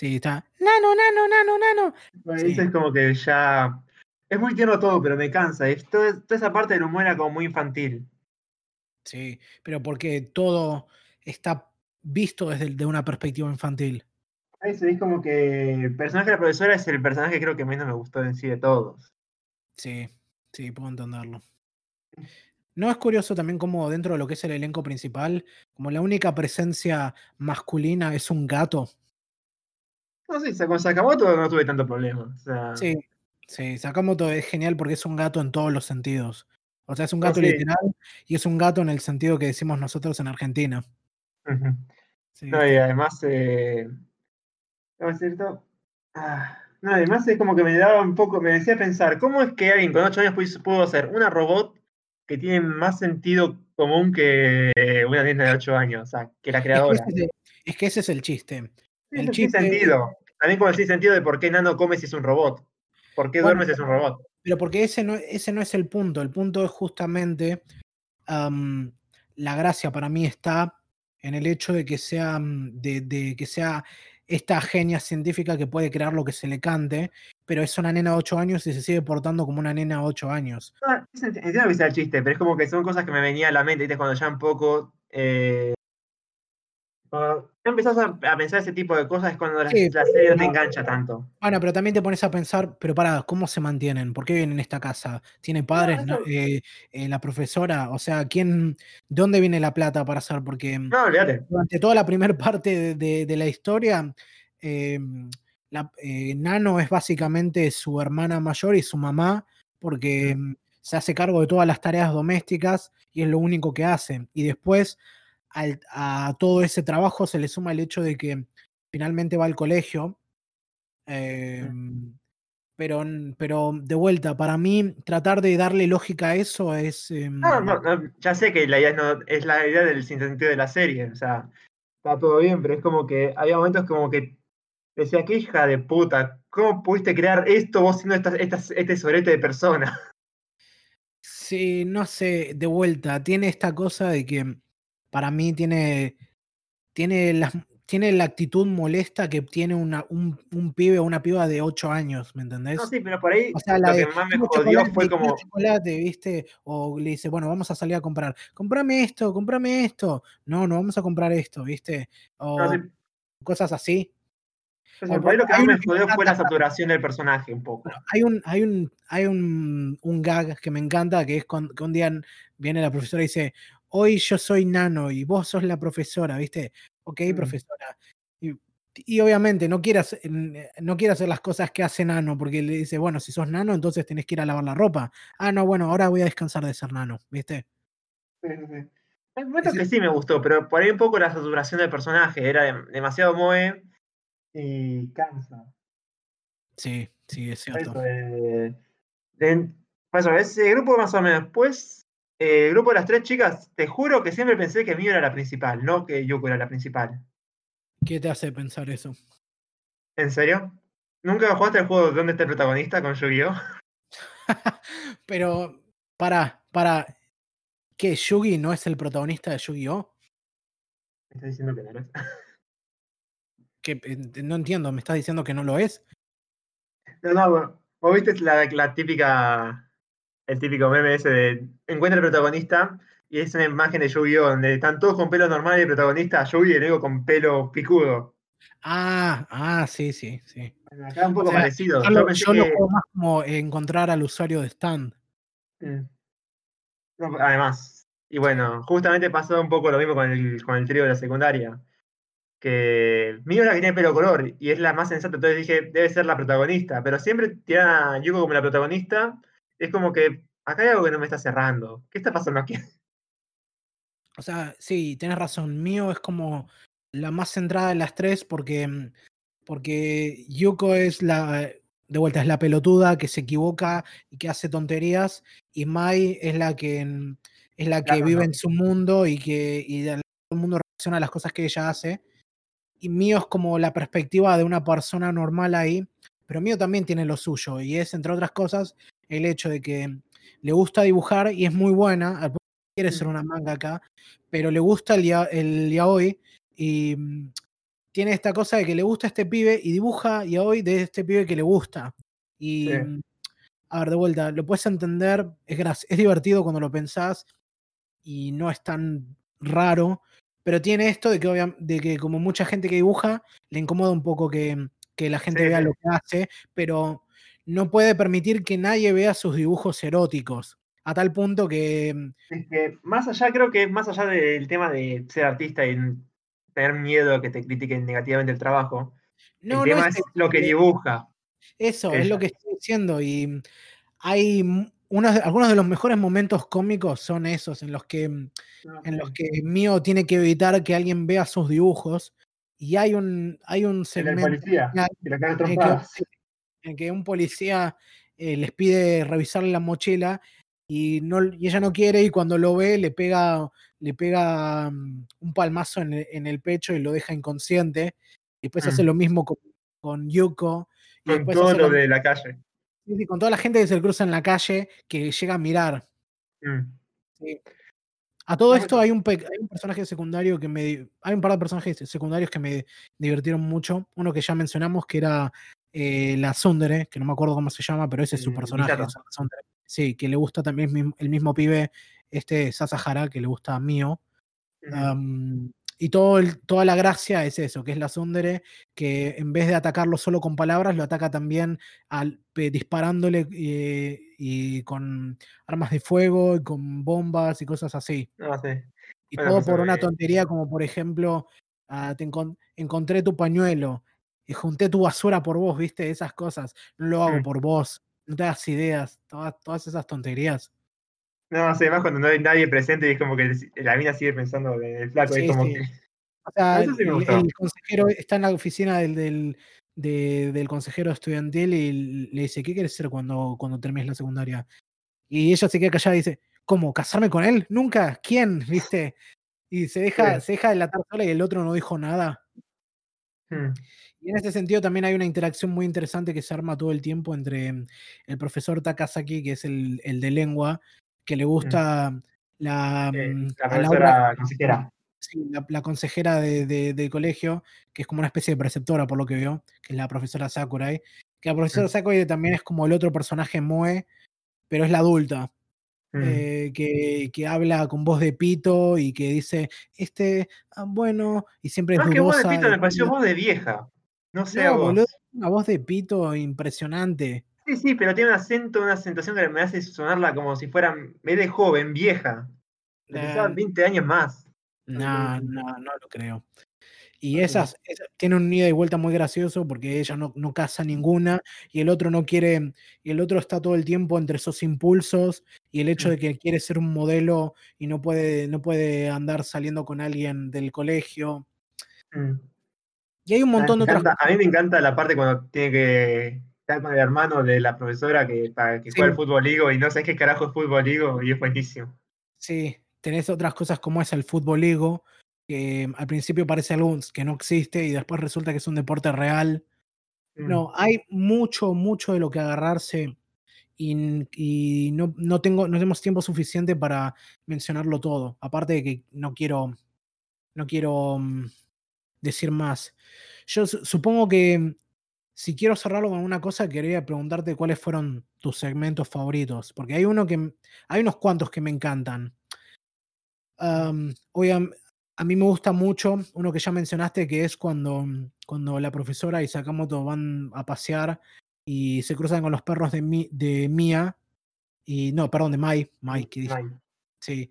Sí, está. Nano, nano, nano, nano. Bueno, Sí. eso es como que ya. Es muy tierno todo, pero me cansa. Es toda, esa parte del humor era como muy infantil. Sí, pero porque todo está visto desde de una perspectiva infantil. Eso es como que el personaje de la profesora es el personaje que creo que menos me gustó en sí de todos. Sí, sí, puedo entenderlo. ¿No es curioso también cómo dentro de lo que es el elenco principal, como la única presencia masculina es un gato? No sé, sa- con Sakamoto no tuve tanto problema. O sea, Sí, sí, Sakamoto es genial porque es un gato en todos los sentidos. O sea, es un No, gato sí. literal y es un gato en el sentido que decimos nosotros en Argentina. Sí, No, y además. Eh, ¿cómo es cierto? Ah, no, además es como que me daba un poco. Me decía pensar, ¿cómo es que alguien con 8 años pudo, hacer una robot que tiene más sentido común que una niña de 8 años? O sea, que la es, que creadora. ese es el, es que ese es el chiste. Sí, El sí, chiste sentido. También como el sentido de por qué Nano come si es un robot. ¿Por qué Bueno, duerme si es un robot? Pero porque ese no, ese no es el punto. El punto es justamente am, la gracia para mí está en el hecho de que sea, de, de que sea esta genia científica que puede crear lo que se le cante, pero es una nena de 8 años y se sigue portando como una nena de 8 años. Entiendo que sea el chiste, pero es como que son cosas que me venían a la mente, ¿viste? Cuando ya un poco. Eh, cuando empezás a, pensar ese tipo de cosas es cuando la, serie no te engancha tanto. Bueno, pero también te pones a pensar, pero para, ¿cómo se mantienen? ¿Por qué viven en esta casa? ¿Tiene padres? Eh, eh, la profesora, o sea, ¿quién, ¿de dónde viene la plata para hacer? Porque no, durante toda la primera parte de, la historia, eh, Nano es básicamente su hermana mayor y su mamá, porque em, se hace cargo de todas las tareas domésticas y es lo único que hace. Y después a todo ese trabajo se le suma el hecho de que finalmente va al colegio. Em, pero, pero de vuelta, para mí, tratar de darle lógica a eso es. No, em no, ya sé que la idea no, es la idea del sentido de la serie. O sea, está todo bien, pero es como que había momentos como que decía, qué hija de puta, ¿cómo pudiste crear esto vos siendo este sorete de persona? Sí, no sé, de vuelta, tiene esta cosa de que para mí tiene, tiene, la, tiene la actitud molesta que tiene una, un, un, pibe o una piba de 8 años, ¿me entendés? No, sí, pero por ahí o sea, lo que más me jodió fue como... chocolate, ¿viste? O le dice, bueno, vamos a salir a comprar. Comprame esto, comprame esto. No, no vamos a comprar esto, ¿viste? O cosas así. por ahí lo que más me jodió fue la saturación del personaje un poco. hay un, hay un, hay un, un gag que me encanta, que es que un día viene la profesora y dice, hoy yo soy nano y vos sos la profesora, ¿viste? Ok, mm. profesora. Y, obviamente no quiere, hacer, no quiere hacer las cosas que hace nano, porque le dice, bueno, si sos nano, entonces tenés que ir a lavar la ropa. Ah, no, bueno, ahora voy a descansar de ser nano, ¿viste? Sí, sí. Hay momentos que sí me gustó, pero por ahí un poco la saturación del personaje era demasiado moe y cansa. Sí, sí, es cierto. Eso, eh, ese grupo más o menos. Pues eh, el grupo de las tres chicas, te juro que siempre pensé que Mio era la principal, no que Yuko era la principal. ¿Qué te hace pensar eso? ¿En serio? ¿Nunca jugaste el juego ¿Dónde está el protagonista con Yu-Gi-Oh? Pero, para, para. ¿Qué? ¿Yugi no es el protagonista de Yu-Gi-Oh? Me estás diciendo que no lo es. Eh, no entiendo, ¿me estás diciendo que no lo es? No, no, bueno, vos viste la, la típica el típico meme ese de encuentra el protagonista y es una imagen de Yu-Gi-Oh! donde están todos con pelo normal y el protagonista Yu-Gi y el con pelo picudo. Ah, ah, sí, sí, sí. acá un poco parecido. Yo, lo, yo más como encontrar al usuario de stand. Mm. además. Y bueno, justamente pasó un poco lo mismo con el, con el trío de la secundaria. Que Mio la que tiene pelo color y es la más sensata, entonces dije, debe ser la protagonista. Pero siempre tiene a Yuko como la protagonista es como que acá hay algo que no me está cerrando. ¿Qué está pasando aquí? O sea, sí, tienes razón. Mío es como la más centrada de las tres porque, mm, porque Yuko es la, de vuelta, es la pelotuda que se equivoca y que hace tonterías y Mai es la que, mm, es la que vive en su mundo y que y el mundo reacciona a las cosas que ella hace. Y Mío es como la perspectiva de una persona normal ahí, pero Mío también tiene lo suyo y es, entre otras cosas, el hecho de que le gusta dibujar y es muy buena, quiere ser una manga acá, pero le gusta el, ya, el yaoi y mm, tiene esta cosa de que le gusta este pibe y dibuja yaoi de este pibe que le gusta. Y mm, a ver, de vuelta, lo puedes entender, es, es divertido cuando lo pensás y no es tan raro, pero tiene esto de que, de que como mucha gente que dibuja, le incomoda un poco que, que la gente vea lo que hace, pero no puede permitir que nadie vea sus dibujos eróticos. A tal punto que. Mm, es que más allá, creo que más allá del tema de ser artista y tener miedo a que te critiquen negativamente el trabajo, no, el tema es, lo que dibuja. Eso, es lo que estoy diciendo. Y hay unos, algunos de los mejores momentos cómicos son esos, en los que, mm, ah, en los que Mío tiene que evitar que alguien vea sus dibujos. Y hay un, hay un segmento. policía, en que un policía eh, les pide revisarle la mochila y, no, y ella no quiere y cuando lo ve le pega, le pega mm, un palmazo en el, pecho y lo deja inconsciente. Y después hace mm. lo mismo con, con Yuko. Y con todo lo de la calle. Sí, con toda la gente que se cruza en la calle que llega a mirar. Mm. A todo esto hay un, hay un personaje secundario que me. Hay un par de personajes secundarios que me divirtieron mucho. Uno que ya mencionamos, que era eh, la Sundere, que no me acuerdo cómo se llama, pero ese es su personaje. Sí, que le gusta también el mismo pibe, este Sasahara, que le gusta a Mio. y todo toda la gracia es eso, que es la Sundere, que en vez de atacarlo solo con palabras, lo ataca también al, disparándole eh, y con armas de fuego y con bombas y cosas así. Ah, y todo por una tontería como por ejemplo, ah, te encontré tu pañuelo y junté tu basura por vos, viste, esas cosas. No lo hago mm. por vos, no te das ideas, todas, todas esas tonterías. No, además cuando no hay nadie presente y es como que la mina sigue pensando en el flaco. es como que... O sea, el, consejero está en la oficina del, del, consejero estudiantil y le dice, ¿qué quieres hacer cuando, cuando termines la secundaria? Y ella se queda callada y dice, ¿cómo? ¿Casarme con él? Nunca. ¿Quién? ¿Viste? Y se deja, se deja delatar sola y el otro no dijo nada. Hmm. Y en ese sentido también hay una interacción muy interesante que se arma todo el tiempo entre el profesor Takasaki, que es el, el de lengua, que le mm. gusta la, mm, la profesora consejera. Sí, la, consejera de, del colegio, que es como una especie de preceptora, por lo que veo, que es la profesora Sakurai. Que la profesora mm. Sakurai también es como el otro personaje Moe, pero es la adulta. Eh, que, que, habla con voz de pito y que dice, este, ah, bueno, y siempre es Más que voz de pito, me pareció voz de vieja. No sé, no, una voz de pito impresionante. Sí, sí, pero tiene un acento, una acentuación que me hace sonarla como si fuera, me de joven, vieja. Le 20 años más. No, no, no lo creo. Y esas, tiene un ida y vuelta muy gracioso porque ella no, no caza ninguna y el otro no quiere, y el otro está todo el tiempo entre esos impulsos y el hecho mm. de que quiere ser un modelo y no puede, no puede andar saliendo con alguien del colegio. Mm. Y hay un montón de otras A mí me encanta la parte cuando tiene que con el hermano de la profesora que, para, que juega el fútbol ligo y no sé qué carajo es fútbol ligo y es buenísimo. Sí, tenés otras cosas como es el fútbol ligo, que al principio parece algo que no existe y después resulta que es un deporte real. No, mm. hay mucho, mucho de lo que agarrarse y, no, no, tengo, no tenemos tiempo suficiente para mencionarlo todo. Aparte de que no quiero, no quiero mm, decir más. Yo supongo que si quiero cerrarlo con una cosa, quería preguntarte cuáles fueron tus segmentos favoritos, porque hay uno que hay unos cuantos que me encantan. hoy a, mí me gusta mucho uno que ya mencionaste, que es cuando, cuando la profesora y Sakamoto van a pasear y se cruzan con los perros de, mi, de Mia, y no, perdón, de Mai, Mai, que dije. Sí.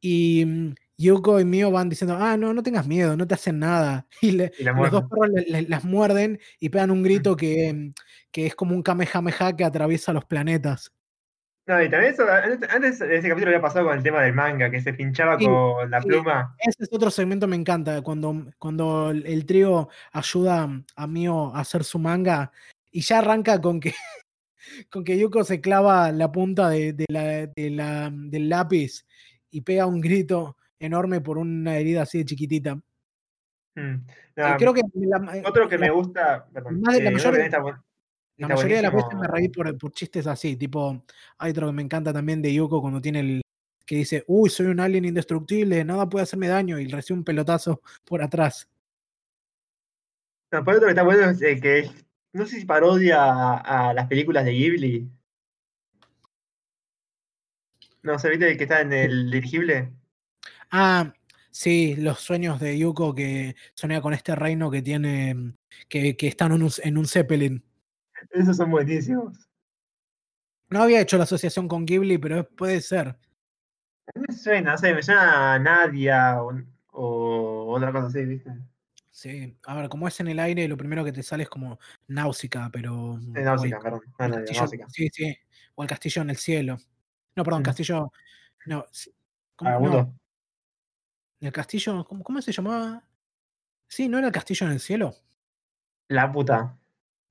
Y mm, Yuko y Mio van diciendo, ah, no, no tengas miedo, no te hacen nada. Y, los dos perros las muerden y pegan un grito que, que, es como un Kamehameha que atraviesa los planetas. No, y también eso, antes de ese capítulo había pasado con el tema del manga, que se pinchaba con la pluma. Ese es otro segmento, me encanta, cuando, cuando el trío ayuda a Mio a hacer su manga y ya arranca con que, con que Yuko se clava la punta de, de la, de la, del lápiz y pega un grito enorme por una herida así de chiquitita. Mm, creo que otro que me gusta, perdón, la, mayoría, la mayoría de las veces me reí por, por, chistes así, tipo, hay otro que me encanta también de Yuko cuando tiene el que dice, uy, soy un alien indestructible, nada puede hacerme daño, y recibe un pelotazo por atrás. No, por otro que está bueno es que no sé si parodia a, a, las películas de Ghibli. No, ¿se viste que está en el dirigible? Ah, sí, los sueños de Yuko que sueña con este reino que tiene, que, que están en un, en un Zeppelin. Esos son buenísimos. No había hecho la asociación con Ghibli, pero puede ser. Me suena, no sé, me suena a Nadia o, otra cosa así, ¿viste? Sí, a ver, como es en el aire, lo primero que te sale es como náusica, pero. Sí, náusica, perdón. Sí, sí. O el castillo en el cielo. No, perdón, mm. castillo. No. ¿cómo, no? El castillo, ¿cómo, se llamaba? Sí, ¿no era el castillo en el cielo? La puta.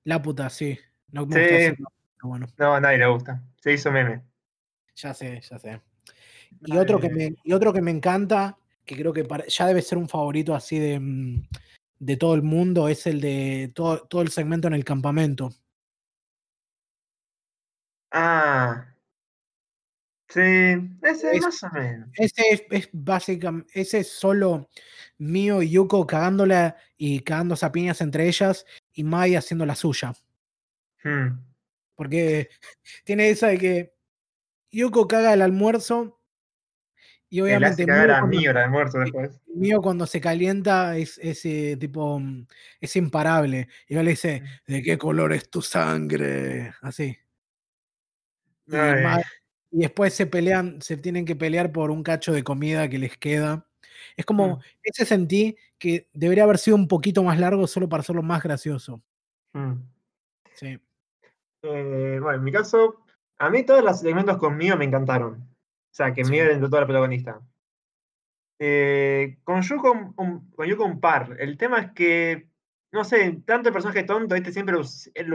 La puta, sí. No me bueno. No, a nadie le gusta. Se hizo meme. Ya sé, ya sé. Y otro, que me, y otro que me encanta, que creo que ya debe ser un favorito así de, mm, de todo el mundo, es el de todo, todo el segmento en el campamento. Ah. Sí, ese más o menos. Ese es, es básicamente, ese es solo Mio y Yuko cagándola y cagando a piñas entre ellas y Mai haciendo la suya. Hmm. Porque tiene esa de que Yuko caga el almuerzo y obviamente Mio cuando, Mio el almuerzo después. Mio cuando se calienta es ese tipo es imparable. Y le dice, hmm. ¿de qué color es tu sangre? Así. Y, después se pelean, se tienen que pelear por un cacho de comida que les queda. Es como, hmm. ese sentí que debería haber sido un poquito más largo solo para hacerlo más gracioso. Sí. Eh, bueno, en mi caso, a mí todos los segmentos con Mio me encantaron. O sea, que Mio era toda la protagonista. Eh, con Yuko un, con Yuko un par. El tema es que, no sé, tanto el personaje tonto, este siempre lo,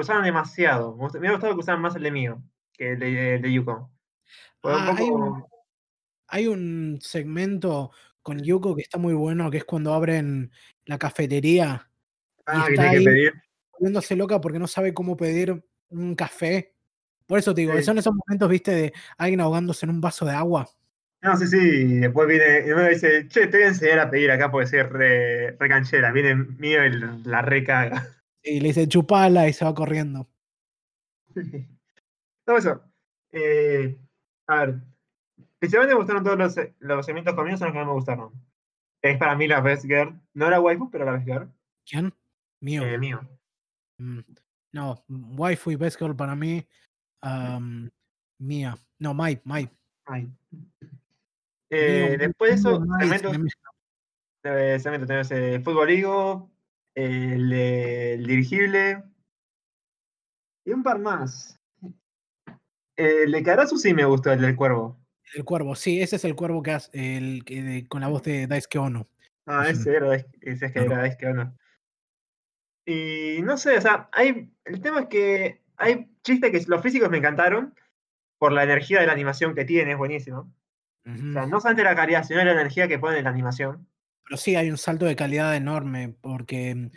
usaban demasiado. Me hubiera gustado que usaran más el de Mio que el de, Yuko. Ah, hay, un, segmento con Yuko que está muy bueno, que es cuando abren la cafetería. Ah, y está ahí pedir. Volviéndose loca porque no sabe cómo pedir un café. Por eso te digo, son esos momentos, viste, de alguien ahogándose en un vaso de agua. No, sí, sí, y después viene, y me dice, che, te voy a enseñar a pedir acá porque soy re, canchera. Viene mío y la recaga. Y le dice, chupala y se va corriendo. no, eso. Eh, a ver, principalmente me gustaron todos los, los segmentos conmigo, son los que más me gustaron. Es para mí la best girl. No era waifu, pero la best girl. ¿Quién? Mío. Eh, mío. Mm, no, waifu y best girl para mí. mía. No, Mai, Mai. Eh, después de eso, segmentos, eh, segmentos tenemos el fútbol higo, el, el, dirigible y un par más. El de Karasu sí me gustó, el del cuervo. El cuervo, sí, ese es el cuervo que hace el, que con la voz de Daisuke Ono. Ah, ese era, ese es que era Daisuke Ono. Y no sé, o sea, hay, el tema es que hay chistes que los físicos me encantaron por la energía de la animación que tiene, es buenísimo. O sea, no solamente la calidad, sino la energía que pone en la animación. Pero sí, hay un salto de calidad enorme, porque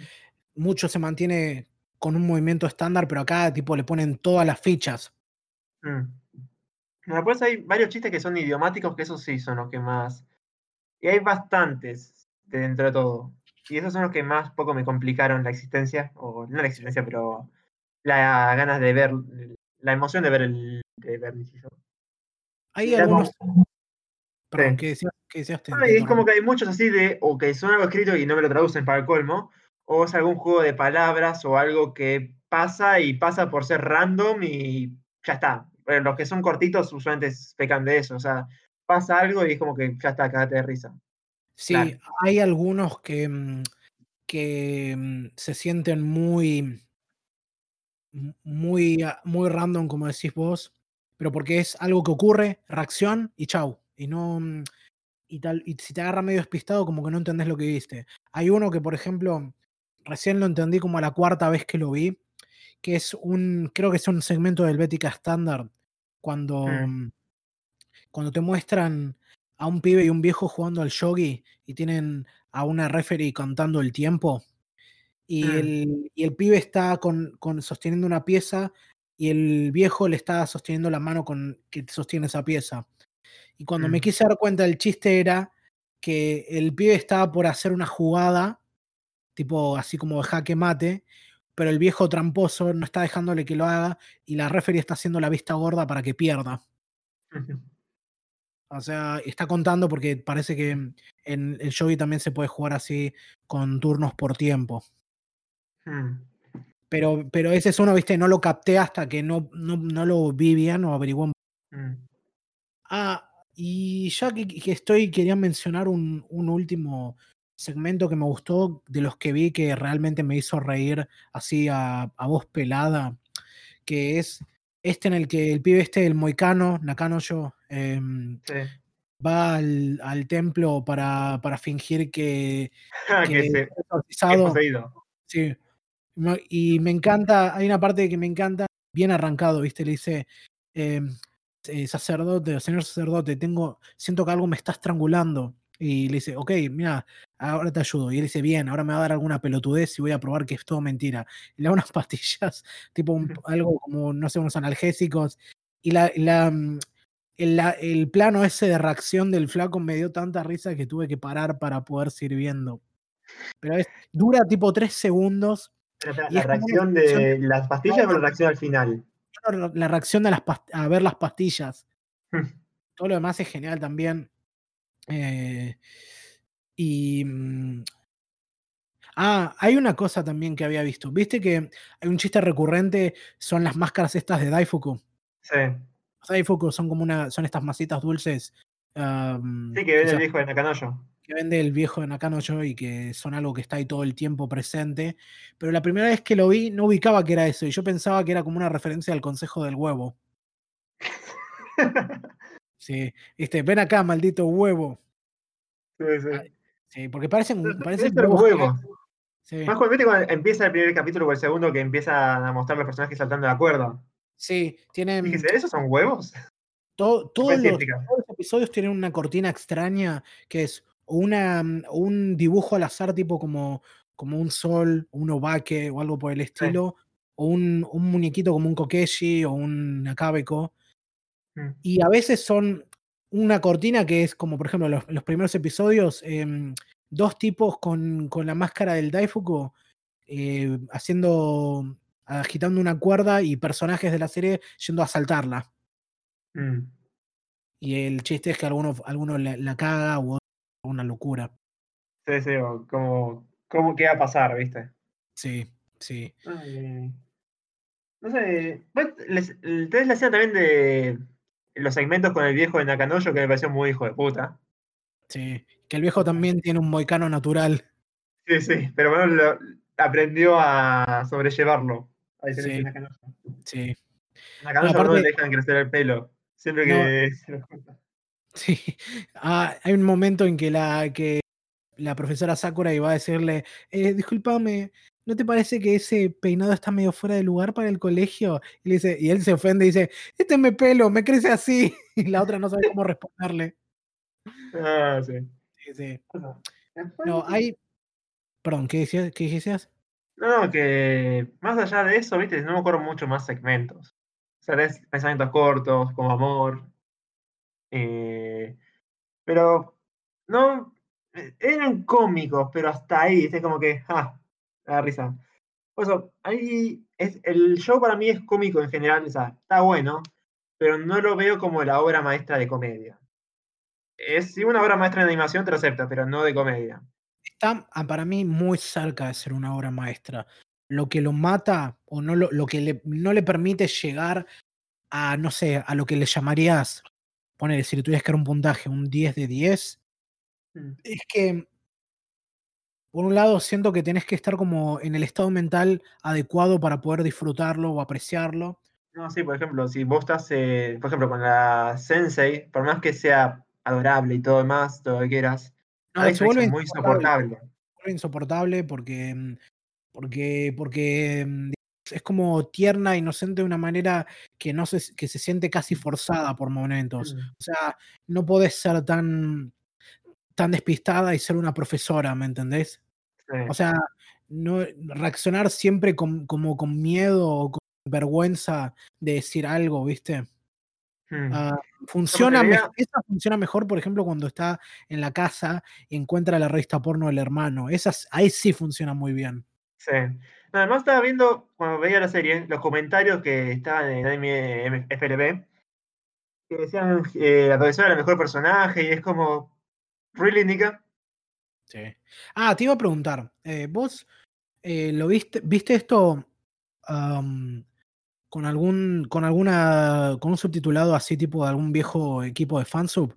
mucho se mantiene con un movimiento estándar, pero acá tipo le ponen todas las fichas. Mm. Después hay varios chistes que son idiomáticos, que esos sí son los que más. Y hay bastantes dentro de todo. Y esos son los que más poco me complicaron la existencia, o no la existencia, pero la ganas de ver, la emoción de ver el de ver Hay algunos. Perdón, que decías, que es como que hay muchos así de, o que son algo escrito y no me lo traducen para el colmo, o es algún juego de palabras o algo que pasa y pasa por ser random y ya está. Los que son cortitos usualmente pecan de eso. O sea, pasa algo y es como que ya está, cagate de risa. Sí, hay algunos que, mm, que mm, se sienten muy, muy, muy random, como decís vos, pero porque es algo que ocurre, reacción y chau. Y no. Mm, y, tal, y si te agarra medio despistado, como que no entendés lo que viste. Hay uno que, por ejemplo, recién lo entendí como a la cuarta vez que lo vi, que es un, creo que es un segmento del Bética Standard, cuando, mm. Mm, cuando te muestran a un pibe y un viejo jugando al shogi y tienen a una referee contando el tiempo. Y, mm. el, y el, pibe está con, con, sosteniendo una pieza y el viejo le está sosteniendo la mano con que sostiene esa pieza. Y cuando me quise dar cuenta, el chiste era que el pibe estaba por hacer una jugada, tipo así como de jaque mate, pero el viejo tramposo no está dejándole que lo haga y la referee está haciendo la vista gorda para que pierda. O sea, está contando porque parece que en el shogi también se puede jugar así con turnos por tiempo. Hmm. Pero, pero ese es uno, viste, no lo capté hasta que no, no, lo vi bien o averigué. Hmm. Ah, y ya que, estoy, quería mencionar un, un último segmento que me gustó, de los que vi que realmente me hizo reír así a, voz pelada, que es este en el que el pibe este, el moicano, Nakano yo, em, va al, templo para, para, fingir que, ah, que, que Sí. Y me encanta, hay una parte que me encanta, bien arrancado, ¿viste? Le dice, em, eh, sacerdote, señor sacerdote, tengo, siento que algo me está estrangulando. Y le dice, ok, mira, ahora te ayudo. Y él dice, bien, ahora me va a dar alguna pelotudez y voy a probar que es todo mentira. Y le da unas pastillas, tipo algo como, no sé, unos analgésicos. Y la, la, mm, el, la- el plano ese de reacción del flaco me dio tanta risa que tuve que parar para poder seguir viendo. Pero es, dura tipo tres segundos. Pero La, Y reacción de las pastillas No, o la reacción al final. La reacción de las a ver las pastillas. Todo lo demás es genial también. Eh, y. mm, Ah, hay una cosa también que había visto. ¿Viste que hay un chiste recurrente? Son las máscaras estas de Daifuku. Sí. Los Daifuku son como una. son estas masitas dulces. Sí, que ven se el viejo de Nakanoyo. que vende el viejo de Nakanoyo y que son algo que está ahí todo el tiempo presente. Pero la primera vez que lo vi no ubicaba que era eso y yo pensaba que era como una referencia al consejo del huevo. Sí, viste, ven acá, maldito huevo. sí, sí. Ay, Sí, porque parecen, parecen huevos huevos. gigantes. Sí, Más cuando, ¿viste cuando empieza el primer capítulo o el segundo que empiezan a mostrar los personajes saltando de acuerdo. sí, tienen Dije, ¿esos son huevos? to- todos, los, todos los episodios tienen una cortina extraña que es una, mm, un dibujo al azar tipo como, como un sol, un obaque o algo por el estilo, o un, un muñequito como un kokeshi o un akabeko. Mm. Y a veces son una cortina que es como, por ejemplo, los, los primeros episodios, em, dos tipos con, con la máscara del Daifuku eh, haciendo, agitando una cuerda y personajes de la serie yendo a saltarla. Mm. Y el chiste es que alguno, alguno la, la caga o una locura. Sí, sí, o como, ¿cómo qué va a pasar, viste? Sí, sí. Ay, No sé, tenés la escena también de los segmentos con el viejo de Nakanoyo que me pareció muy hijo de puta. Sí. Que el viejo también tiene un moicano natural. Sí, sí, pero bueno, lo- aprendió a sobrellevarlo. A diferencia Sí. de Nakanoyo. Sí. Nakanoyo no, aparte- le dejan crecer el pelo. Siempre que se lo junta. Sí. Ah, hay un momento en que la, que la profesora Sakura iba a decirle, eh, discúlpame, ¿no te parece que ese peinado está medio fuera de lugar para el colegio? Y, le dice, y él se ofende y dice, este me pelo, me crece así. Y la otra no sabe cómo responderle. Ah, sí. Sí, sí. No, hay... Perdón, ¿qué decías? ¿Qué decías? No, no, que más allá de eso, viste, no me acuerdo mucho más segmentos. O sea, tenés pensamientos cortos, como amor. eh, pero no, eh, eran cómicos, pero hasta ahí, es como que, me da risa. Por eso, ahí es, el show para mí es cómico en general, o sea, está bueno, pero no lo veo como la obra maestra de comedia. Es sí, una obra maestra de animación, te lo acepto, pero no de comedia. Está ah, para mí muy cerca de ser una obra maestra. Lo que lo mata o no lo, lo que le, no le permite llegar a, no sé, a lo que le llamarías, poner, si le tuvieras que dar un puntaje, un 10 de 10, Mm. es que, por un lado, siento que tenés que estar como en el estado mental adecuado para poder disfrutarlo o apreciarlo. No, sí, por ejemplo, si vos estás, eh, por ejemplo, con la Sensei, por más que sea adorable y todo demás, todo lo que quieras, No, es muy insoportable. vuelve insoportable porque, mm, porque, porque mm, es como tierna, inocente de una manera que, no se, que se siente casi forzada por momentos. Mm, O sea, no podés ser tan, tan despistada y ser una profesora, ¿me entendés? Sí. O sea, no, reaccionar siempre con, como con miedo o con vergüenza de decir algo, ¿viste? Mm. Ah, funciona, esa funciona mejor, por ejemplo, cuando está en la casa y encuentra la revista porno del hermano. Esas, ahí sí funciona muy bien. Sí. No, Además estaba viendo, cuando veía la serie, los comentarios que estaban en FLB, que decían eh, la profesora era el mejor personaje, y es como, ¿really, Nika? Sí. Ah, te iba a preguntar, eh, ¿vos eh, lo viste, viste esto con algún, con alguna, con un subtitulado así tipo de algún viejo equipo de fansub?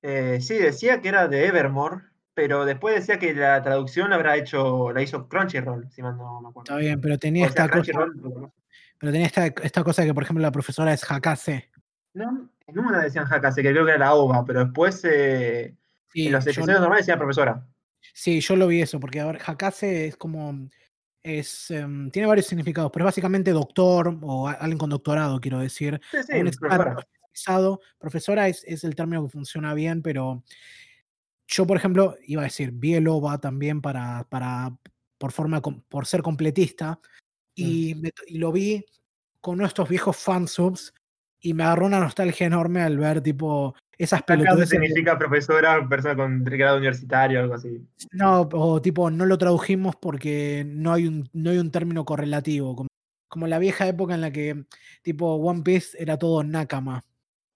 Eh, sí, decía que era de Evermore, pero después decía que la traducción la habrá hecho, la hizo Crunchyroll, si mal no me acuerdo. Está bien, pero tenía O sea, esta cosa, pero tenía esta, esta cosa que, por ejemplo, la profesora es Hakase. No, en una decían Hakase, que creo que era la OVA, pero después eh, Sí, en los yo- episodios normales decía profesora. Sí, yo lo vi eso, porque a ver, Hakase es como. Es, em, tiene varios significados, pero es básicamente doctor o alguien con doctorado, quiero decir. Sí, sí, un profesora. Profesora es, es el término que funciona bien, pero yo, por ejemplo, iba a decir, vi el OVA también para, para, por, forma, por ser completista, y, me- y lo vi con nuestros viejos fansubs y me agarró una nostalgia enorme al ver tipo esas pelotudeces. de- significa profesora, persona con grado universitario, algo así. No, o tipo, no lo tradujimos porque no hay un, no hay un término correlativo. Como, como la vieja época en la que tipo One Piece era todo Nakama.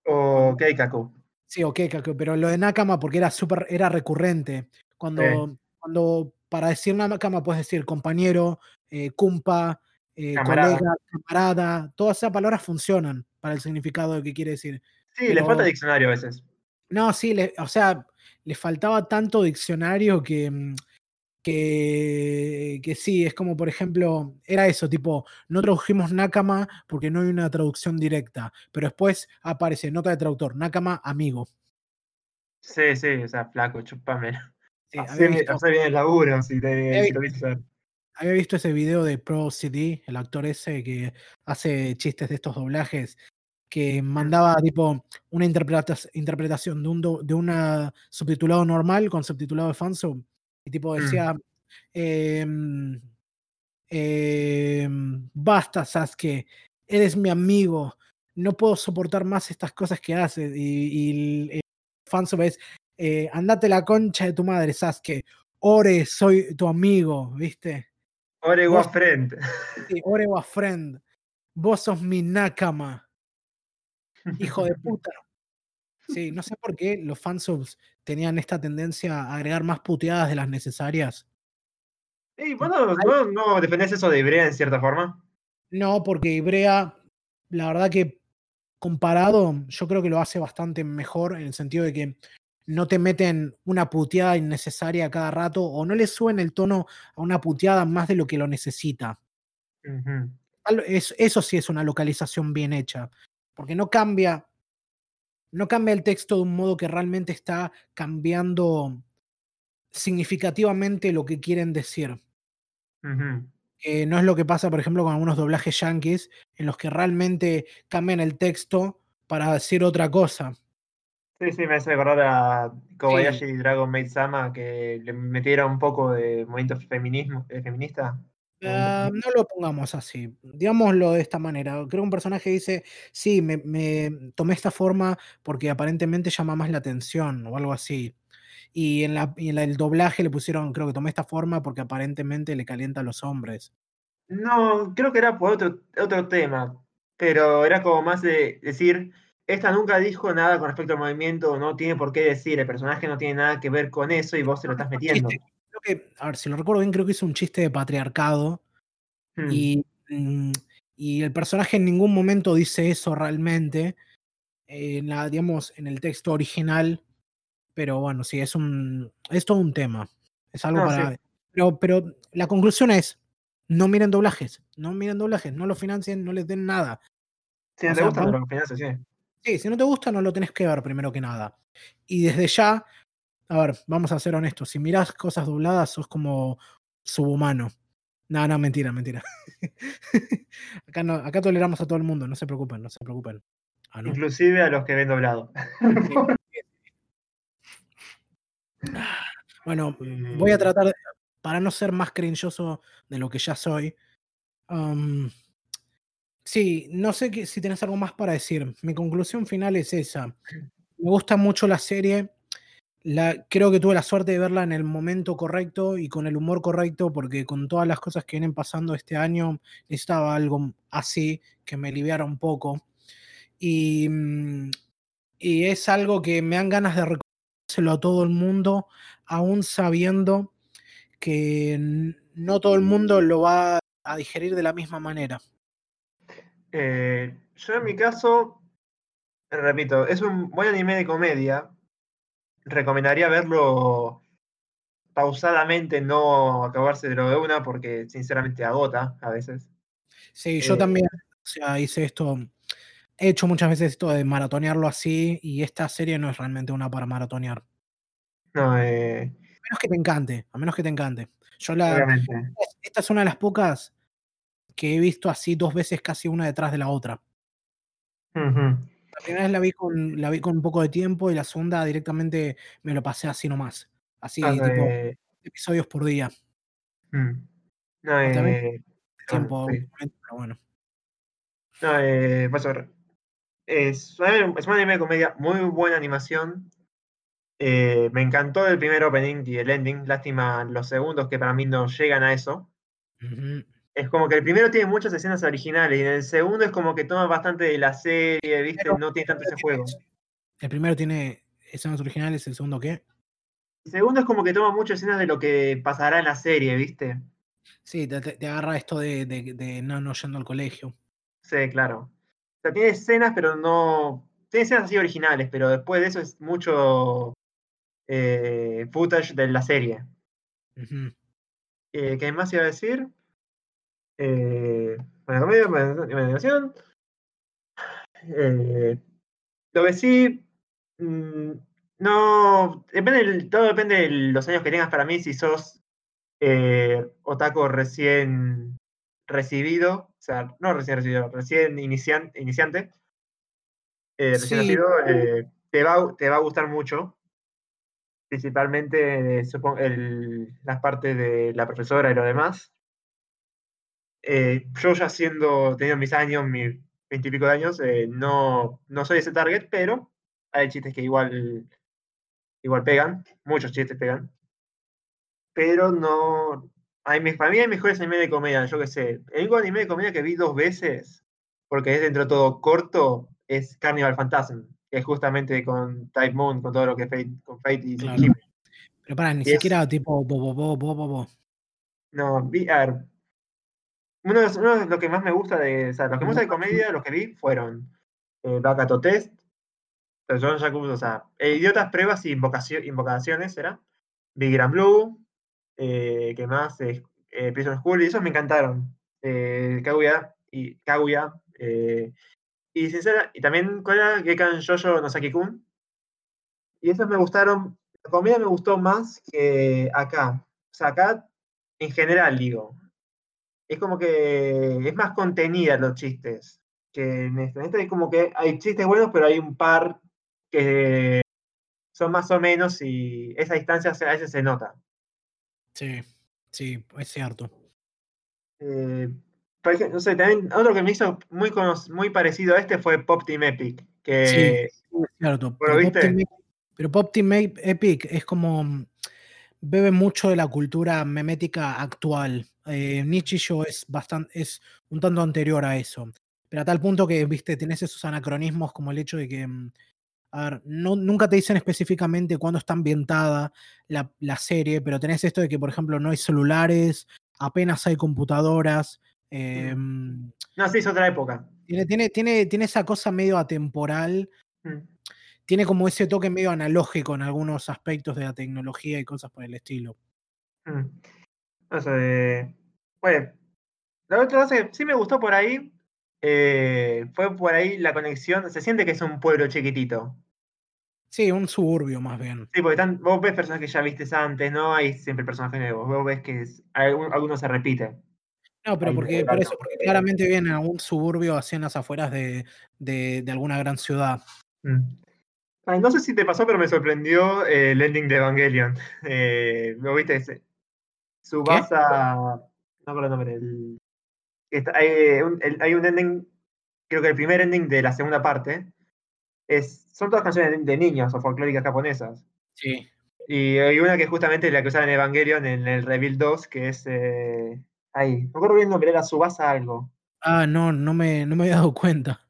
O Keikaku. Sí, ok, Kaku, pero lo de Nakama porque era súper, era recurrente. Cuando, cuando para decir Nakama puedes decir compañero, eh, kumpa, eh, Camarada. colega, camarada, todas esas palabras funcionan para el significado de que quiere decir. Sí, le Pero- falta diccionario a veces. No, sí, le- o sea, le faltaba tanto diccionario que, mm, que, que sí, es como por ejemplo, era eso, tipo, no tradujimos Nakama porque no hay una traducción directa, pero después aparece nota de traductor, Nakama, amigo. Sí, sí, o sea, flaco, chupame. Sí, hacé bien el laburo si, te, si lo viste. Había visto ese video de Pro CD, el actor ese que hace chistes de estos doblajes, que mandaba tipo una interpreta- interpretación de un do- de una subtitulado normal con subtitulado de fansub, y tipo Mm. decía, em, em, basta Sasuke, eres mi amigo, no puedo soportar más estas cosas que haces, y, y el, el fansub es, eh, andate la concha de tu madre Sasuke, Ore, soy tu amigo, ¿viste? Orewa Vos- Friend. Sí, Ore was friend, vos sos mi nakama. Hijo de puta. Sí, no sé por qué los fansubs tenían esta tendencia a agregar más puteadas de las necesarias. Y bueno, ¿no, no defendés eso de Ibrea en cierta forma? No, porque Ibrea, la verdad que comparado, yo creo que lo hace bastante mejor en el sentido de que no te meten una puteada innecesaria a cada rato o no le suben el tono a una puteada más de lo que lo necesita. Es- eso sí es una localización bien hecha, porque no cambia, no cambia el texto de un modo que realmente está cambiando significativamente lo que quieren decir. Que no es lo que pasa, por ejemplo, con algunos doblajes yankees, en los que realmente cambian el texto para decir otra cosa. Sí, sí, me hace recordar a Kobayashi y Dragon Maid Sama que le metieron un poco de movimiento feminismo, eh, feminista. Ah, no lo pongamos así, digámoslo de esta manera. Creo que un personaje dice, sí, me, me tomé esta forma porque aparentemente llama más la atención o algo así. Y en, la, y en la- el doblaje le pusieron, creo que tomé esta forma porque aparentemente le calienta a los hombres. No, creo que era por otro, otro tema, pero era como más de decir, esta nunca dijo nada con respecto al movimiento, no tiene por qué decir, el personaje no tiene nada que ver con eso y vos se lo estás metiendo. Creo que, a ver, si lo recuerdo bien, creo que hizo un chiste de patriarcado Mm. y, mm, y el personaje en ningún momento dice eso realmente en la, digamos, en el texto original. Pero bueno, sí, es un. Es todo un tema. Es algo No, para. sí. Pero, pero la conclusión es: no miren doblajes, no miren doblajes, no lo financien, no les den nada. Si no te sea, gusta, vamos- lo financias, sí. Sí, si no te gusta, no lo tenés que ver primero que nada. Y desde ya, a ver, vamos a ser honestos. Si mirás cosas dobladas, sos como subhumano. No, no, mentira, mentira. acá, no, acá toleramos a todo el mundo, no se preocupen, no se preocupen. Ah, ¿no? Inclusive a los que ven doblado. Bueno, voy a Mm, tratar, de- para no ser más crinchoso de lo que ya soy. am, sí, no sé que- si tenés algo más para decir. Mi conclusión final es esa. Me gusta mucho la serie. La, creo que tuve la suerte de verla en el momento correcto y con el humor correcto, porque con todas las cosas que vienen pasando este año, necesitaba algo así que me aliviara un poco. Y, mm, y es algo que me dan ganas de recordárselo a todo el mundo, aún sabiendo que no todo el mundo lo va a digerir de la misma manera. Eh, yo en mi caso, repito, es un buen anime de comedia. Recomendaría verlo pausadamente, no acabárselo de una, porque sinceramente agota a veces. Sí, yo Eh, también, o sea, hice esto, he hecho muchas veces esto de maratonearlo así y esta serie no es realmente una para maratonear. No, eh, A menos que te encante, a menos que te encante. Yo la, obviamente. esta es una de las pocas que he visto así dos veces casi una detrás de la otra. La primera vez la vi con, la vi con un poco de tiempo y la segunda directamente me lo pasé así nomás. Así, Ah, tipo, eh, episodios por día. mm. No, también eh, Tiempo, sí. obviamente, pero bueno. No, eh, paso, es, es un anime de comedia, muy buena animación. Eh, me encantó el primer opening y el ending. Lástima los segundos que para mí no llegan a eso. Es como que el primero tiene muchas escenas originales y en el segundo es como que toma bastante de la serie, ¿viste? no tiene tanto ese juego. El primero tiene escenas originales, el segundo qué? El segundo es como que toma muchas escenas de lo que pasará en la serie, ¿viste? Sí, te, agarra esto de, no, no yendo al colegio. Sí, claro. O sea, tiene escenas, pero no. Tiene escenas así originales, pero después de eso es mucho eh, footage de la serie. Eh, ¿Qué más iba a decir? Eh, buena comedia, animación. Eh, lo que sí. Mm, no. Depende, todo depende de los años que tengas para mí. Si sos eh, otaku recién recibido, o sea, no recién recibido, recién iniciante, eh, recién eh, te, va, te va a gustar mucho. Principalmente supongo, el, las partes de la profesora y lo demás. Yo ya siendo, teniendo mis años, mis veintipico de años, no, no soy ese target, pero hay chistes que igual, igual pegan, muchos chistes pegan pero no. Hay, para mí hay mejores anime de comedia, yo qué sé. El único anime de comedia que vi dos veces, porque es dentro de todo corto, es Carnival Phantasm, que es justamente con Type Moon, con todo lo que Fate, con Fate y Pero para, ni siquiera tipo bo, bo, bo, No, vi, a ver. Uno de, los, que más me gusta de. O sea, los que me gusta de comedia, los que vi fueron eh, Bakato Test, John o sea, Idiotas Pruebas y Invocaciones, ¿era? Big Grand Blue, eh, que más, eh, eh, Prison School, y esos me encantaron. Eh, Kaguya y Kaguya. Eh, y sincera, y también con Gekan Jojo Nosaki-kun. Y esos me gustaron, la comida me gustó más que acá. O sea, acá, en general, digo. Es como que es más contenida los chistes que en este. En este es como que hay chistes buenos, pero hay un par que son más o menos y esa distancia a veces se nota. Sí, sí, es cierto. Eh, no sé, también otro que me hizo muy, muy parecido a este fue Pop Team Epic. Que, sí, es cierto. pero, Pop Team, Epic es como. Mm, bebe mucho de la cultura memética actual. Eh, Nichijou es bastante, es un tanto anterior a eso. Pero a tal punto que, viste, tenés esos anacronismos como el hecho de que mm, a ver, no, nunca te dicen específicamente cuándo está ambientada la, serie, pero tenés esto de que, por ejemplo, no hay celulares, apenas hay computadoras. Em, no, sí, es otra época. Tiene, tiene, tiene, tiene esa cosa medio atemporal. Mm. Tiene como ese toque medio analógico en algunos aspectos de la tecnología y cosas por el estilo. Mm. No sé. Bueno, la otra cosa que sí me gustó por ahí eh, fue por ahí la conexión. Se siente que es un pueblo chiquitito. Sí, un suburbio más bien. Sí, porque vos ves personajes que ya vistes antes, ¿no? Hay siempre personajes nuevos. Vos ves que algunos se repiten. No, pero porque, por eso, porque claramente viene a un suburbio hacia las afueras de, de, alguna gran ciudad. Mm. No sé si te pasó, pero me sorprendió eh, el ending de Evangelion. Eh, ¿Lo viste? Subasa. No recuerdo el nombre. El, hay, un, hay un ending, creo que el primer ending de la segunda parte, es, son todas canciones de, niños o folclóricas japonesas. Sí. Y hay una que es justamente la que usaban en Evangelion en el Reveal 2, que es. Eh, ahí. No recuerdo bien el nombre, era Subasa algo. Ah, no, no me, no me había dado cuenta.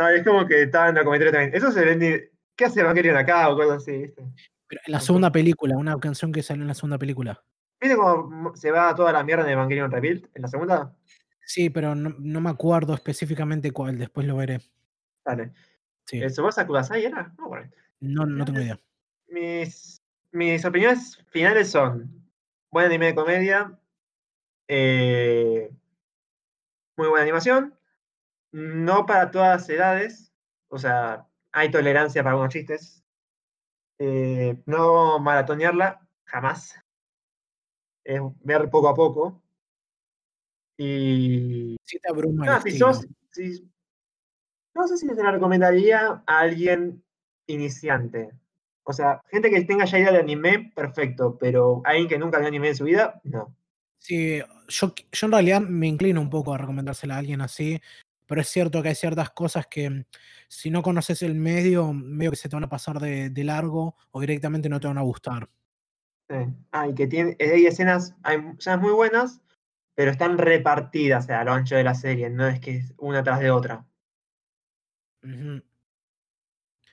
No, es como que estaba en la comentario también. Eso se vende. ¿Qué hace Evangelion acá o cosas así? ¿viste? Pero en la segunda película, una canción que salió en la segunda película. ¿Viste cómo se va toda la mierda en Evangelion Rebuild en la segunda? Sí, pero no, me acuerdo específicamente cuál, después lo veré. Dale. Sí. ¿El Subasa Kudasai era? No, no, no tengo idea. Mis, mis opiniones finales son buen anime de comedia, eh, muy buena animación, no para todas las edades, o sea, hay tolerancia para algunos chistes, eh, no maratonearla, jamás, es ver poco a poco. Y. Si te abruma. No, si sos, no sé si se la recomendaría a alguien iniciante. O sea, gente que tenga ya idea de anime, perfecto, pero alguien que nunca vio anime en su vida, no. Sí, yo, yo en realidad me inclino un poco a recomendársela a alguien así, pero es cierto que hay ciertas cosas que mm, si no conoces el medio, medio que se te van a pasar de, de largo o directamente no te van a gustar. Sí. Ah, y que tiene, hay escenas, hay escenas muy buenas, pero están repartidas a lo ancho de la serie, no es que es una tras de otra.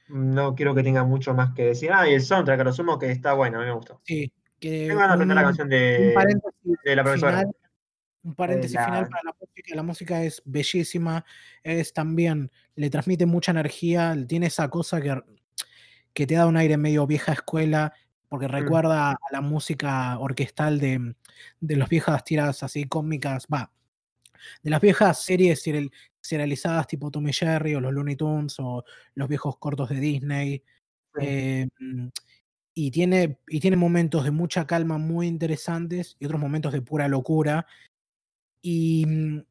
No quiero que tenga mucho más que decir. Ah, y el soundtrack, lo sumo que está bueno, a mí me gustó. Sí, que Tengo ganas de aprender la canción de, de la profesora. final, un paréntesis la- final para la música. La música es bellísima, es también, le transmite mucha energía, tiene esa cosa que, que te da un aire medio vieja escuela, porque recuerda a la música orquestal de, de las viejas tiras así cómicas, va, de las viejas series serial- serializadas tipo Tom y Jerry o los Looney Tunes o los viejos cortos de Disney. Eh, mm, y, tiene, y tiene momentos de mucha calma muy interesantes y otros momentos de pura locura. Y mm,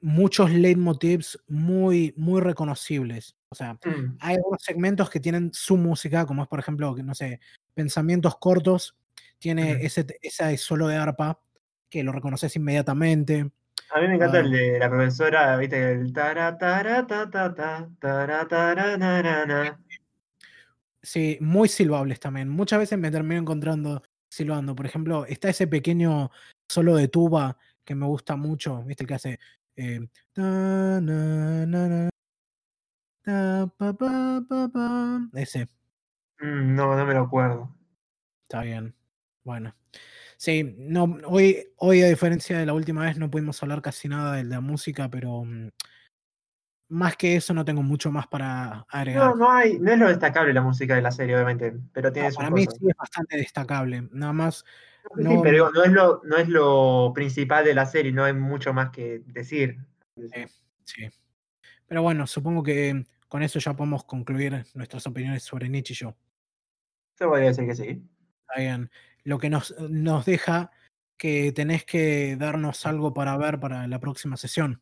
muchos leitmotivs muy, muy reconocibles. O sea, Mm, hay algunos segmentos que tienen su música, como es, por ejemplo, no sé, Pensamientos Cortos, tiene ese, ese solo de arpa que lo reconoces inmediatamente. A mí me encanta Ah. el de la profesora, viste, el tara tara ta ta ta tara tara na na na. Sí, muy silbables también. Muchas veces me termino encontrando silbando. Por ejemplo, está ese pequeño solo de tuba que me gusta mucho, ¿viste? El que hace. eh, ta, na, na, na, ta, pa, pa, pa, pa. Ese, no, no me lo acuerdo. está bien. Bueno. Sí, no, hoy, hoy, a diferencia de la última vez, no pudimos hablar casi nada de la música, pero mm, más que eso no tengo mucho más para agregar. No, no hay, no es lo destacable la música de la serie, obviamente, pero tiene No, para mí sí es bastante destacable. Nada más. Sí, No, pero digo, no es lo, no es lo principal de la serie, no hay mucho más que decir. Eh, sí. Pero bueno, supongo que con eso ya podemos concluir nuestras opiniones sobre Nietzsche y yo. Se podría decir que sí. Está bien. Lo que nos, nos deja que tenés que darnos algo para ver para la próxima sesión.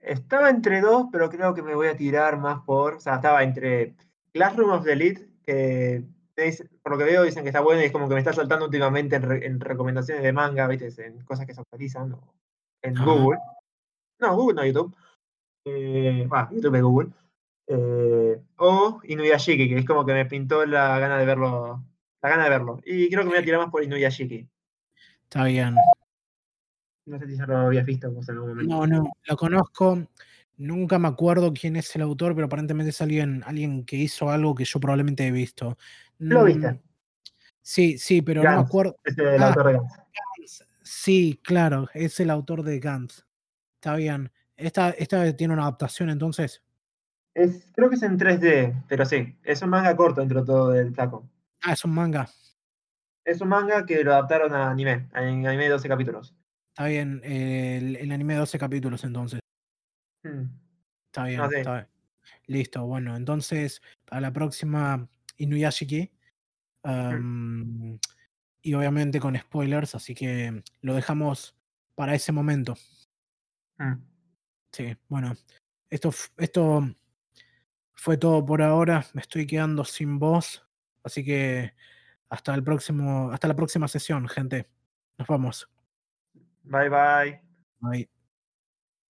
Estaba entre dos, pero creo que me voy a tirar más por. O sea, estaba entre Classroom of the Elite, que dice- por lo que veo dicen que está bueno y es como que me está saltando últimamente en, re- en recomendaciones de manga, ¿viste? En cosas que se actualizan o en. Google. No, Google no, YouTube. Eh, bah, YouTube es Google. Eh, o Inuyashiki, que es como que me pintó la gana de verlo. La gana de verlo. Y creo que me voy a tirar más por Inuyashiki. Está bien. No sé si ya lo habías visto vos en algún momento. No, no, lo conozco. Nunca me acuerdo quién es el autor, pero aparentemente es alguien, alguien que hizo algo que yo probablemente he visto. ¿Lo viste? Mm, Sí, sí, pero no me acuerdo. Es el Ah. autor de Gantz. Sí, claro, es el autor de Gantz. Está bien. Esta, esta tiene una adaptación entonces. Es, creo que es en 3D, pero sí, es un manga corto dentro de todo del flaco. Ah, es un manga. Es un manga que lo adaptaron a anime, en anime de 12 capítulos. Está bien. El, el anime de 12 capítulos entonces. Hmm. Está bien, Ah, está bien. Listo, bueno, entonces para la próxima Inuyashiki. am, y obviamente con spoilers, así que lo dejamos para ese momento. Hmm. Sí, bueno, esto, esto fue todo por ahora. Me estoy quedando sin voz, así que hasta el próximo, hasta la próxima sesión, gente. Nos vamos. Bye bye. Bye.